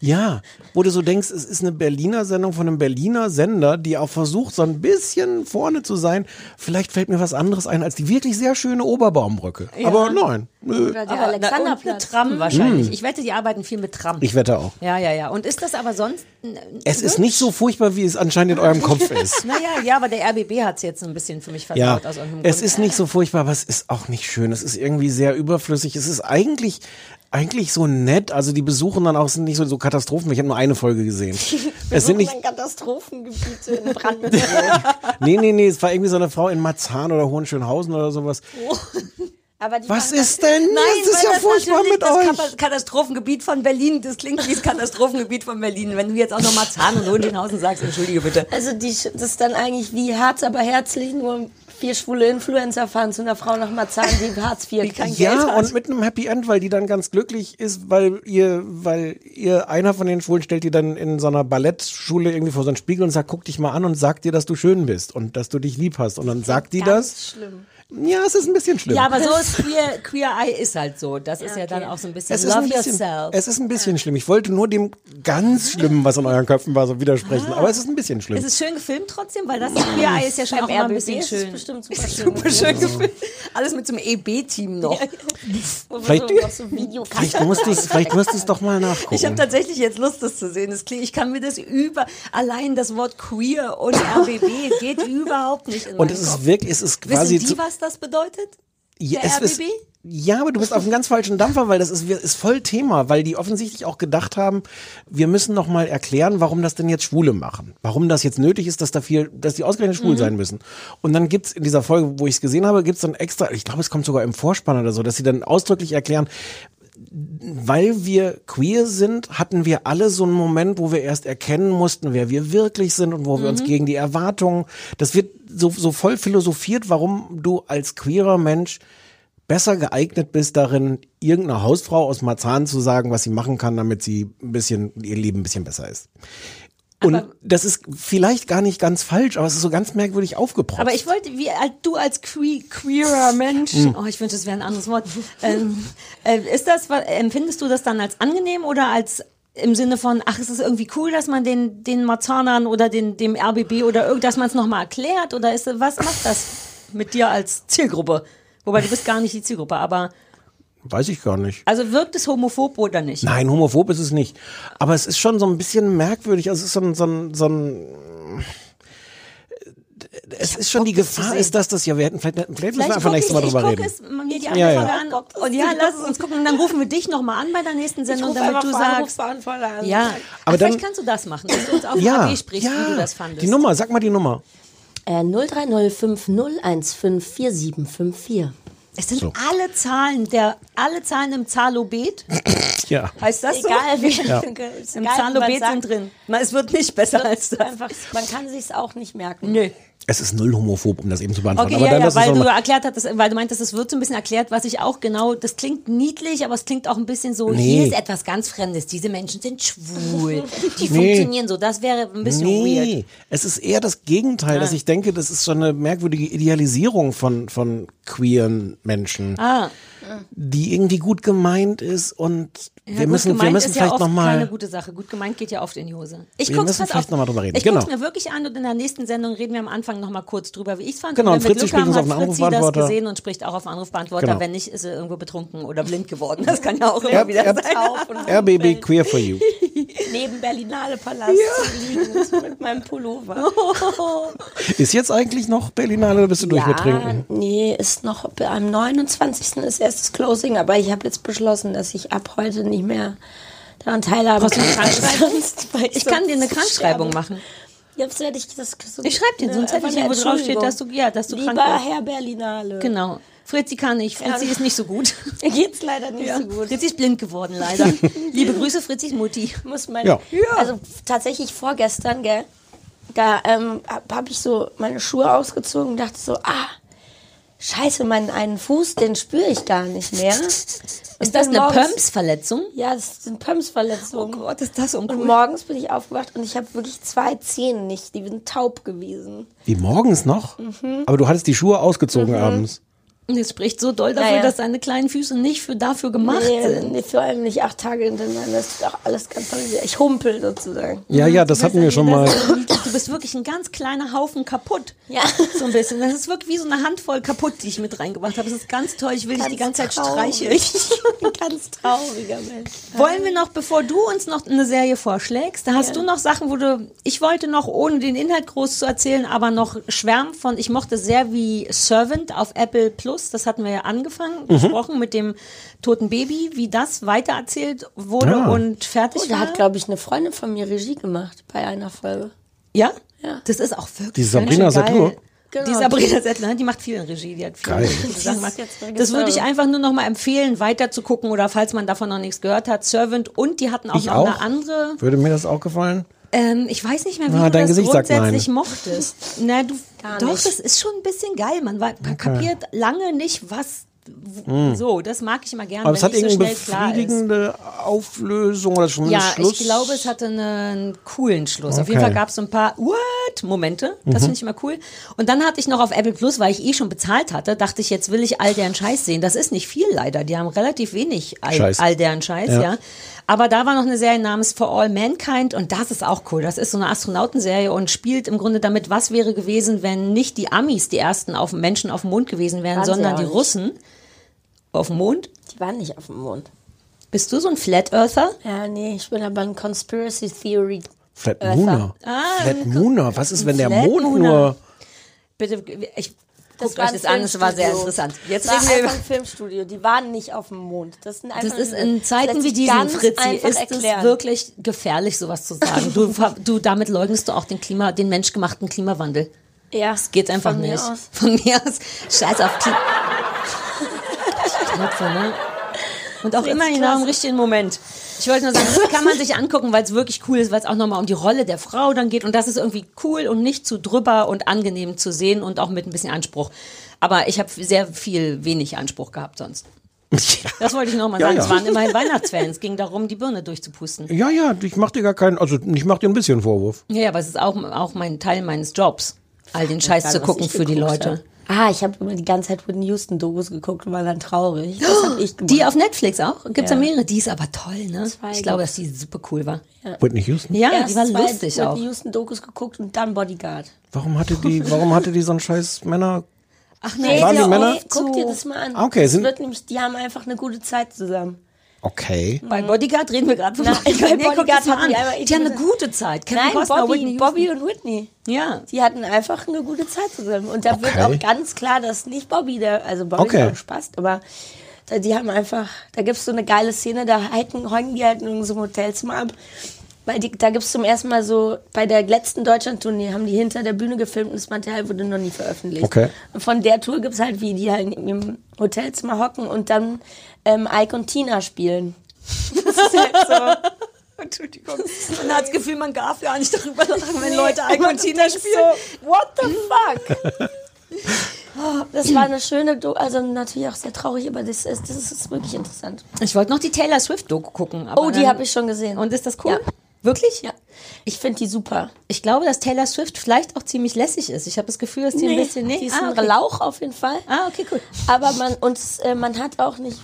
Ja, wo du so denkst, es ist eine Berliner Sendung von einem Berliner Sender, die auch versucht, so ein bisschen vorne zu sein. Vielleicht fällt mir was anderes ein als die wirklich sehr schöne Oberbaumbrücke. Aber nein. Oder der Aber, Alexanderplatz. Tram wahrscheinlich. Ich wette, die arbeiten viel mit Tram. Ich wette auch. ja, ja, ja. Und ist das aber sonst. Es ist nicht so furchtbar, wie es anscheinend in eurem Kopf ist. Naja, ja, aber der RBB hat es jetzt ein bisschen für mich Ja, versaut aus irgendeinem es Grund. ist nicht so furchtbar, aber es ist auch nicht schön. Es ist irgendwie sehr überflüssig. Es ist eigentlich eigentlich so nett. Also die besuchen dann auch sind nicht so, so Katastrophen. Ich habe nur eine Folge gesehen. es sind nicht. ein Katastrophengebiet in Brandenburg. Nee, nee, nee. Es war irgendwie so eine Frau in Marzahn oder Hohenschönhausen oder sowas. Die Was ist denn? Nein, das ist ja furchtbar natürlich mit das euch. Kapa- Katastrophengebiet von Berlin. Das klingt wie das Katastrophengebiet von Berlin. Wenn du jetzt auch noch Marzahn und Hohenschönhausen sagst, entschuldige bitte. Also die, das ist dann eigentlich wie Herz, aber herzlich, nur vier schwule Influencer fahren zu einer Frau nach Marzahn, die Hartz IV kein Geld Ja, hat. und mit einem Happy End, weil die dann ganz glücklich ist, weil ihr, weil ihr einer von den Schwulen stellt die dann in so einer Ballettschule irgendwie vor so einen Spiegel und sagt, guck dich mal an und sagt dir, dass du schön bist und dass du dich lieb hast. Und dann sagt die Ganz das. schlimm. Ja, es ist ein bisschen schlimm. Ja, aber so ist Queer, Queer Eye ist halt so. Das ist ja dann auch so ein bisschen es ist, Love ein bisschen, yourself. es ist ein bisschen schlimm. Ich wollte nur dem ganz Schlimmen, was in euren Köpfen war, so widersprechen. Aber es ist ein bisschen schlimm. Es ist schön gefilmt trotzdem, weil das Queer Eye ist ja schon auch immer ein bisschen ist es schön. bestimmt super schön. Super schön gefilmt. Alles mit so einem EB-Team noch. Vielleicht- so, so vielleicht musst du es, vielleicht musst du es doch mal nachgucken. Ich habe tatsächlich jetzt Lust, das zu sehen. Das klingt, ich kann mir das über, allein das Wort queer und RBB geht überhaupt nicht in und es Kopf. ist wirklich, es ist quasi Wissen die, zu, was das bedeutet? Ja, Der es RBB? ja, aber du bist auf einem ganz falschen Dampfer, weil das ist, ist voll Thema, weil die offensichtlich auch gedacht haben, wir müssen noch mal erklären, warum das denn jetzt Schwule machen. Warum das jetzt nötig ist, dass da viel, dass die ausgerechnet schwul sein müssen. Und dann gibt's in dieser Folge, wo ich es gesehen habe, gibt's dann extra, ich glaube, es kommt sogar im Vorspann oder so, dass sie dann ausdrücklich erklären, weil wir queer sind, hatten wir alle so einen Moment, wo wir erst erkennen mussten, wer wir wirklich sind und wo wir uns gegen die Erwartungen, das wird so, so voll philosophiert, warum du als queerer Mensch besser geeignet bist darin, irgendeiner Hausfrau aus Marzahn zu sagen, was sie machen kann, damit sie ein bisschen, ihr Leben ein bisschen besser ist. Und das ist vielleicht gar nicht ganz falsch, aber es ist so ganz merkwürdig aufgeprotzt. Aber ich wollte, wie als du als que queerer Mensch, Hm. oh, ich wünschte, es wäre ein anderes Wort. Ähm, äh, ist das, empfindest du das dann als angenehm oder als im Sinne von, ach, es ist irgendwie cool, dass man den, den Marzanern oder den, dem RBB oder irgend, dass man es nochmal erklärt? Oder ist, was macht das mit dir als Zielgruppe? Wobei du bist gar nicht die Zielgruppe, aber Weiß ich gar nicht. also wirkt es homophob oder nicht? Nein, homophob ist es nicht. Aber es ist schon so ein bisschen merkwürdig. Also es ist so ein, so ein, so ein es ist schon die Gefahr, ist das das ja, wir hätten vielleicht, vielleicht müssen wir einfach nächstes Mal drüber reden. die Ja, ja. An. Und ja, lass es uns gucken. Und dann rufen wir dich nochmal an bei der nächsten Sendung, damit du sagst. An. Ja, Aber dann- vielleicht kannst du das machen, dass du uns auf Ja, AB sprichst, ja, wie du das fandest. die Nummer, sag mal die Nummer. Äh, 0305015454. Es sind So. alle Zahlen, der, alle Zahlen im Zahlobet. Ja. Heißt das so? Egal wie Ja. Im Zahlobet sind drin. Es wird nicht besser als das. Einfach, man kann sich's auch nicht merken. Nö. Es ist null homophob, um das eben zu beantworten. Okay, aber ja, dann ja, weil du erklärt hattest, weil du meintest, es wird so ein bisschen erklärt, was ich auch genau, das klingt niedlich, aber es klingt auch ein bisschen so, Nee. hier ist etwas ganz Fremdes, diese Menschen sind schwul, die Nee. funktionieren so, das wäre ein bisschen weird. Nee, es ist eher das Gegenteil, dass ich denke, das ist so eine merkwürdige Idealisierung von, von queeren Menschen, Ah, die irgendwie gut gemeint ist und ja, wir gut müssen, wir gemeint müssen ist ja vielleicht oft nochmal. keine gute Sache. Gut gemeint geht ja oft in die Hose. Ich Wir müssen vielleicht auf. noch mal drüber reden. Ich Genau. guck's mir wirklich an und in der nächsten Sendung reden wir am Anfang nochmal kurz drüber, wie ich's fand. Genau, und und wenn wir Fritzi Glück haben, spricht uns hat auf den Fritzi das Anrufbeantworter. gesehen und spricht auch auf den Anrufbeantworter. Genau. Wenn nicht, ist er irgendwo betrunken oder blind geworden. Das kann ja auch immer wieder R- sein. RBB Queer for You. neben Berlinale Palast zu liegen mit meinem Pullover. Ist jetzt eigentlich noch Berlinale oder bist du durch mit Trinken? nee, ist noch am 29. ist erst das Closing, aber ich habe jetzt beschlossen, dass ich ab heute nicht mehr daran teilhabe. Brauchst du eine Krankschreibung? Sonst- weil Ich kann dir eine Krankschreibung machen. Jetzt werde ich das so Ich schreib dir so ein eine wo drauf steht, dass du, ja, dass du Lieber krank bist. Herr Berlinale. Genau. Fritzi kann nicht. Fritzi Ja. ist nicht so gut. Mir geht's leider nicht Ja. so gut. Fritzi ist blind geworden, leider. Liebe Grüße, Fritzis Mutti. muss meine, Ja. also tatsächlich vorgestern, gell, da ähm, habe hab ich so meine Schuhe ausgezogen und dachte so, ah, scheiße, meinen einen Fuß, den spüre ich gar nicht mehr. Ist das eine Pumps-Verletzung? Ja, das sind Pumps-Verletzungen. Oh Gott, ist das und uncool. morgens bin ich aufgewacht und ich habe wirklich zwei Zehen nicht, die sind taub gewesen. Wie morgens noch? Aber du hattest die Schuhe ausgezogen abends. Und es spricht so doll dafür, Naja. dass deine kleinen Füße nicht für dafür gemacht Nee, sind. nee, vor allem nicht acht Tage hintereinander. Das ist doch alles ganz toll. Ich humpel sozusagen. Ja, ja, das hatten wir schon mal. Du bist wirklich ein ganz kleiner Haufen kaputt. Ja. So ein bisschen. Das ist wirklich wie so eine Handvoll kaputt, die ich mit reingebracht habe. Das ist ganz toll. Ich will dich die ganze Zeit streicheln. Ein ganz trauriger Mensch. Wollen wir noch, bevor du uns noch eine Serie vorschlägst, da hast du noch Sachen, wo du, ich wollte noch, ohne den Inhalt groß zu erzählen, aber noch schwärmen von, ich mochte sehr wie Servant auf Apple Plus, das hatten wir ja angefangen, Mhm. besprochen mit dem toten Baby, wie das weitererzählt wurde Ah. und fertig Oh, da war. hat, glaube ich, eine Freundin von mir Regie gemacht bei einer Folge. ja? Ja. Das ist auch wirklich Die Sabrina. Settler? Genau. Die Sabrina Settler, die macht viel in Regie, die hat viel Geil. Sachen gemacht. Das würde ich einfach nur noch mal empfehlen, weiter zu gucken oder falls man davon noch nichts gehört hat, Servant und die hatten auch Ich noch auch. eine andere Würde mir das auch gefallen? Ähm, ich weiß nicht mehr, wie Ah, du das Gesicht grundsätzlich nein. mochtest. Na, du, Gar doch, nicht. das ist schon ein bisschen geil. Man, war, man kapiert lange nicht, was. w- So, das mag ich immer gerne, Hm. Aber es hat so irgendeine ist. befriedigende Auflösung oder schon Ja, Schluss. ich glaube, es hatte einen coolen Schluss. Auf jeden Okay. Fall gab es so ein paar What-Momente. Das finde ich immer cool. Und dann hatte ich noch auf Apple Plus, weil ich eh schon bezahlt hatte, dachte ich, jetzt will ich all deren Scheiß sehen. Das ist nicht viel leider. Die haben relativ wenig all, Scheiß. all deren Scheiß, Ja. ja. Aber da war noch eine Serie namens For All Mankind und das ist auch cool. Das ist so eine Astronautenserie und spielt im Grunde damit, was wäre gewesen, wenn nicht die Amis die ersten auf Menschen auf dem Mond gewesen wären, Waren sondern die nicht. Russen auf dem Mond. Die waren nicht auf dem Mond. Bist du so ein Flat Earther? Ja, nee, ich bin aber ein Conspiracy Theory. Flat Earther. Mooner. Ah, Flat Mooner. Was ist, wenn der Flat Mond Mooner. nur. Bitte, ich Das guckt war euch das an, es war sehr interessant. Jetzt Das war reden wir einfach ein Filmstudio. Die waren nicht auf dem Mond. Das, sind einfach Das ist in Zeiten wie diesen, Fritzi, ist es wirklich gefährlich, sowas zu sagen. Du, du, damit leugnest du auch den Klima, den menschgemachten Klimawandel. Ja, Das geht einfach von mir nicht. aus. Von mir aus. Scheiß auf Klima. ne? Und auch immer genau im richtigen Moment. Ich wollte nur sagen, das kann man sich angucken, weil es wirklich cool ist, weil es auch nochmal um die Rolle der Frau dann geht. Und das ist irgendwie cool und nicht zu drüber und angenehm zu sehen und auch mit ein bisschen Anspruch. Aber ich habe sehr viel wenig Anspruch gehabt sonst. Das wollte ich nochmal Ja, sagen. ja. Es waren immerhin Weihnachtsfans. Es ging darum, die Birne durchzupusten. Ja, ja, ich mach dir gar keinen, also ich mach dir ein bisschen Vorwurf. Ja, ja, aber es ist auch, auch mein Teil meines Jobs, all den Scheiß Egal, zu gucken für die Leute. hab. Ah, ich habe immer die ganze Zeit Whitney Houston Dokus geguckt und war dann traurig. Das hab ich gemacht. Die auf Netflix auch? Gibt's ja Ja. mehrere? Die ist aber toll, ne? Zwei Ich glaube, dass die super cool war. Whitney Houston. Ja, Erst die war zwei lustig auch. Whitney Houston Dokus geguckt und dann Bodyguard. Warum hatte die, warum hatte die so einen scheiß Männer? Ach Waren die ja, Männer? ey, Guck dir das mal an. Ah, okay, das sind- wird nämlich, die haben einfach eine gute Zeit zusammen. Okay. Bei Bodyguard reden wir gerade von Nein, bei guck Bodyguard hatten die einmal- Die haben eine gute Zeit. Kevin Nein, Costner, Bobby, Whitney. Bobby und Whitney. Ja. Die hatten einfach eine gute Zeit zusammen. Und da wird Okay. auch ganz klar, dass nicht Bobby, der, also Bobby Okay. ist auch Spaß, aber die haben einfach, da gibt's so eine geile Szene, da halten, hängen die halt in so einem Hotelzimmer ab. Weil die, da gibt's zum ersten Mal so, bei der letzten Deutschland-Tournee haben die hinter der Bühne gefilmt und das Material wurde noch nie veröffentlicht. Okay. Und von der Tour gibt's halt, wie die halt in ihrem Hotelzimmer hocken und dann ähm, Ike und Tina spielen. Das ist halt so. Entschuldigung. Man hat das Gefühl, man darf gar nicht darüber lachen, wenn Leute aber Ike und Tina spielen. So, what the fuck? Oh, das war eine schöne, Do also natürlich auch sehr traurig, aber das ist, das ist wirklich interessant. Ich wollte noch die Taylor Swift-Doku gucken. Aber Oh, die habe ich schon gesehen. Und ist das cool? Ja. Wirklich? Ja, ich finde die super. Ich glaube, dass Taylor Swift vielleicht auch ziemlich lässig ist. Ich habe das Gefühl, dass die ein bisschen... die ist ah, ein okay. Lauch auf jeden Fall. Ah, okay, cool. Aber man, und äh, man hat auch nicht,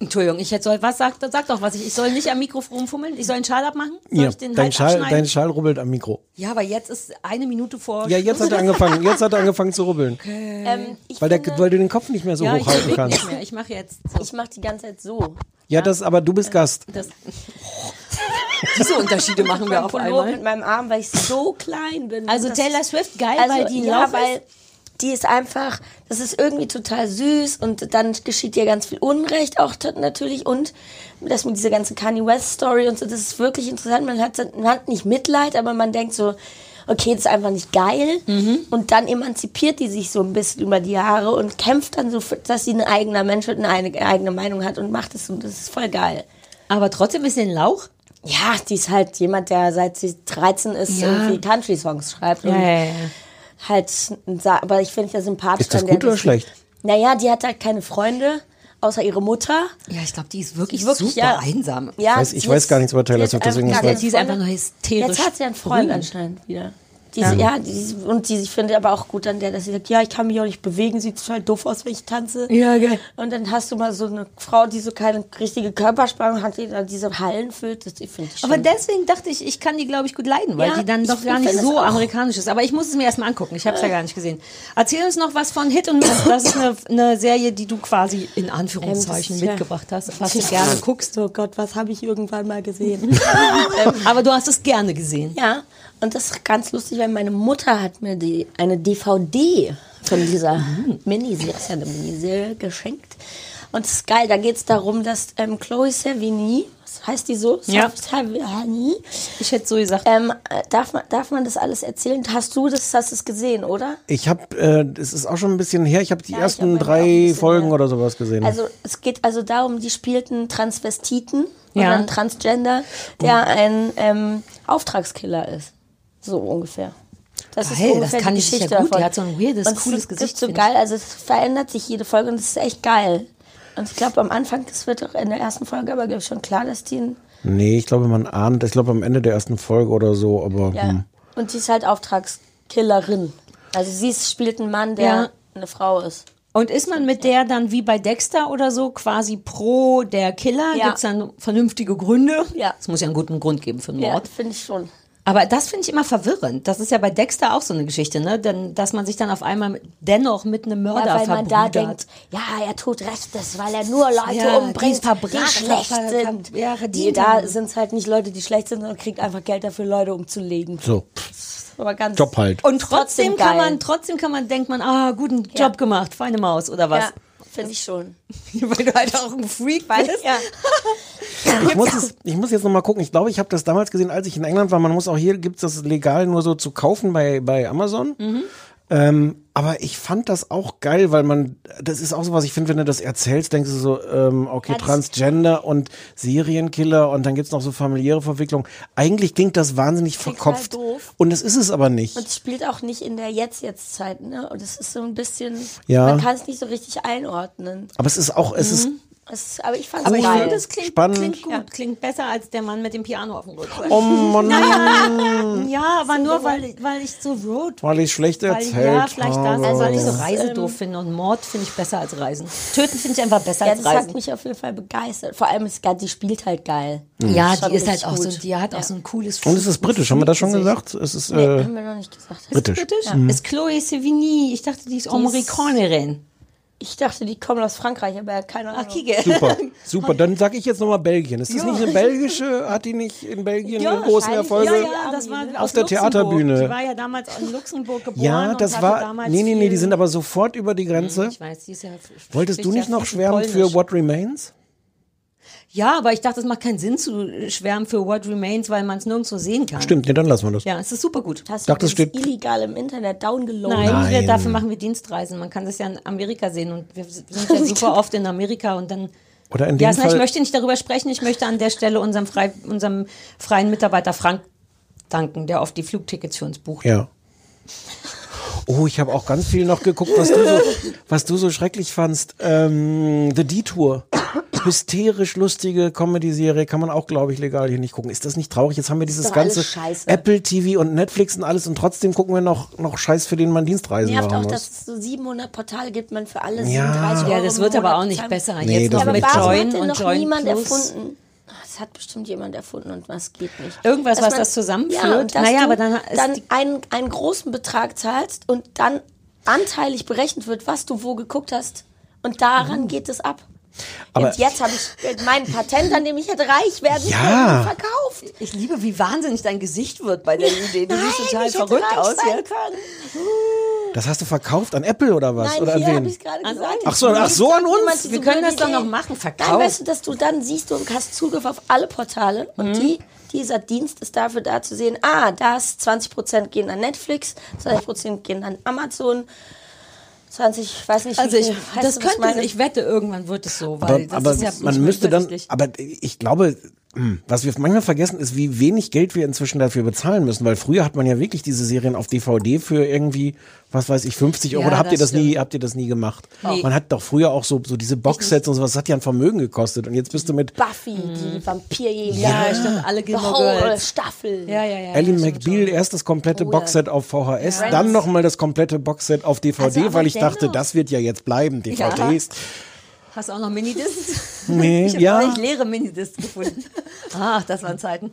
Entschuldigung, ich hätte soll, was sagt, sag doch was. Ich, ich soll nicht am Mikrofon rumfummeln? Ich soll einen Schal abmachen? Soll Ja, ich den dein Hals Schal, dein Schal rubbelt am Mikro. ja, aber jetzt ist eine Minute vor... Ja, jetzt hat er angefangen, jetzt hat er angefangen zu rubbeln. ähm, ich Weil, der, finde, weil du den Kopf nicht mehr so Ja, ich hochhalten kannst. nicht mehr. Ich mache jetzt so. ich mache die ganze Zeit so. Ja, das, aber du bist Gast. Das, diese Unterschiede machen wir auf einmal. mit meinem Arm, weil ich so klein bin. Also Das- Taylor Swift, geil, Also, weil die ja, weil ist. die ist einfach, das ist irgendwie total süß und dann geschieht ihr ganz viel Unrecht auch natürlich und das mit dieser ganzen Kanye West Story und so, das ist wirklich interessant. Man hat, man hat nicht Mitleid, aber man denkt so, okay, das ist einfach nicht geil. Mhm. Und dann emanzipiert die sich so ein bisschen über die Jahre und kämpft dann so, dass sie ein eigener Mensch wird und eine eigene Meinung hat und macht es und das ist voll geil. Aber trotzdem ist sie ein Lauch. Ja, die ist halt jemand, der seit sie 13 ist, Ja. irgendwie Country-Songs schreibt. und halt, sa- aber ich finde ja sympathisch. Ist das gut oder schlecht? Naja, die hat halt keine Freunde, außer ihre Mutter. Ja, ich glaube, die ist wirklich, Wirklich, super ja. einsam. Ja, weiß- ich weiß ist- gar nichts über Taylor Swift, deswegen ist das- Die ist keine einfach nur hysterisch. Jetzt hat sie einen Freund berühmt. anscheinend wieder. Die, ist- ja, die, und die, ich finde aber auch gut an der, dass sie sagt, ja, ich kann mich auch nicht bewegen, sieht total doof aus, wenn ich tanze. Ja, geil. Und dann hast du mal so eine Frau, die so keine richtige Körperspannung hat, die dann diese Hallen füllt. Das finde ich schon. Aber deswegen dachte ich, ich kann die, glaube ich, gut leiden, weil Ja, die dann doch gar nicht so amerikanisch ist. Aber ich muss es mir erstmal angucken. Ich habe es ja gar nicht gesehen. Erzähl uns noch was von Hit und Miss. Das ist eine, eine Serie, die du quasi in Anführungszeichen Ähm, ja- mitgebracht hast, was du gerne guckst. Oh Gott, was habe ich irgendwann mal gesehen? Aber du hast es gerne gesehen. Ja, und das ist ganz lustig, weil meine Mutter hat mir die, eine DVD von dieser Mhm. Miniserie, ist ja eine Miniserie, geschenkt. Und es ist geil, da geht es darum, dass ähm, Chloe Sevigny, was heißt die so? Ja. Sevigny, Ich hätte so gesagt. ähm, äh, darf, man, darf man das alles erzählen? Hast du das, hast es gesehen, oder? Ich habe, äh, es ist auch schon ein bisschen her, ich habe die Ja, ersten hab drei Folgen her. oder sowas gesehen. Also es geht also darum, die spielten Transvestiten Ja. oder einen Transgender, der ein ähm, Auftragskiller ist. So ungefähr. Das Geil, ist ungefähr das kann die die sicher Geschichte gut. Die davon. hat so ein weirdes, Und es cooles ist- Gesicht, Ist so geil, also es verändert sich jede Folge und es ist echt geil. Und ich glaube am Anfang, das wird auch in der ersten Folge aber ich, schon klar, dass die ein, nee, ich glaube, man ahnt, ich glaube am Ende der ersten Folge oder so, aber ja, hm. und die ist halt Auftragskillerin. Also sie ist, spielt einen Mann, der Ja. eine Frau ist. Und ist man mit der dann wie bei Dexter oder so quasi pro der Killer? Ja. Gibt es dann vernünftige Gründe? Ja. Es muss ja einen guten Grund geben für einen Ja, Mord. finde ich schon. Aber das finde ich immer verwirrend. Das ist ja bei Dexter auch so eine Geschichte, ne? Denn, dass man sich dann auf einmal mit, dennoch mit einem Mörder Ja, weil man da denkt, ja, er tut Rechtes, weil er nur Leute Ja, die umbringt, die, verbrannt, schlecht sind. ja, verdient da sind es halt nicht Leute, die schlecht sind, sondern kriegt einfach Geld dafür, Leute umzulegen. so, Aber ganz Job halt. Und trotzdem, Trotzdem kann man, trotzdem kann man, denkt man, ah, guten Ja. Job gemacht, feine Maus oder was? Ja, finde ich schon. Weil du halt auch ein Freak bist. Ja. ich, muss es, ich muss jetzt nochmal gucken. Ich glaube, ich habe das damals gesehen, als ich in England war. Man muss auch hier, gibt es das legal nur so zu kaufen bei, bei Amazon. Mhm. Ähm, aber ich fand das auch geil, weil man, das ist auch so was, ich finde, wenn du das erzählst, denkst du so, ähm, okay, Ja, Transgender und Serienkiller und dann gibt's noch so familiäre Verwicklungen. Eigentlich klingt das wahnsinnig verkopft. doof. Und das ist es aber nicht. Und es spielt auch nicht in der Jetzt-Jetzt-Zeit, ne? Und es ist so ein bisschen, Ja. man kann es nicht so richtig einordnen. Aber es ist auch, es ist, Es ist, aber ich fand es finde, das klingt, Spannend. klingt gut. Klingt besser als der Mann mit dem Piano auf dem Rücken. oh Mann, Ja, aber nur weil, weil ich so Road. weil ich schlecht Weil, erzählt ja, vielleicht das, also weil ich so Das ist, Reise ähm, doof finde und Mord finde ich besser als Reisen. Töten finde ich einfach besser ja, als das hat Reisen. mich auf jeden Fall begeistert. Vor allem, ist, die spielt halt geil. Ja, Schon die ist halt auch so, die hat auch Ja. so ein cooles Und es ist britisch, haben wir das schon gesagt? Es ist, Nee, äh, haben wir noch nicht gesagt. britisch. Britisch? Ist Chloe Sevigny. Ich dachte, die ist Amerikanerin. Ich dachte, die kommen aus Frankreich, aber keine Ahnung. Super, super. Dann sage ich jetzt nochmal Belgien. Ist das nicht eine belgische? Hat die nicht in Belgien Ja, großen. Erfolge? Ja, ja, das war Auf aus der Luxemburg. Theaterbühne. Die war ja damals in Luxemburg geboren. Ja, und das hatte war. Nee, nee, nee, die sind aber sofort über die Grenze. Ich weiß, die ist ja. Wolltest du nicht ja noch schwärmen für. What Remains? Ja, aber ich dachte, es macht keinen Sinn zu schwärmen für What Remains, weil man es nirgendwo sehen kann. Stimmt, nee, dann lassen wir das. Ja, es ist super gut. Hast dachte, du es das steht- illegal im Internet downgeloadet? Nein, Nein. Wir, dafür machen wir Dienstreisen. Man kann das ja in Amerika sehen und wir sind ja super oft in Amerika und dann. Oder in dem Ja, na, ich Fall. möchte nicht darüber sprechen. Ich möchte an der Stelle unserem, frei, unserem freien Mitarbeiter Frank danken, der oft die Flugtickets für uns bucht. Ja. Oh, ich habe auch ganz viel noch geguckt, was du so, was du so schrecklich fandst. Ähm, The Detour. Hysterisch lustige Comedy-Serie kann man auch, glaube ich, legal hier nicht gucken. Ist das nicht traurig? Jetzt haben wir dieses alles ganze scheiße. Apple TV und Netflix und alles und trotzdem gucken wir noch, noch Scheiß, für den man Dienstreisen Nervt machen auch, muss. dass es so 700 Portale gibt, man für alle Ja. 37 Euro Ja, das wird aber auch nicht besser. Nee, Jetzt das noch mit. Join und noch Join niemand Plus. erfunden? Das hat bestimmt jemand erfunden und was geht nicht. Irgendwas, Dass was man- das zusammenführt? Ja, Naja, du aber dann ist dann einen, einen großen Betrag zahlst und dann anteilig berechnet wird, was du wo geguckt hast. Und daran geht es ab. Aber- und jetzt habe ich mein Patent, an dem ich hätte reich werden Ja. können, verkauft. Ich liebe, wie wahnsinnig dein Gesicht wird bei der Idee. Du siehst total verrückt aus sein jetzt. können. Das hast du verkauft an Apple oder was? Nein, oder hier habe ich gerade gesagt. Ach so, ach so, an uns? Wir können das doch noch machen, Nein, verkaufen. weißt du, dass du dann siehst, du hast Zugriff auf alle Portale und Mhm. die, dieser Dienst ist dafür da zu sehen, ah, das 20% gehen an Netflix, 20% gehen an Amazon, 20, ich weiß nicht, Also wie ich, das könnte, meine? ich wette, irgendwann wird es so, weil Aber, das aber ist ja man nicht müsste dann, aber ich glaube, was wir manchmal vergessen, ist, wie wenig Geld wir inzwischen dafür bezahlen müssen, weil früher hat man ja wirklich diese Serien auf DVD für irgendwie, was weiß ich, 50 Euro. Ja, Oder habt ihr das das nie, stimmt. habt ihr das nie gemacht? Nee. Man hat doch früher auch so, so diese Boxsets und sowas, das hat ja ein Vermögen gekostet. Und jetzt bist du mit Buffy, die Vampirjäger. Ja, stimmt, alle Gilmore. Staffel. Ja, ja, ja. Ellie ja, stimmt McBeal schon. erst das komplette Oh, ja. Boxset auf VHS, Friends. dann nochmal das komplette Boxset auf DVD, Also, weil ich dachte, das wird ja jetzt bleiben, DVDs. Hast du auch noch Minidiscs? Nee, ich habe ja. neulich leere Minidiscs gefunden. Ach, das waren Zeiten.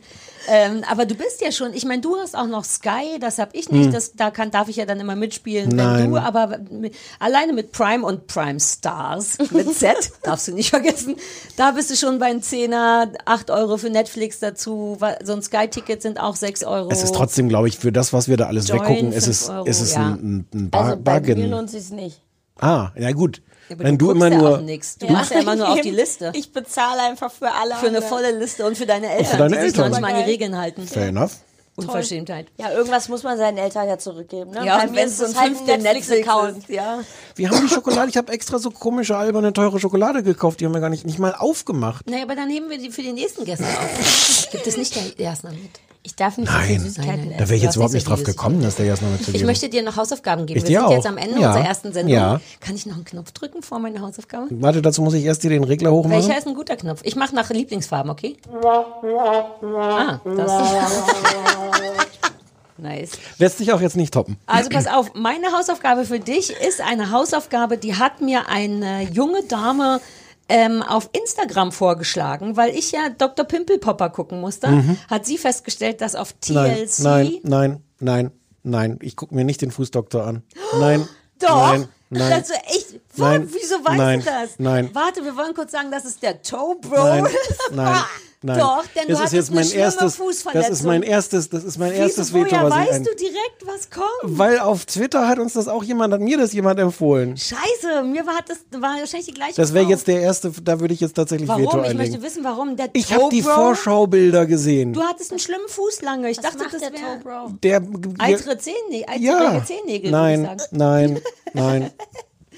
Ähm, aber du bist ja schon, ich meine, du hast auch noch Sky, das habe ich nicht, das, da kann, darf ich ja dann immer mitspielen, wenn Hm. Nein. du, aber mit, alleine mit Prime und Prime Stars, mit Z, darfst du nicht vergessen, da bist du schon bei einem Zehner, 8 Euro für Netflix dazu, so ein Sky-Ticket sind auch 6 Euro. Es ist trotzdem, glaube ich, für das, was wir da alles Join, weggucken, ist es, Euro, ist es ja. ein, ein, ein Bar Also bei mir Bargain. lohnt sich nicht. Ah, ja gut. Aber Wenn du, guckst immer ja nur. Du machst ja immer nur auf die Liste. Ich bezahle einfach für alle. für eine volle Liste und für deine Eltern, deine die sich Eltern. manchmal an die. Regeln halten. Fair enough. Unverschämtheit. Ja, irgendwas muss man seinen Eltern ja zurückgeben. Ne? Ja, Bei und mir ist es so es ein halt ein fünfter Netflix-Account. Ja. Wir haben die Schokolade, ich habe extra so komische, alberne, teure Schokolade gekauft, die haben wir gar nicht, nicht mal aufgemacht. Naja, aber dann nehmen wir die für die nächsten Gäste auf. Gibt es nicht der Jasna mit? Ich darf nicht so viel Nein, Süßigkeiten Nein, essen. da wäre ich jetzt überhaupt nicht so drauf gekommen, dass der Jasna mit zu Ich möchte dir noch Hausaufgaben geben. Ich wir dir sind auch. jetzt am Ende Ja. unserer ersten Sendung. Ja. Kann ich noch einen Knopf drücken vor meiner Hausaufgabe? Warte, dazu muss ich erst hier den Regler hochmachen. Welcher ist ein guter Knopf? Ich mache nach Lieblingsfarben, okay? Ah, das. nice. Lässt sich auch jetzt nicht toppen. Also pass auf, meine Hausaufgabe für dich ist eine Hausaufgabe, die hat mir eine junge Dame ähm, auf Instagram vorgeschlagen, weil ich ja Dr. Pimpelpopper gucken musste, hat sie festgestellt, dass auf Mhm. Nein, TLC nein, nein, nein, nein. Ich gucke mir nicht den Fußdoktor an. Nein, Doch. nein, nein. Also echt, Nein. wieso weißt Nein. du das? Nein. Warte, wir wollen kurz sagen, das ist der Toe Bro. Nein, nein. Nein. Doch, denn du das ist hattest jetzt eine mein erstes, das Fußverletzung. ist mein erstes, das ist mein erstes Veto, woher was ich weißt ein, du direkt, was kommt? weil auf Twitter hat uns das auch jemand, hat mir das jemand empfohlen. Scheiße, mir war das war wahrscheinlich die gleiche Das wäre jetzt der erste, da würde ich jetzt tatsächlich Veto Warum? Ich einlegen. möchte wissen, warum. Der Ich habe die Vorschaubilder gesehen. Du hattest einen schlimmen Fuß lange. Ich Was dachte, macht das der wäre Toe Bro? Der, eitere Zehennägel. Ja, Zehennägel, nein, würde ich sagen. nein, nein,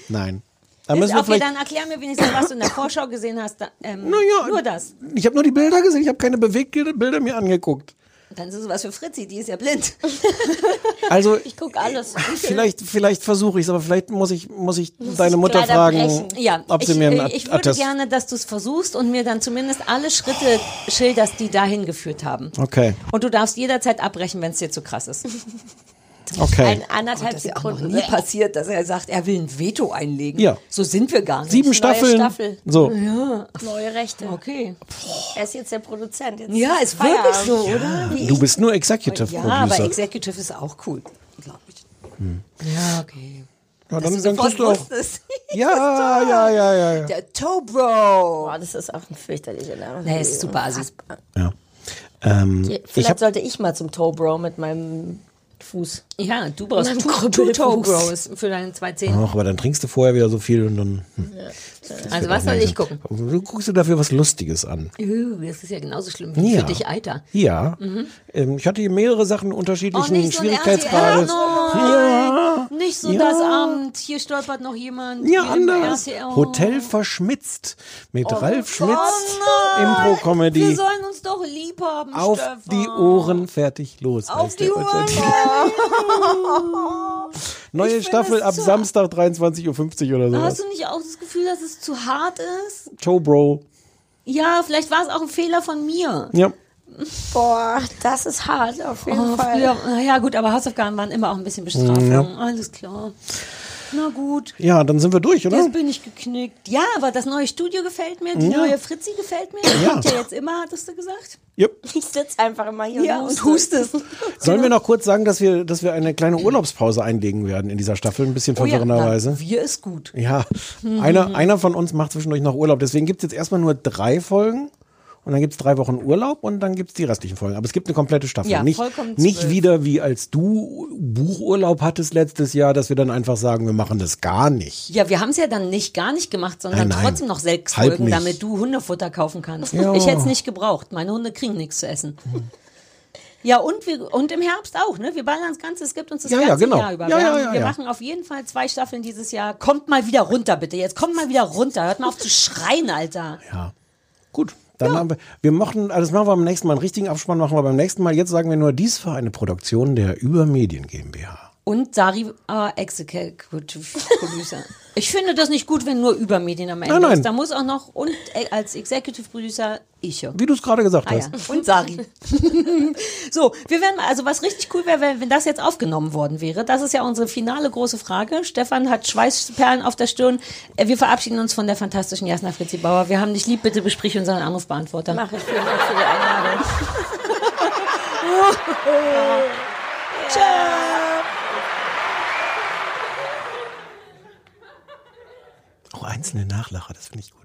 nein. Da müssen wir Okay, vielleicht, dann erklär mir wenigstens, was du in der Vorschau gesehen hast. Da, ähm, Naja, nur das. ich habe nur die Bilder gesehen, ich habe keine Bewegbilder mir angeguckt. Dann ist es was für Fritzi, die ist ja blind. Also Ich guck alles. vielleicht, vielleicht versuche ich es, aber vielleicht muss ich, muss ich deine Mutter fragen. Ja, ob sie ich, mir einen ich würde Attest. gerne, dass du es versuchst und mir dann zumindest alle Schritte schilderst, die dahin geführt haben. Okay, Und du darfst jederzeit abbrechen, wenn es dir zu krass ist. okay. Ein anderthalb Das ist ja auch noch Sekunden. nie passiert, dass er sagt, er will ein Veto einlegen. Ja. So sind wir gar nicht. Sieben Staffeln. Staffel. So. Neue Rechte. Okay. Er ist jetzt der Produzent. Jetzt Ja, ist wirklich Feierabend. so, oder? Wie Du bist nur Executive Ja, aber Producer. Executive ist auch cool, glaube ich. Ja, okay. ja, Dass dann, du dann sofort kriegst du auch. Ja, ja, ja, ja, ja. Der Toe Bro. Boah, das ist auch ein fürchterlicher Name. Nee, ist super assi. ja. Ähm, Vielleicht ich habe sollte ich mal zum Toe Bro mit meinem Fuß. Ja, du brauchst Mein Two, für deine zwei Zähne. Ach, aber dann trinkst du vorher wieder so viel und dann. Hm. Also was soll ich gucken? Du guckst dir dafür was Lustiges an. Das ist ja genauso schlimm wie Ja. für dich, Alter. Ja. Ähm, ich hatte hier mehrere Sachen Oh, unterschiedlichen nicht so Schwierigkeitsgrades. Ja. Nicht so Ja. das Amt. Hier stolpert noch jemand. Ja, anders. Hotel verschmitzt mit Ralf Schmitz. Oh nein. Wir Impro-Comedy. sollen uns doch lieb haben, Auf Stefan. die Ohren, fertig, los. Auf die der Ohren. Neue Staffel ab zu- Samstag 23.50 Uhr oder so. Hast du nicht auch das Gefühl, dass es zu hart ist? Joe Bro. Ja, vielleicht war es auch ein Fehler von mir. Ja. Boah, das ist hart auf jeden Oh, Fall. früher, naja, gut, aber Hausaufgaben waren immer auch ein bisschen Bestrafung. Alles klar. Na gut. Ja, dann sind wir durch, oder? Jetzt bin ich geknickt. Ja, aber das neue Studio gefällt mir, die Ja. neue Fritzi gefällt mir. Die Ja. kommt ja jetzt immer, hattest du gesagt. Yep. Ich sitze einfach immer hier Ja, und und huste. hustest. Sollen wir noch kurz sagen, dass wir, dass wir eine kleine Urlaubspause einlegen werden in dieser Staffel? Ein bisschen Oh ja, verwirrenderweise. wir ist gut. Ja, einer, einer von uns macht zwischendurch noch Urlaub. Deswegen gibt's jetzt erstmal nur drei Folgen. Und dann gibt's drei Wochen Urlaub und dann gibt's die restlichen Folgen. Aber es gibt eine komplette Staffel. Ja, nicht nicht wieder wie als du Buchurlaub hattest letztes Jahr, dass wir dann einfach sagen, wir machen das gar nicht. Ja, wir haben es ja dann nicht gar nicht gemacht, sondern Nein, nein. trotzdem noch sechs Halb Folgen, nicht. damit du Hundefutter kaufen kannst. Ja. Ich hätte es nicht gebraucht. Meine Hunde kriegen nichts zu essen. Ja, und, wir, und im Herbst auch, ne? Wir ballern das Ganze, es gibt uns das Ja, ja, ganze genau. Jahr über. Ja, wir ja, haben, ja, wir ja. machen auf jeden Fall zwei Staffeln dieses Jahr. Kommt mal wieder runter, bitte. Jetzt kommt mal wieder runter. Hört mal auf zu schreien, Alter. Ja. Gut. Dann haben wir, wir machen, also das machen wir beim nächsten Mal. Einen richtigen Abspann machen wir beim nächsten Mal. Jetzt sagen wir nur, dies war eine Produktion der Übermedien GmbH. Und Sari äh, Executive Producer. Ich finde das nicht gut, wenn nur Übermedien am Ende Nein, nein. ist. Da muss auch noch und äh, als Executive Producer ich. Wie du es gerade gesagt Ah ja, hast. und Sari. so, wir werden mal, also was richtig cool wäre, wenn, wenn das jetzt aufgenommen worden wäre. Das ist ja unsere finale große Frage. Stefan hat Schweißperlen auf der Stirn. Äh, Wir verabschieden uns von der fantastischen Jasna Fritzi Bauer. Wir haben dich lieb, bitte besprich unseren Anrufbeantworter. Mach ich vielen Dank für die Einladung. Auch einzelne Nachlacher, das finde ich gut.